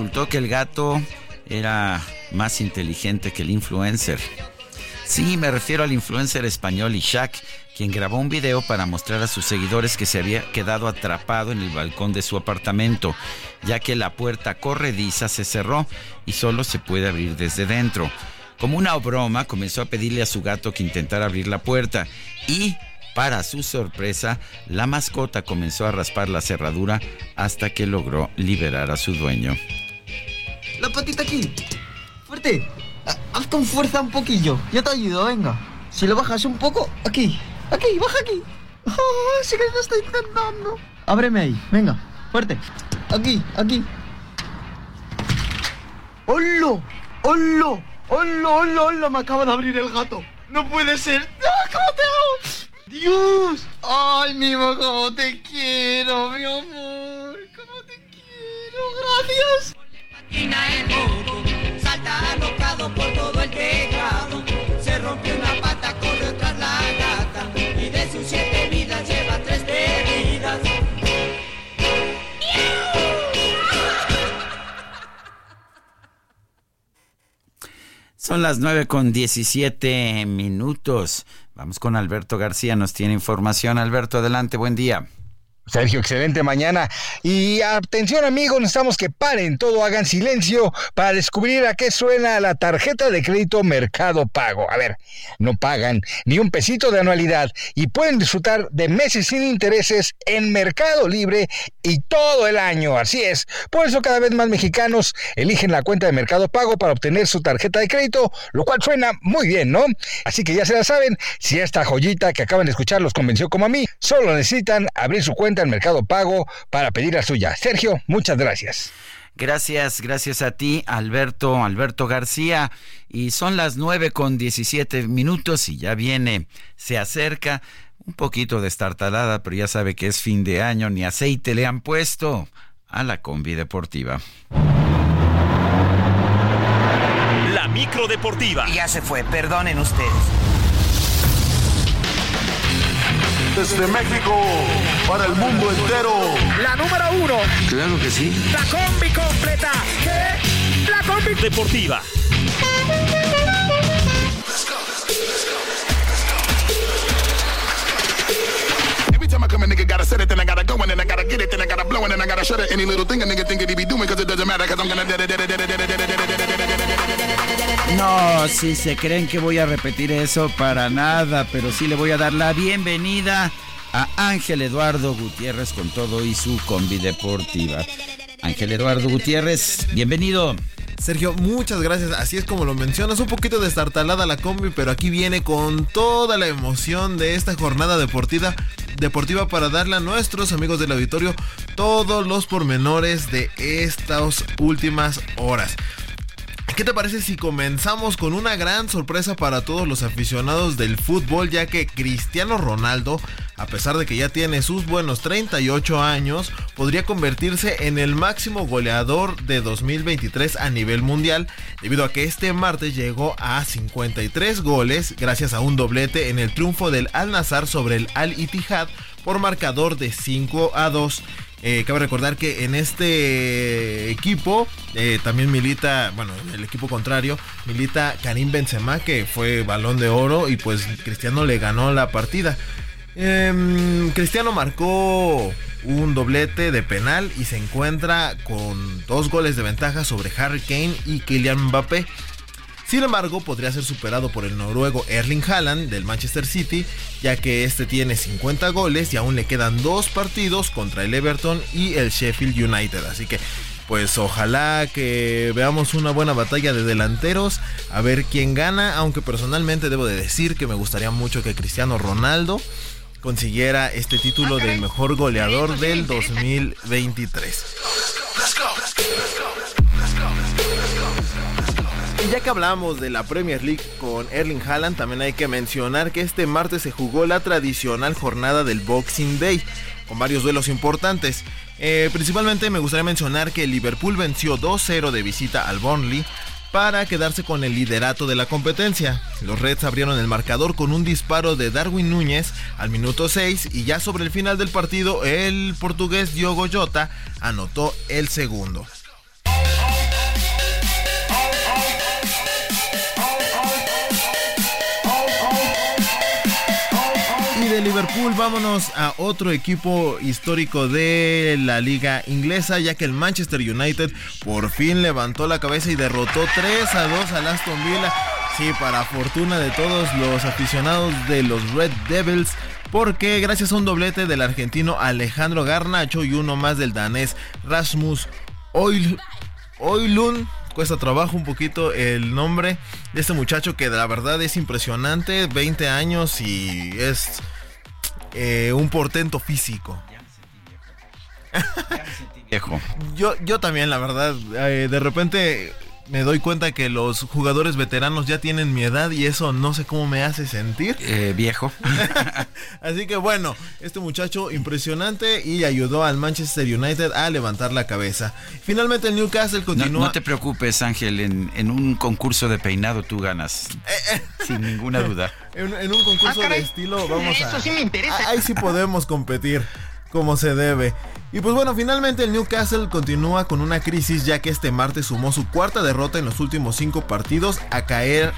Resultó que el gato era más inteligente que el influencer. Sí, me refiero al influencer español Ishak, quien grabó un video para mostrar a sus seguidores que se había quedado atrapado en el balcón de su apartamento, ya que la puerta corrediza se cerró y solo se puede abrir desde dentro. Como una broma, comenzó a pedirle a su gato que intentara abrir la puerta y para su sorpresa, la mascota comenzó a raspar la cerradura hasta que logró liberar a su dueño. La patita aquí. Fuerte. Haz con fuerza un poquillo. Ya te ayudo, venga. Si lo bajas un poco, aquí. Aquí, baja aquí. Oh, sí que lo estoy intentando. Ábreme ahí, venga. Fuerte. Aquí, aquí. ¡Hola! ¡Hola! ¡Hola, hola, hola! Me acaba de abrir el gato. No puede ser. ¡Ah, ¿Cómo te hago? ¡Dios! ¡Ay, Mimo, cómo te quiero, mi amor! ¡Cómo te quiero! ¡Gracias! Son las 9 con 17 minutos. Vamos con Alberto García, nos tiene información. Alberto, adelante, buen día. Sergio, excelente mañana. Y atención amigos, necesitamos que paren todo, hagan silencio para descubrir a qué suena la tarjeta de crédito Mercado Pago. A ver, no pagan ni un pesito de anualidad y pueden disfrutar de meses sin intereses en Mercado Libre y todo el año. Así es. Por eso cada vez más mexicanos eligen la cuenta de Mercado Pago para obtener su tarjeta de crédito, lo cual suena muy bien, ¿no? Así que ya se la saben, si esta joyita que acaban de escuchar los convenció como a mí, solo necesitan abrir su cuenta del Mercado Pago para pedir la suya. Sergio, muchas gracias. Gracias, gracias a ti, Alberto, Alberto García. Y son las nueve con diecisiete minutos y ya viene, se acerca un poquito destartalada, pero ya sabe que es fin de año, ni aceite le han puesto a la combi deportiva. La micro deportiva. Ya se fue, perdonen ustedes. Desde México para el mundo entero. La número uno. Claro que sí. La combi completa. La combi deportiva. No, si se creen que voy a repetir eso, para nada, pero sí le voy a dar la bienvenida a Ángel Eduardo Gutiérrez con todo y su combi deportiva. Ángel Eduardo Gutiérrez, bienvenido. Sergio, muchas gracias. Así es como lo mencionas, un poquito destartalada la combi, pero aquí viene con toda la emoción de esta jornada deportiva, deportiva para darle a nuestros amigos del auditorio todos los pormenores de estas últimas horas. ¿Qué te parece si comenzamos con una gran sorpresa para todos los aficionados del fútbol, ya que Cristiano Ronaldo, a pesar de que ya tiene sus buenos 38 años, podría convertirse en el máximo goleador de 2023 a nivel mundial, debido a que este martes llegó a 53 goles gracias a un doblete en el triunfo del Al Nazar sobre el Al Ittihad por marcador de 5 a 2. Eh, cabe recordar que en este equipo eh, también milita, bueno, el equipo contrario, milita Karim Benzema, que fue balón de oro y pues Cristiano le ganó la partida. Em, Cristiano marcó un doblete de penal y se encuentra con dos goles de ventaja sobre Harry Kane y Kylian Mbappé. Sin embargo, podría ser superado por el noruego Erling Haaland del Manchester City, ya que este tiene 50 goles y aún le quedan dos partidos contra el Everton y el Sheffield United. Así que, pues ojalá que veamos una buena batalla de delanteros, a ver quién gana, aunque personalmente debo de decir que me gustaría mucho que Cristiano Ronaldo consiguiera este título del mejor goleador del 2023. Y ya que hablamos de la Premier League con Erling Haaland, también hay que mencionar que este martes se jugó la tradicional jornada del Boxing Day, con varios duelos importantes. Eh, principalmente me gustaría mencionar que Liverpool venció 2-0 de visita al Burnley para quedarse con el liderato de la competencia. Los Reds abrieron el marcador con un disparo de Darwin Núñez al minuto 6 y ya sobre el final del partido el portugués Diogo Jota anotó el segundo. Liverpool vámonos a otro equipo histórico de la liga inglesa, ya que el Manchester United por fin levantó la cabeza y derrotó 3 a 2 al Aston Villa. Sí, para fortuna de todos los aficionados de los Red Devils, porque gracias a un doblete del argentino Alejandro Garnacho y uno más del danés Rasmus Oil, Oilun, cuesta trabajo un poquito el nombre de este muchacho que la verdad es impresionante, 20 años y es eh, un portento físico. Viejo. [LAUGHS] Yo, yo también, la verdad, eh, de repente me doy cuenta que los jugadores veteranos ya tienen mi edad y eso no sé cómo me hace sentir. Eh, viejo. [LAUGHS] Así que bueno, este muchacho impresionante y ayudó al Manchester United a levantar la cabeza. Finalmente el Newcastle continúa. no te preocupes, Ángel, en, en un concurso de peinado tú ganas. [LAUGHS] Sin ninguna duda. En, en un concurso Ah, caray. de estilo vamos a... Eso sí me interesa. Ah, Ahí sí podemos competir como se debe. Y pues bueno, finalmente el Newcastle continúa con una crisis ya que este martes sumó su cuarta derrota en los últimos cinco partidos a caer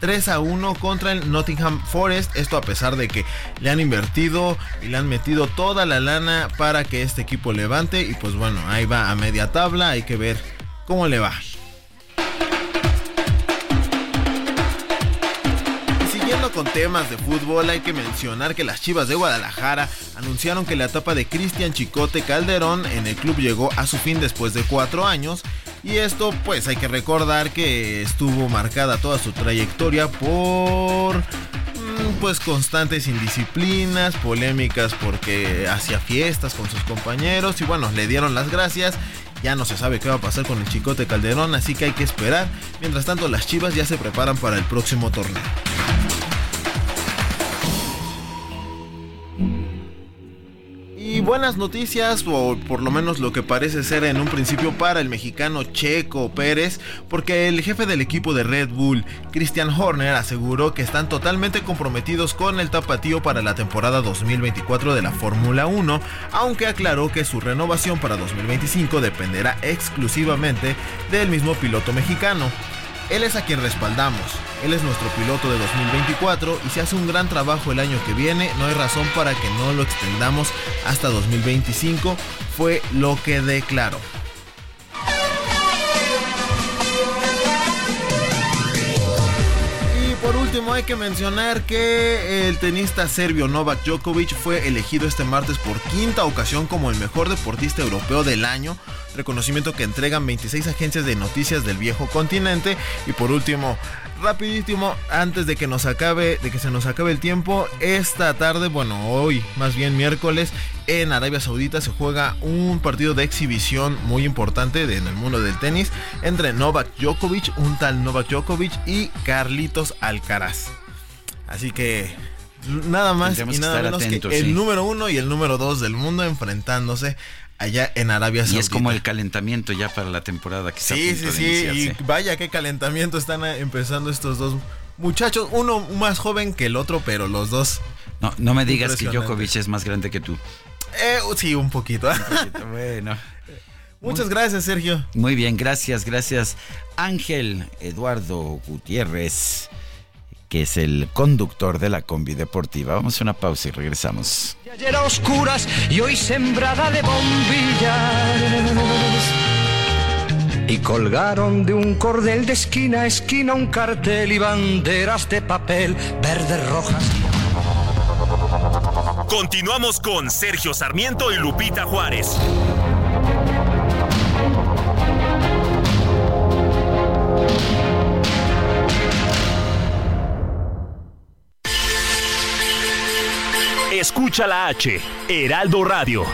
3 a 1 contra el Nottingham Forest. Esto a pesar de que le han invertido y le han metido toda la lana para que este equipo levante. Y pues bueno, ahí va a media tabla. Hay que ver cómo le va. Con temas de fútbol, hay que mencionar que las Chivas de Guadalajara anunciaron que la etapa de Cristian Chicote Calderón en el club llegó a su fin después de cuatro años. Y esto, pues hay que recordar que estuvo marcada toda su trayectoria por mm, pues constantes indisciplinas, polémicas porque hacía fiestas con sus compañeros y bueno, le dieron las gracias. Ya no se sabe qué va a pasar con el Chicote Calderón, así que hay que esperar. Mientras tanto, las Chivas ya se preparan para el próximo torneo. Buenas noticias, o por lo menos lo que parece ser en un principio para el mexicano Checo Pérez, porque el jefe del equipo de Red Bull, Christian Horner, aseguró que están totalmente comprometidos con el tapatío para la temporada 2024 de la Fórmula 1, aunque aclaró que su renovación para 2025 dependerá exclusivamente del mismo piloto mexicano. Él es a quien respaldamos. Él es nuestro piloto de 2024 y si hace un gran trabajo el año que viene, no hay razón para que no lo extendamos hasta 2025, fue lo que declaró. Hay que mencionar que el tenista serbio Novak Djokovic fue elegido este martes por quinta ocasión como el mejor deportista europeo del año reconocimiento que entregan 26 agencias de noticias del viejo continente. Y por último, rapidísimo, antes de que nos acabe, de que se nos acabe el tiempo, esta tarde, bueno, hoy, más bien miércoles, en Arabia Saudita se juega un partido de exhibición muy importante en el mundo del tenis entre Novak Djokovic, un tal Novak Djokovic y Carlitos Alcaraz. Así que nada más y nada menos que el número uno y el número dos del mundo enfrentándose allá en Arabia Saudita. Y es como el calentamiento ya para la temporada que sí, está a punto sí, sí, y vaya qué calentamiento están empezando estos dos muchachos, uno más joven que el otro, pero los dos. No, no me digas que Djokovic es más grande que tú. Eh, sí, un poquito. Un poquito [LAUGHS] bueno. Muchas gracias, Sergio. Muy bien, gracias, gracias. Ángel Eduardo Gutiérrez que es el conductor de la combi deportiva. Vamos a una pausa y regresamos. Ayer a oscuras y hoy sembrada de bombillas. Y colgaron de un cordel de esquina a esquina un cartel y banderas de papel verdes, rojas. Continuamos con Sergio Sarmiento y Lupita Juárez. Escucha la H, Heraldo Radio.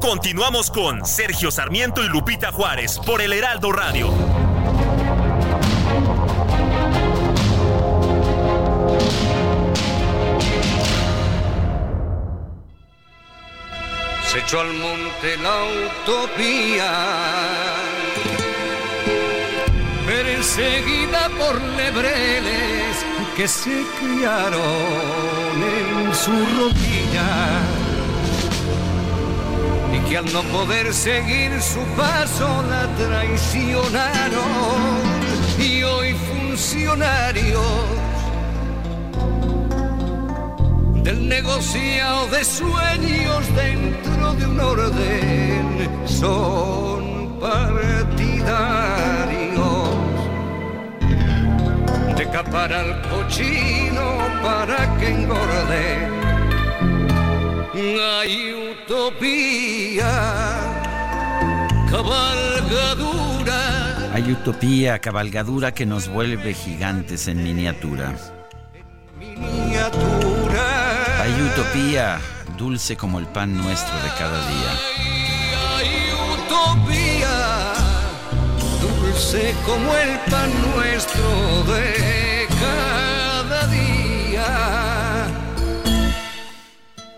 Continuamos con Sergio Sarmiento y Lupita Juárez por el Heraldo Radio. Se echó al monte la utopía perseguida por lebreles que se criaron en su rodilla y que al no poder seguir su paso la traicionaron. Y hoy funcionarios del negociado de sueños dentro de un orden son al cochino para que engorde. Hay utopía, cabalgadura. Hay utopía, cabalgadura que nos vuelve gigantes en miniatura. miniatura. Hay utopía, dulce como el pan nuestro de cada día. Dulce como el pan nuestro de cada día.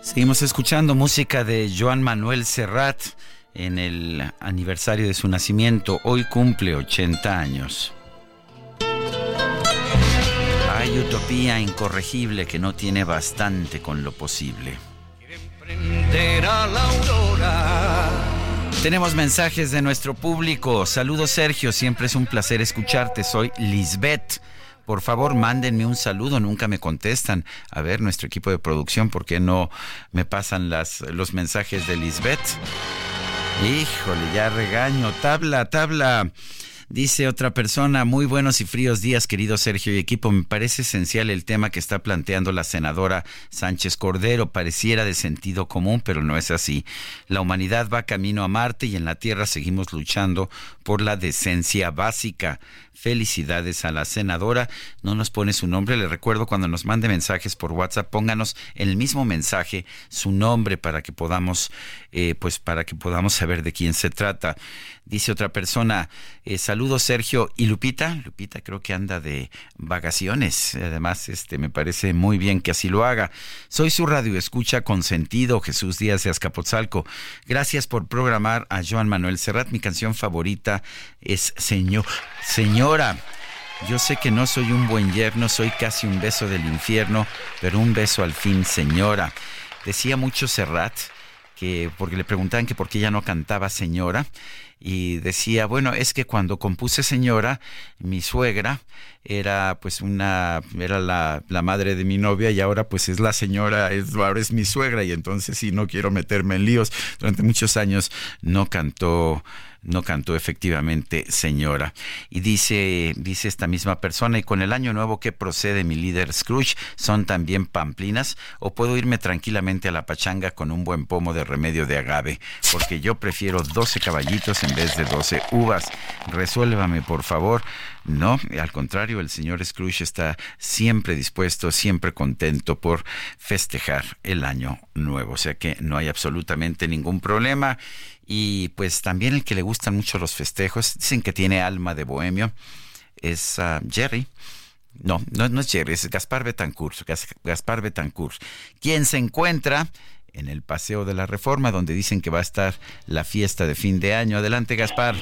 Seguimos escuchando música de Joan Manuel Serrat en el aniversario de su nacimiento. Hoy cumple 80 años. Hay utopía incorregible que no tiene bastante con lo posible. Tenemos mensajes de nuestro público. Saludos Sergio, siempre es un placer escucharte. Soy Lisbeth por favor, mándenme un saludo, nunca me contestan. A ver, nuestro equipo de producción, ¿por qué no me pasan las, los mensajes de Lisbeth? Híjole, ya regaño. Tabla, tabla. Dice otra persona, muy buenos y fríos días, querido Sergio y equipo. Me parece esencial el tema que está planteando la senadora Sánchez Cordero. Pareciera de sentido común, pero no es así. La humanidad va camino a Marte y en la Tierra seguimos luchando por la decencia básica. Felicidades a la senadora. No nos pone su nombre. Le recuerdo cuando nos mande mensajes por WhatsApp, pónganos en el mismo mensaje su nombre para que podamos, eh, pues para que podamos saber de quién se trata. Dice otra persona, eh, saludos Sergio y Lupita. Lupita creo que anda de vacaciones. Además, este me parece muy bien que así lo haga. Soy su radio escucha con sentido, Jesús Díaz de Azcapotzalco. Gracias por programar a Joan Manuel Serrat. Mi canción favorita es Señor, Señora. Yo sé que no soy un buen yerno, soy casi un beso del infierno, pero un beso al fin, señora. Decía mucho Serrat que porque le preguntaban que por qué ya no cantaba señora y decía, bueno, es que cuando compuse Señora, mi suegra era pues una, era la, la, madre de mi novia y ahora pues es la señora, es, ahora es mi suegra y entonces sí, no quiero meterme en líos. Durante muchos años no cantó no cantó efectivamente señora. Y dice, dice esta misma persona, y con el año nuevo que procede mi líder Scrooge, ¿son también pamplinas? ¿O puedo irme tranquilamente a la pachanga con un buen pomo de remedio de agave? Porque yo prefiero 12 caballitos en vez de 12 uvas. Resuélvame, por favor. No, al contrario, el señor Scrooge está siempre dispuesto, siempre contento por festejar el año nuevo. O sea que no hay absolutamente ningún problema. Y pues también el que le gustan mucho los festejos, dicen que tiene alma de bohemio, es ah, Jerry. No, no, no es Jerry, es Gaspar Betancourt, Gaspar Betancourt, quien se encuentra en el Paseo de la Reforma, donde dicen que va a estar la fiesta de fin de año. Adelante, Gaspar.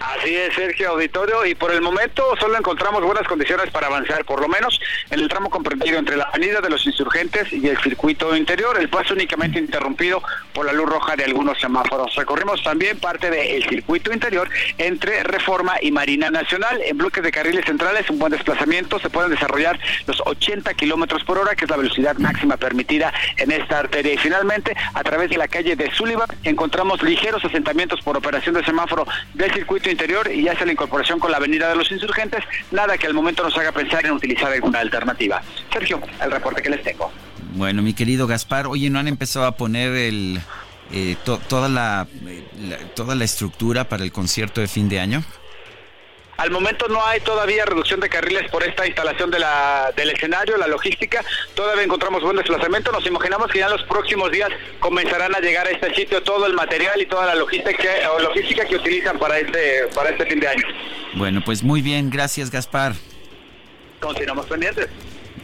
Así es, Sergio Auditorio, y por el momento solo encontramos buenas condiciones para avanzar, por lo menos en el tramo comprendido entre la Avenida de los Insurgentes y el circuito interior, el paso únicamente interrumpido por la luz roja de algunos semáforos. Recorrimos también parte del circuito interior entre Reforma y Marina Nacional, en bloques de carriles centrales, un buen desplazamiento, se pueden desarrollar los 80 kilómetros por hora, que es la velocidad máxima permitida en esta arteria. Y finalmente, a través de la calle de Sullivan, encontramos ligeros asentamientos por operación de semáforo del circuito interior y hace la incorporación con la Avenida de los Insurgentes, nada que al momento nos haga pensar en utilizar alguna alternativa. Sergio, el reporte que les tengo. Bueno, mi querido Gaspar, oye, ¿no han empezado a poner el eh, toda la, toda la estructura para el concierto de fin de año? Al momento no hay todavía reducción de carriles por esta instalación de la, del escenario, la logística. Todavía encontramos buen desplazamiento. Nos imaginamos que ya en los próximos días comenzarán a llegar a este sitio todo el material y toda la logística, logística que utilizan para este, para este fin de año. Bueno, pues muy bien. Gracias, Gaspar. Continuamos pendientes.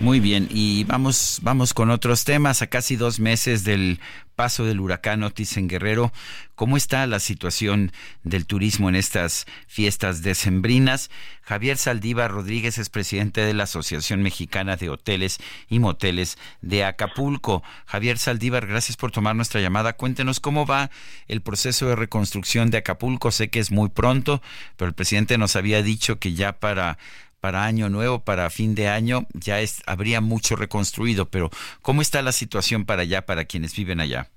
Muy bien, y vamos, vamos con otros temas. A casi dos meses del paso del huracán Otis en Guerrero, ¿cómo está la situación del turismo en estas fiestas decembrinas? Javier Saldívar Rodríguez es presidente de la Asociación Mexicana de Hoteles y Moteles de Acapulco. Javier Saldívar, gracias por tomar nuestra llamada. Cuéntenos cómo va el proceso de reconstrucción de Acapulco. Sé que es muy pronto, pero el presidente nos había dicho que ya para para año nuevo, para fin de año, ya es, habría mucho reconstruido, pero ¿cómo está la situación para allá, para quienes viven allá?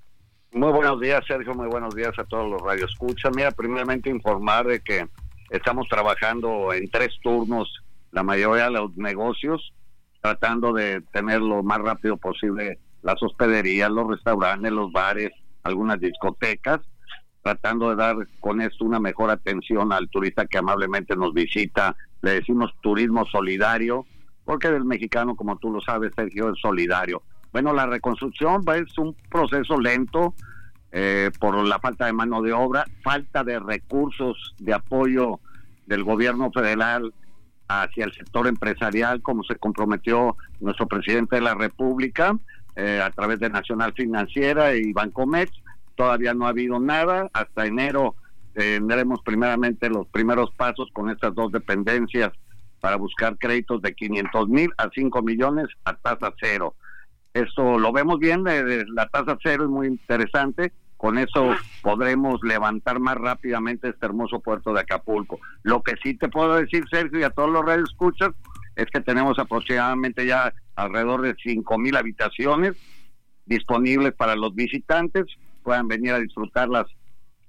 Muy buenos días, Sergio, muy buenos días a todos los radioescuchas. Mira, primeramente informar de que estamos trabajando en tres turnos la mayoría de los negocios, tratando de tener lo más rápido posible las hospederías, los restaurantes, los bares, algunas discotecas, tratando de dar con esto una mejor atención al turista que amablemente nos visita le decimos turismo solidario, porque el mexicano, como tú lo sabes, Sergio, es solidario. Bueno, la reconstrucción es un proceso lento eh, por la falta de mano de obra, falta de recursos de apoyo del gobierno federal hacia el sector empresarial, como se comprometió nuestro presidente de la República eh, a través de Nacional Financiera y Bancomex. Todavía no ha habido nada. Hasta enero tendremos primeramente los primeros pasos con estas dos dependencias para buscar créditos de 500 mil a 5 millones a tasa cero. Esto lo vemos bien, la tasa cero es muy interesante, con eso podremos levantar más rápidamente este hermoso puerto de Acapulco. Lo que sí te puedo decir, Sergio, y a todos los escuchas es que tenemos aproximadamente ya alrededor de 5 mil habitaciones disponibles para los visitantes, puedan venir a disfrutarlas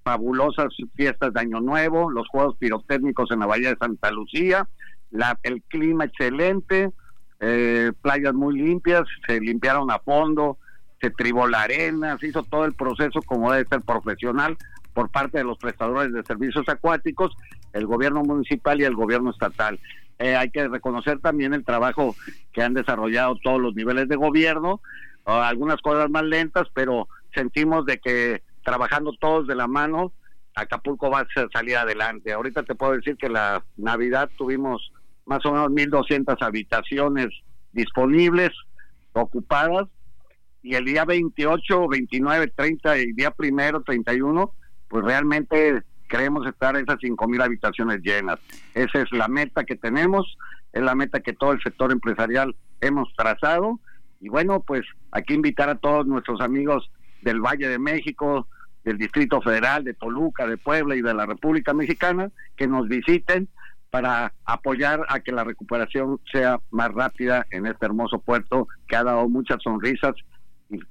fabulosas fiestas de Año Nuevo, los juegos pirotécnicos en la Bahía de Santa Lucía, la, el clima excelente, eh, playas muy limpias, se limpiaron a fondo, se tribó la arena, se hizo todo el proceso como debe ser profesional por parte de los prestadores de servicios acuáticos, el gobierno municipal y el gobierno estatal. Eh, hay que reconocer también el trabajo que han desarrollado todos los niveles de gobierno, algunas cosas más lentas, pero sentimos de que trabajando todos de la mano, Acapulco va a salir adelante. Ahorita te puedo decir que la Navidad tuvimos más o menos 1.200 habitaciones disponibles, ocupadas, y el día 28, 29, 30 y día primero, 31, pues realmente queremos estar esas 5.000 habitaciones llenas. Esa es la meta que tenemos, es la meta que todo el sector empresarial hemos trazado. Y bueno, pues aquí invitar a todos nuestros amigos del Valle de México, del Distrito Federal, de Toluca, de Puebla y de la República Mexicana, que nos visiten para apoyar a que la recuperación sea más rápida en este hermoso puerto que ha dado muchas sonrisas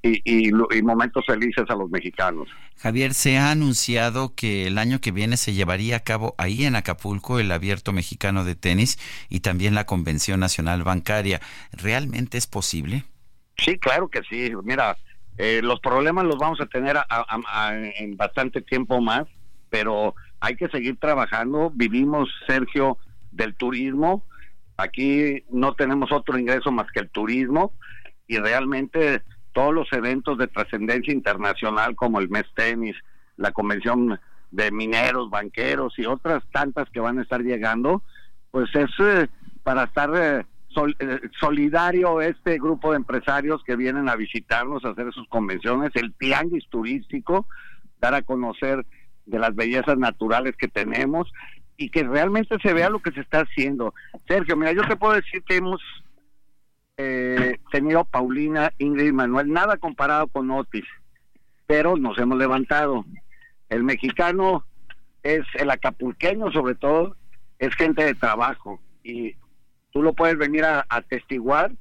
y, momentos felices a los mexicanos. Javier, se ha anunciado que el año que viene se llevaría a cabo ahí en Acapulco el Abierto Mexicano de Tenis y también la Convención Nacional Bancaria. ¿Realmente es posible? Sí, claro que sí. Mira, eh, los problemas los vamos a tener en bastante tiempo más, pero hay que seguir trabajando. Vivimos, Sergio, del turismo. Aquí no tenemos otro ingreso más que el turismo y realmente todos los eventos de trascendencia internacional como el mes tenis, la convención de mineros, banqueros y otras tantas que van a estar llegando, pues es eh, para estar eh, solidario este grupo de empresarios que vienen a visitarnos, a hacer sus convenciones, el tianguis turístico, dar a conocer de las bellezas naturales que tenemos y que realmente se vea lo que se está haciendo. Sergio, mira, yo te puedo decir que hemos eh, tenido Paulina, Ingrid y Manuel, nada comparado con Otis, pero nos hemos levantado. El mexicano es el acapulqueño, sobre todo, es gente de trabajo y tú lo puedes venir a atestiguar.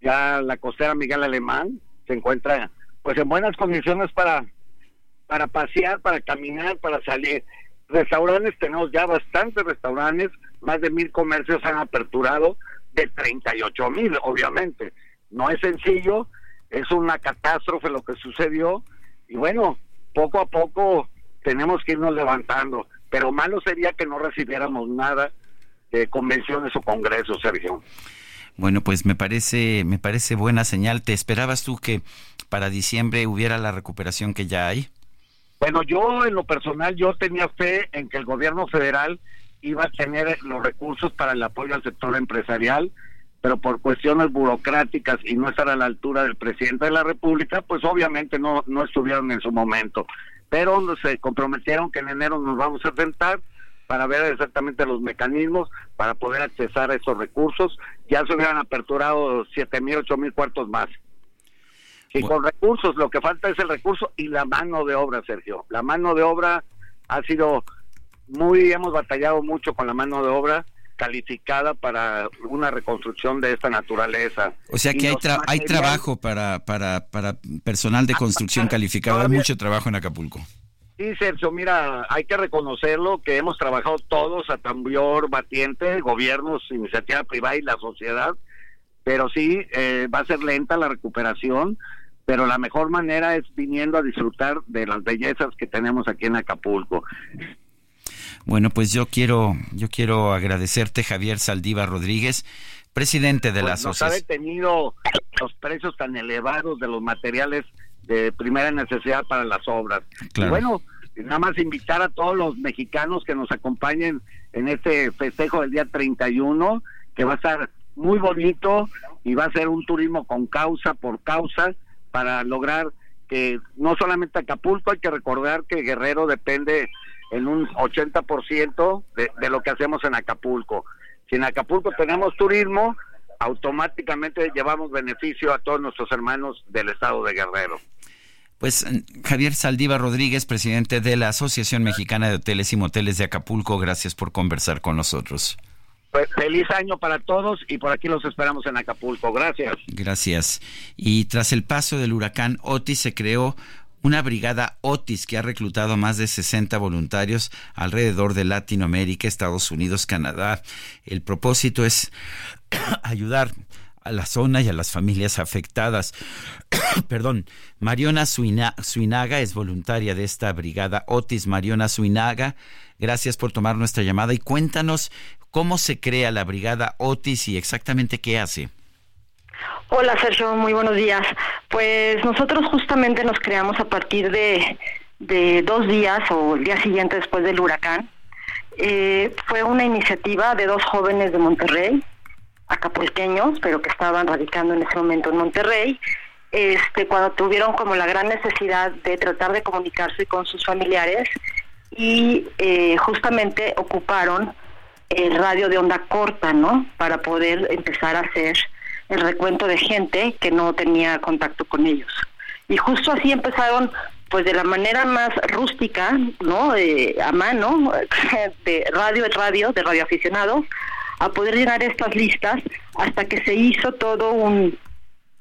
Ya la costera Miguel Alemán se encuentra pues en buenas condiciones para para pasear, para caminar, para salir. Restaurantes, tenemos ya bastantes restaurantes, más de mil comercios han aperturado, de 38 mil, obviamente. No es sencillo, es una catástrofe lo que sucedió, y bueno, poco a poco tenemos que irnos levantando, pero malo sería que no recibiéramos nada de convenciones o congresos, Sergio. Bueno, pues me parece, me parece buena señal. ¿Te esperabas tú que para diciembre hubiera la recuperación que ya hay? Bueno, yo en lo personal, yo tenía fe en que el gobierno federal iba a tener los recursos para el apoyo al sector empresarial, pero por cuestiones burocráticas y no estar a la altura del presidente de la República, pues obviamente no, no estuvieron en su momento. Pero se comprometieron que en enero nos vamos a sentar para ver exactamente los mecanismos para poder accesar a esos recursos. Ya se hubieran aperturado siete mil, ocho mil cuartos más. Y con recursos, lo que falta es el recurso y la mano de obra, Sergio. La mano de obra ha sido muy, hemos batallado mucho con la mano de obra calificada para una reconstrucción de esta naturaleza. O sea que hay, hay trabajo para, para, para personal de construcción calificado, hay mucho trabajo en Acapulco. Sí, Sergio, mira, hay que reconocerlo que hemos trabajado todos a tambor batiente, gobiernos, iniciativa privada y la sociedad, pero sí, eh, va a ser lenta la recuperación pero la mejor manera es viniendo a disfrutar de las bellezas que tenemos aquí en Acapulco. Bueno, pues yo quiero, yo quiero agradecerte, Javier Saldiva Rodríguez, presidente de la pues asociación. Nos ha detenido los precios tan elevados de los materiales de primera necesidad para las obras. bueno, nada más invitar a todos los mexicanos que nos acompañen en este festejo del día 31, que va a estar muy bonito y va a ser un turismo con causa por causa para lograr que no solamente Acapulco, hay que recordar que Guerrero depende en un 80% de, de lo que hacemos en Acapulco. Si en Acapulco tenemos turismo, automáticamente llevamos beneficio a todos nuestros hermanos del estado de Guerrero. Pues Javier Saldiva Rodríguez, presidente de la Asociación Mexicana de Hoteles y Moteles de Acapulco, gracias por conversar con nosotros. Pues, feliz año para todos y por aquí los esperamos en Acapulco. Gracias. Gracias. Y tras el paso del huracán Otis se creó una brigada Otis que ha reclutado más de 60 voluntarios alrededor de Latinoamérica, Estados Unidos, Canadá. El propósito es [CLEARS THROAT] ayudar a la zona y a las familias afectadas. [COUGHS] Perdón, Mariona Suinaga es voluntaria de esta brigada Otis. Mariona Suinaga, gracias por tomar nuestra llamada y cuéntanos cómo se crea la brigada Otis y exactamente qué hace. Hola Sergio, muy buenos días. Pues nosotros justamente nos creamos a partir de, dos días o el día siguiente después del huracán. Eh, fue una iniciativa de dos jóvenes de Monterrey, acapulqueños, pero que estaban radicando en ese momento en Monterrey, este, cuando tuvieron como la gran necesidad de tratar de comunicarse con sus familiares y eh, justamente ocuparon el radio de onda corta, ¿no? Para poder empezar a hacer el recuento de gente que no tenía contacto con ellos. Y justo así empezaron, pues de la manera más rústica, ¿no? a mano, [LAUGHS] de radio en radio, de radioaficionados, a poder llenar estas listas hasta que se hizo todo un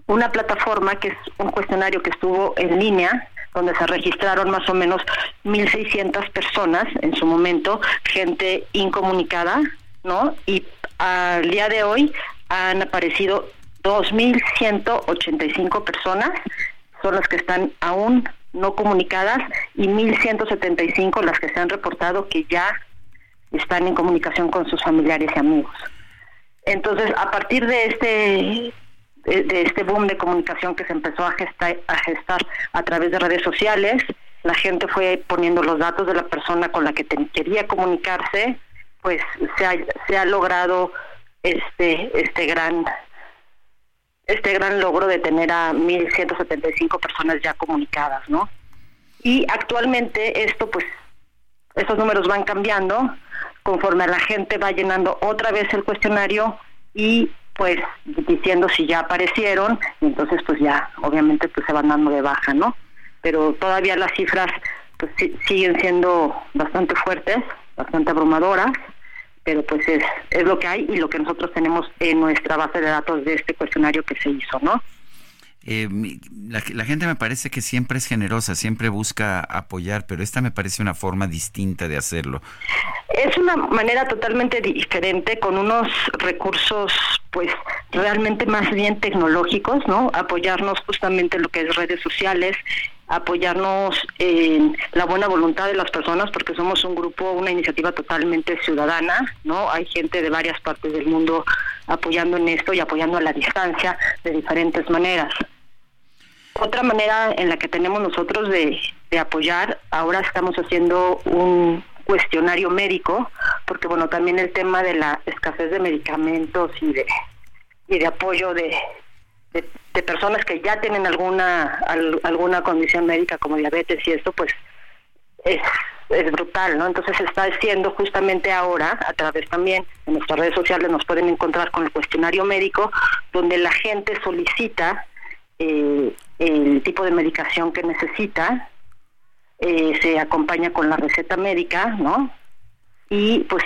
una plataforma que es un cuestionario que estuvo en línea donde se registraron más o menos 1.600 personas en su momento, gente incomunicada, ¿no? Y al día de hoy han aparecido 2.185 personas, son las que están aún no comunicadas, y 1.175 las que se han reportado que ya están en comunicación con sus familiares y amigos. Entonces, a partir de este de, este boom de comunicación que se empezó a gestar, a gestar a través de redes sociales, la gente fue poniendo los datos de la persona con la que quería comunicarse, pues se ha, se ha logrado este este gran este gran logro de tener a 1175 personas ya comunicadas, ¿no? Y actualmente esto pues estos números van cambiando conforme la gente va llenando otra vez el cuestionario y pues diciendo si ya aparecieron, y entonces pues ya obviamente pues se van dando de baja, ¿no? Pero todavía las cifras pues siguen siendo bastante fuertes, bastante abrumadoras, pero pues es, es lo que hay y lo que nosotros tenemos en nuestra base de datos de este cuestionario que se hizo, ¿no? Eh, la, la, gente me parece que siempre es generosa, siempre busca apoyar, pero esta me parece una forma distinta de hacerlo. Es una manera totalmente diferente, con unos recursos, pues, realmente más bien tecnológicos, ¿no? Apoyarnos justamente en lo que es redes sociales, apoyarnos en la buena voluntad de las personas, porque somos un grupo, una iniciativa totalmente ciudadana, ¿no? Hay gente de varias partes del mundo apoyando en esto y apoyando a la distancia de diferentes maneras. Otra manera en la que tenemos nosotros de, apoyar, ahora estamos haciendo un cuestionario médico, porque bueno, también el tema de la escasez de medicamentos y de, y de apoyo de, de, personas que ya tienen alguna alguna condición médica como diabetes y esto, pues es, es brutal, ¿no? Entonces está haciendo justamente ahora, a través también de nuestras redes sociales, nos pueden encontrar con el cuestionario médico, donde la gente solicita eh, el tipo de medicación que necesita, eh, se acompaña con la receta médica, ¿no? Y pues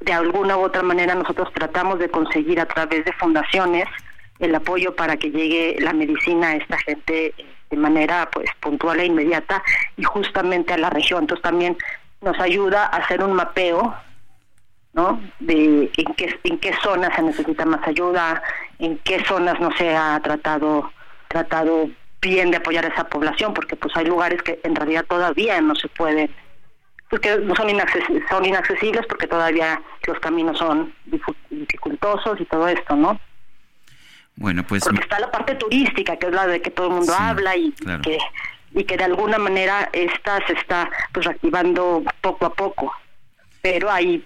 de alguna u otra manera nosotros tratamos de conseguir a través de fundaciones el apoyo para que llegue la medicina a esta gente de manera pues puntual e inmediata y justamente a la región. Entonces también nos ayuda a hacer un mapeo ¿no? De en qué, en qué zonas se necesita más ayuda, en qué zonas no se ha tratado tratado bien de apoyar a esa población, porque pues hay lugares que en realidad todavía no se pueden, porque no son, son inaccesibles porque todavía los caminos son dificultosos y todo esto, ¿no? Bueno, pues... Porque está la parte turística, que es la de que todo el mundo habla y que y que de alguna manera esta se está pues reactivando poco a poco. Pero hay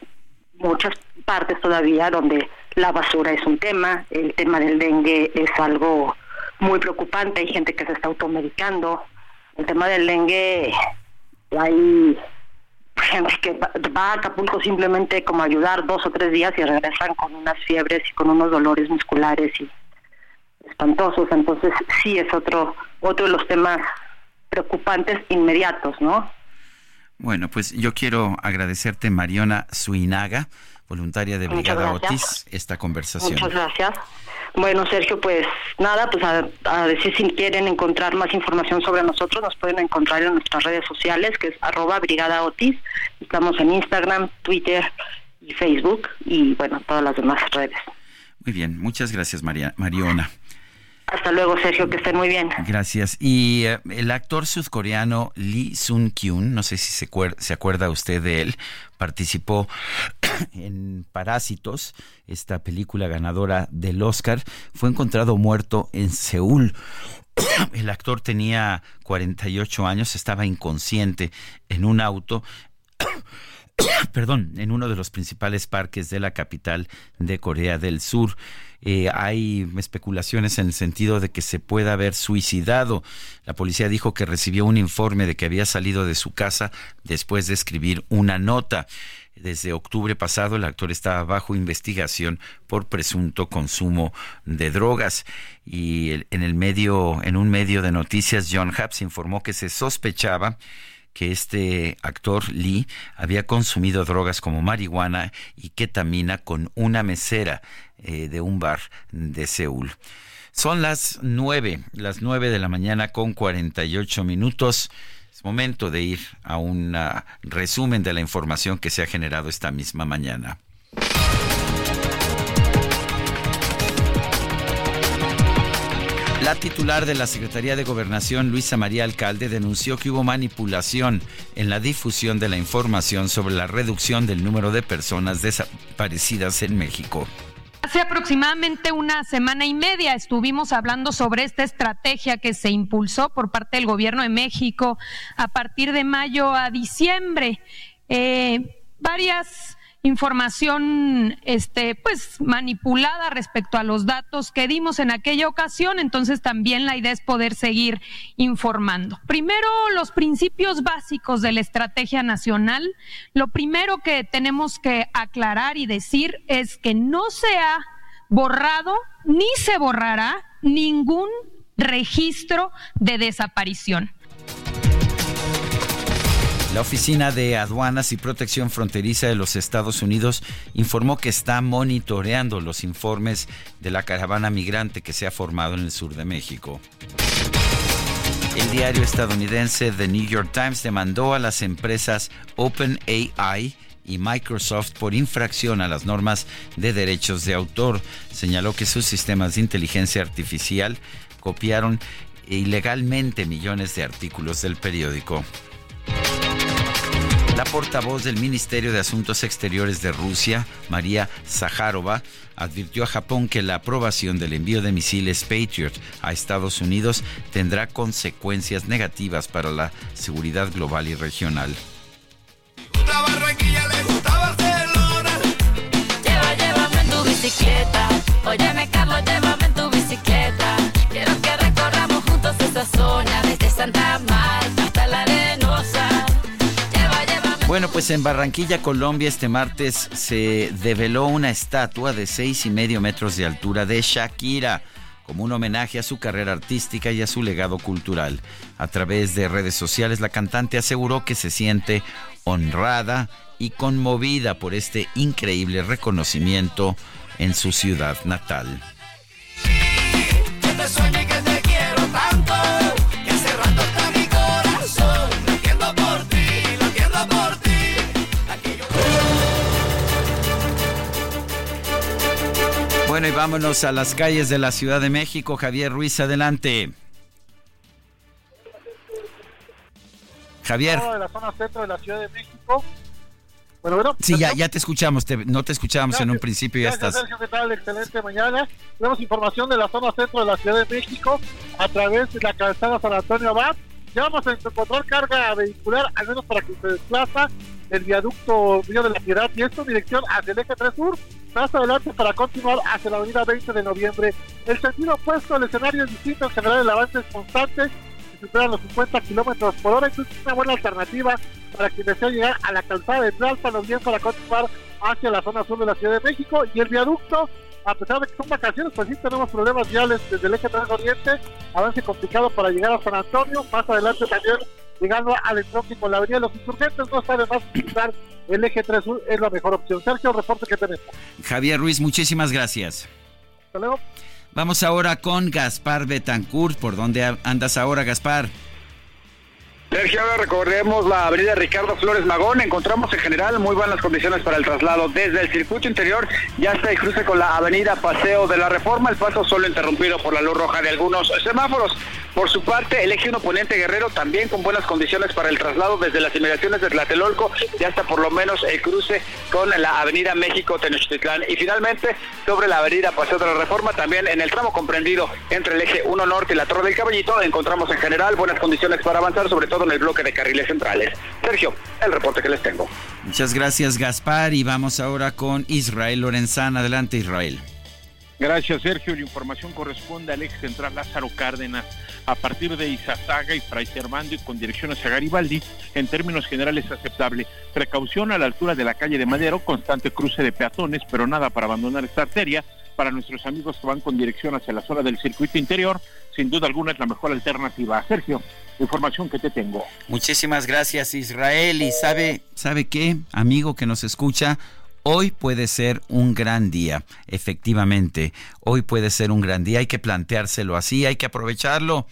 muchas partes todavía donde la basura es un tema, el tema del dengue es algo muy preocupante, hay gente que se está automedicando. El tema del dengue, hay gente que va a Acapulco simplemente como ayudar dos o tres días y regresan con unas fiebres y con unos dolores musculares y espantosos. Entonces sí es otro, otro de los temas preocupantes inmediatos, ¿no? Bueno, pues yo quiero agradecerte, Mariona Suinaga, voluntaria de Brigada Otis, esta conversación. Muchas gracias. Bueno, Sergio, pues nada, pues a, decir si quieren encontrar más información sobre nosotros, nos pueden encontrar en nuestras redes sociales, que es arroba Brigada Otis. Estamos en Instagram, Twitter y Facebook y bueno, todas las demás redes. Muy bien, muchas gracias María, Mariona. Hasta luego, Sergio, que estén muy bien. Gracias. Y eh, el actor sudcoreano Lee Sun-kyun, no sé si se, se acuerda usted de él, participó [CLEARS THROAT] en Parásitos, esta película ganadora del Oscar, fue encontrado muerto en Seúl. [CLEARS THROAT] El actor tenía 48 años, estaba inconsciente en un auto [CLEARS THROAT] [COUGHS] perdón, en uno de los principales parques de la capital de Corea del Sur. Eh, hay especulaciones en el sentido de que se pueda haber suicidado. La policía dijo que recibió un informe de que había salido de su casa después de escribir una nota. Desde octubre pasado el actor estaba bajo investigación por presunto consumo de drogas y en el medio en un medio de noticias John Haps informó que se sospechaba que este actor Lee había consumido drogas como marihuana y ketamina con una mesera eh, de un bar de Seúl. Son las nueve, las nueve de la mañana con 48 minutos. Es momento de ir a un resumen de la información que se ha generado esta misma mañana. La titular de la Secretaría de Gobernación, Luisa María Alcalde, denunció que hubo manipulación en la difusión de la información sobre la reducción del número de personas desaparecidas en México. Hace aproximadamente una semana y media estuvimos hablando sobre esta estrategia que se impulsó por parte del Gobierno de México a partir de mayo a diciembre. Eh, varias información este pues manipulada respecto a los datos que dimos en aquella ocasión, entonces también la idea es poder seguir informando. Primero, los principios básicos de la estrategia nacional. Lo primero que tenemos que aclarar y decir es que no se ha borrado ni se borrará ningún registro de desaparición. La Oficina de Aduanas y Protección Fronteriza de los Estados Unidos informó que está monitoreando los informes de la caravana migrante que se ha formado en el sur de México. El diario estadounidense The New York Times demandó a las empresas OpenAI y Microsoft por infracción a las normas de derechos de autor. Señaló que sus sistemas de inteligencia artificial copiaron ilegalmente millones de artículos del periódico. La portavoz del Ministerio de Asuntos Exteriores de Rusia, María Zaharova, advirtió a Japón que la aprobación del envío de misiles Patriot a Estados Unidos tendrá consecuencias negativas para la seguridad global y regional. Quiero que recorramos juntos esa zona desde Santa Marta bueno, pues en Barranquilla, Colombia, este martes se develó una estatua de seis y medio metros de altura de Shakira como un homenaje a su carrera artística y a su legado cultural. A través de redes sociales, la cantante aseguró que se siente honrada y conmovida por este increíble reconocimiento en su ciudad natal. Bueno, y vámonos a las calles de la Ciudad de México. Javier Ruiz, adelante. Javier. De la zona centro de la Ciudad de México. Bueno, bueno. Sí, ya, ya te escuchamos. no te escuchábamos en un principio y ya estás. Sergio, ¿qué tal? Excelente mañana. Tenemos información de la zona centro de la Ciudad de México a través de la calzada San Antonio Abad. Ya vamos a encontrar carga vehicular, al menos para que se desplaza el viaducto Río de la Piedad y esto en dirección hacia el eje 3 sur más adelante para continuar hacia la avenida 20 de noviembre. El sentido opuesto, el escenario es distinto, en general el avance es constante, se superan los 50 kilómetros por hora, es una buena alternativa para quien desea llegar a la calzada de Tlalpan o bien para continuar hacia la zona sur de la Ciudad de México y el viaducto a pesar de que son vacaciones, pues sí tenemos problemas viales desde el eje 3 Oriente, avance complicado para llegar a San Antonio, más adelante también llegando al entroque con la avenida de los insurgentes, no de más utilizar el eje 3 sur, es la mejor opción. Sergio, reporte que tenemos. Javier Ruiz, muchísimas gracias. Hasta luego. Vamos ahora con Gaspar Betancourt. ¿Por dónde andas ahora, Gaspar? Sergio, ahora recorremos la avenida Ricardo Flores Magón. Encontramos en general muy buenas condiciones para el traslado desde el circuito interior ya hasta el cruce con la avenida Paseo de la Reforma. El paso solo interrumpido por la luz roja de algunos semáforos. Por su parte, el eje 1 Poniente Guerrero también con buenas condiciones para el traslado desde las inmediaciones de Tlatelolco y hasta por lo menos el cruce con la avenida México Tenochtitlán. Y finalmente, sobre la avenida Paseo de la Reforma, también en el tramo comprendido entre el eje 1 Norte y la Torre del Caballito, encontramos en general buenas condiciones para avanzar, sobre todo en el bloque de carriles centrales. Sergio, el reporte que les tengo. Muchas gracias, Gaspar. Y vamos ahora con Israel Lorenzán. Adelante, Israel. Gracias, Sergio. La información corresponde al ex central Lázaro Cárdenas a partir de Izazaga y Fray Servando y con dirección hacia Garibaldi, en términos generales aceptable. Precaución a la altura de la calle de Madero, constante cruce de peatones, pero nada para abandonar esta arteria. Para nuestros amigos que van con dirección hacia la zona del circuito interior, sin duda alguna es la mejor alternativa. Sergio, información que te tengo. Muchísimas gracias, Israel. Y sabe, ¿sabe qué, amigo que nos escucha? Hoy puede ser un gran día, efectivamente. Hoy puede ser un gran día, hay que planteárselo así, hay que aprovecharlo.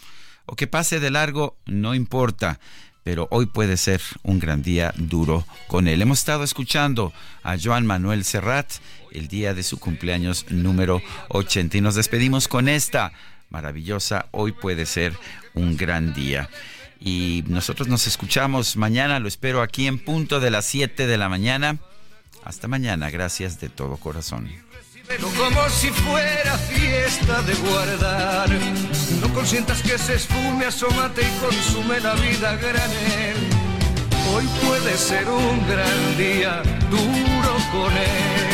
O que pase de largo, no importa. Pero hoy puede ser un gran día duro con él. Hemos estado escuchando a Joan Manuel Serrat el día de su cumpleaños número 80 y nos despedimos con esta maravillosa Hoy puede ser un gran día. Y nosotros nos escuchamos mañana, lo espero aquí en punto de las 7 de la mañana. Hasta mañana, gracias de todo corazón. Como si fuera fiesta de guardar. No consientas que se esfume, asómate y consume la vida granel. Hoy puede ser un gran día, duro con él.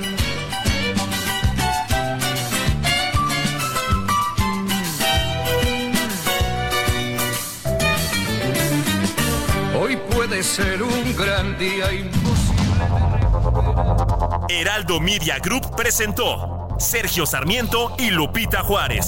Hoy puede ser un gran día imposible. Heraldo Media Group presentó Sergio Sarmiento y Lupita Juárez.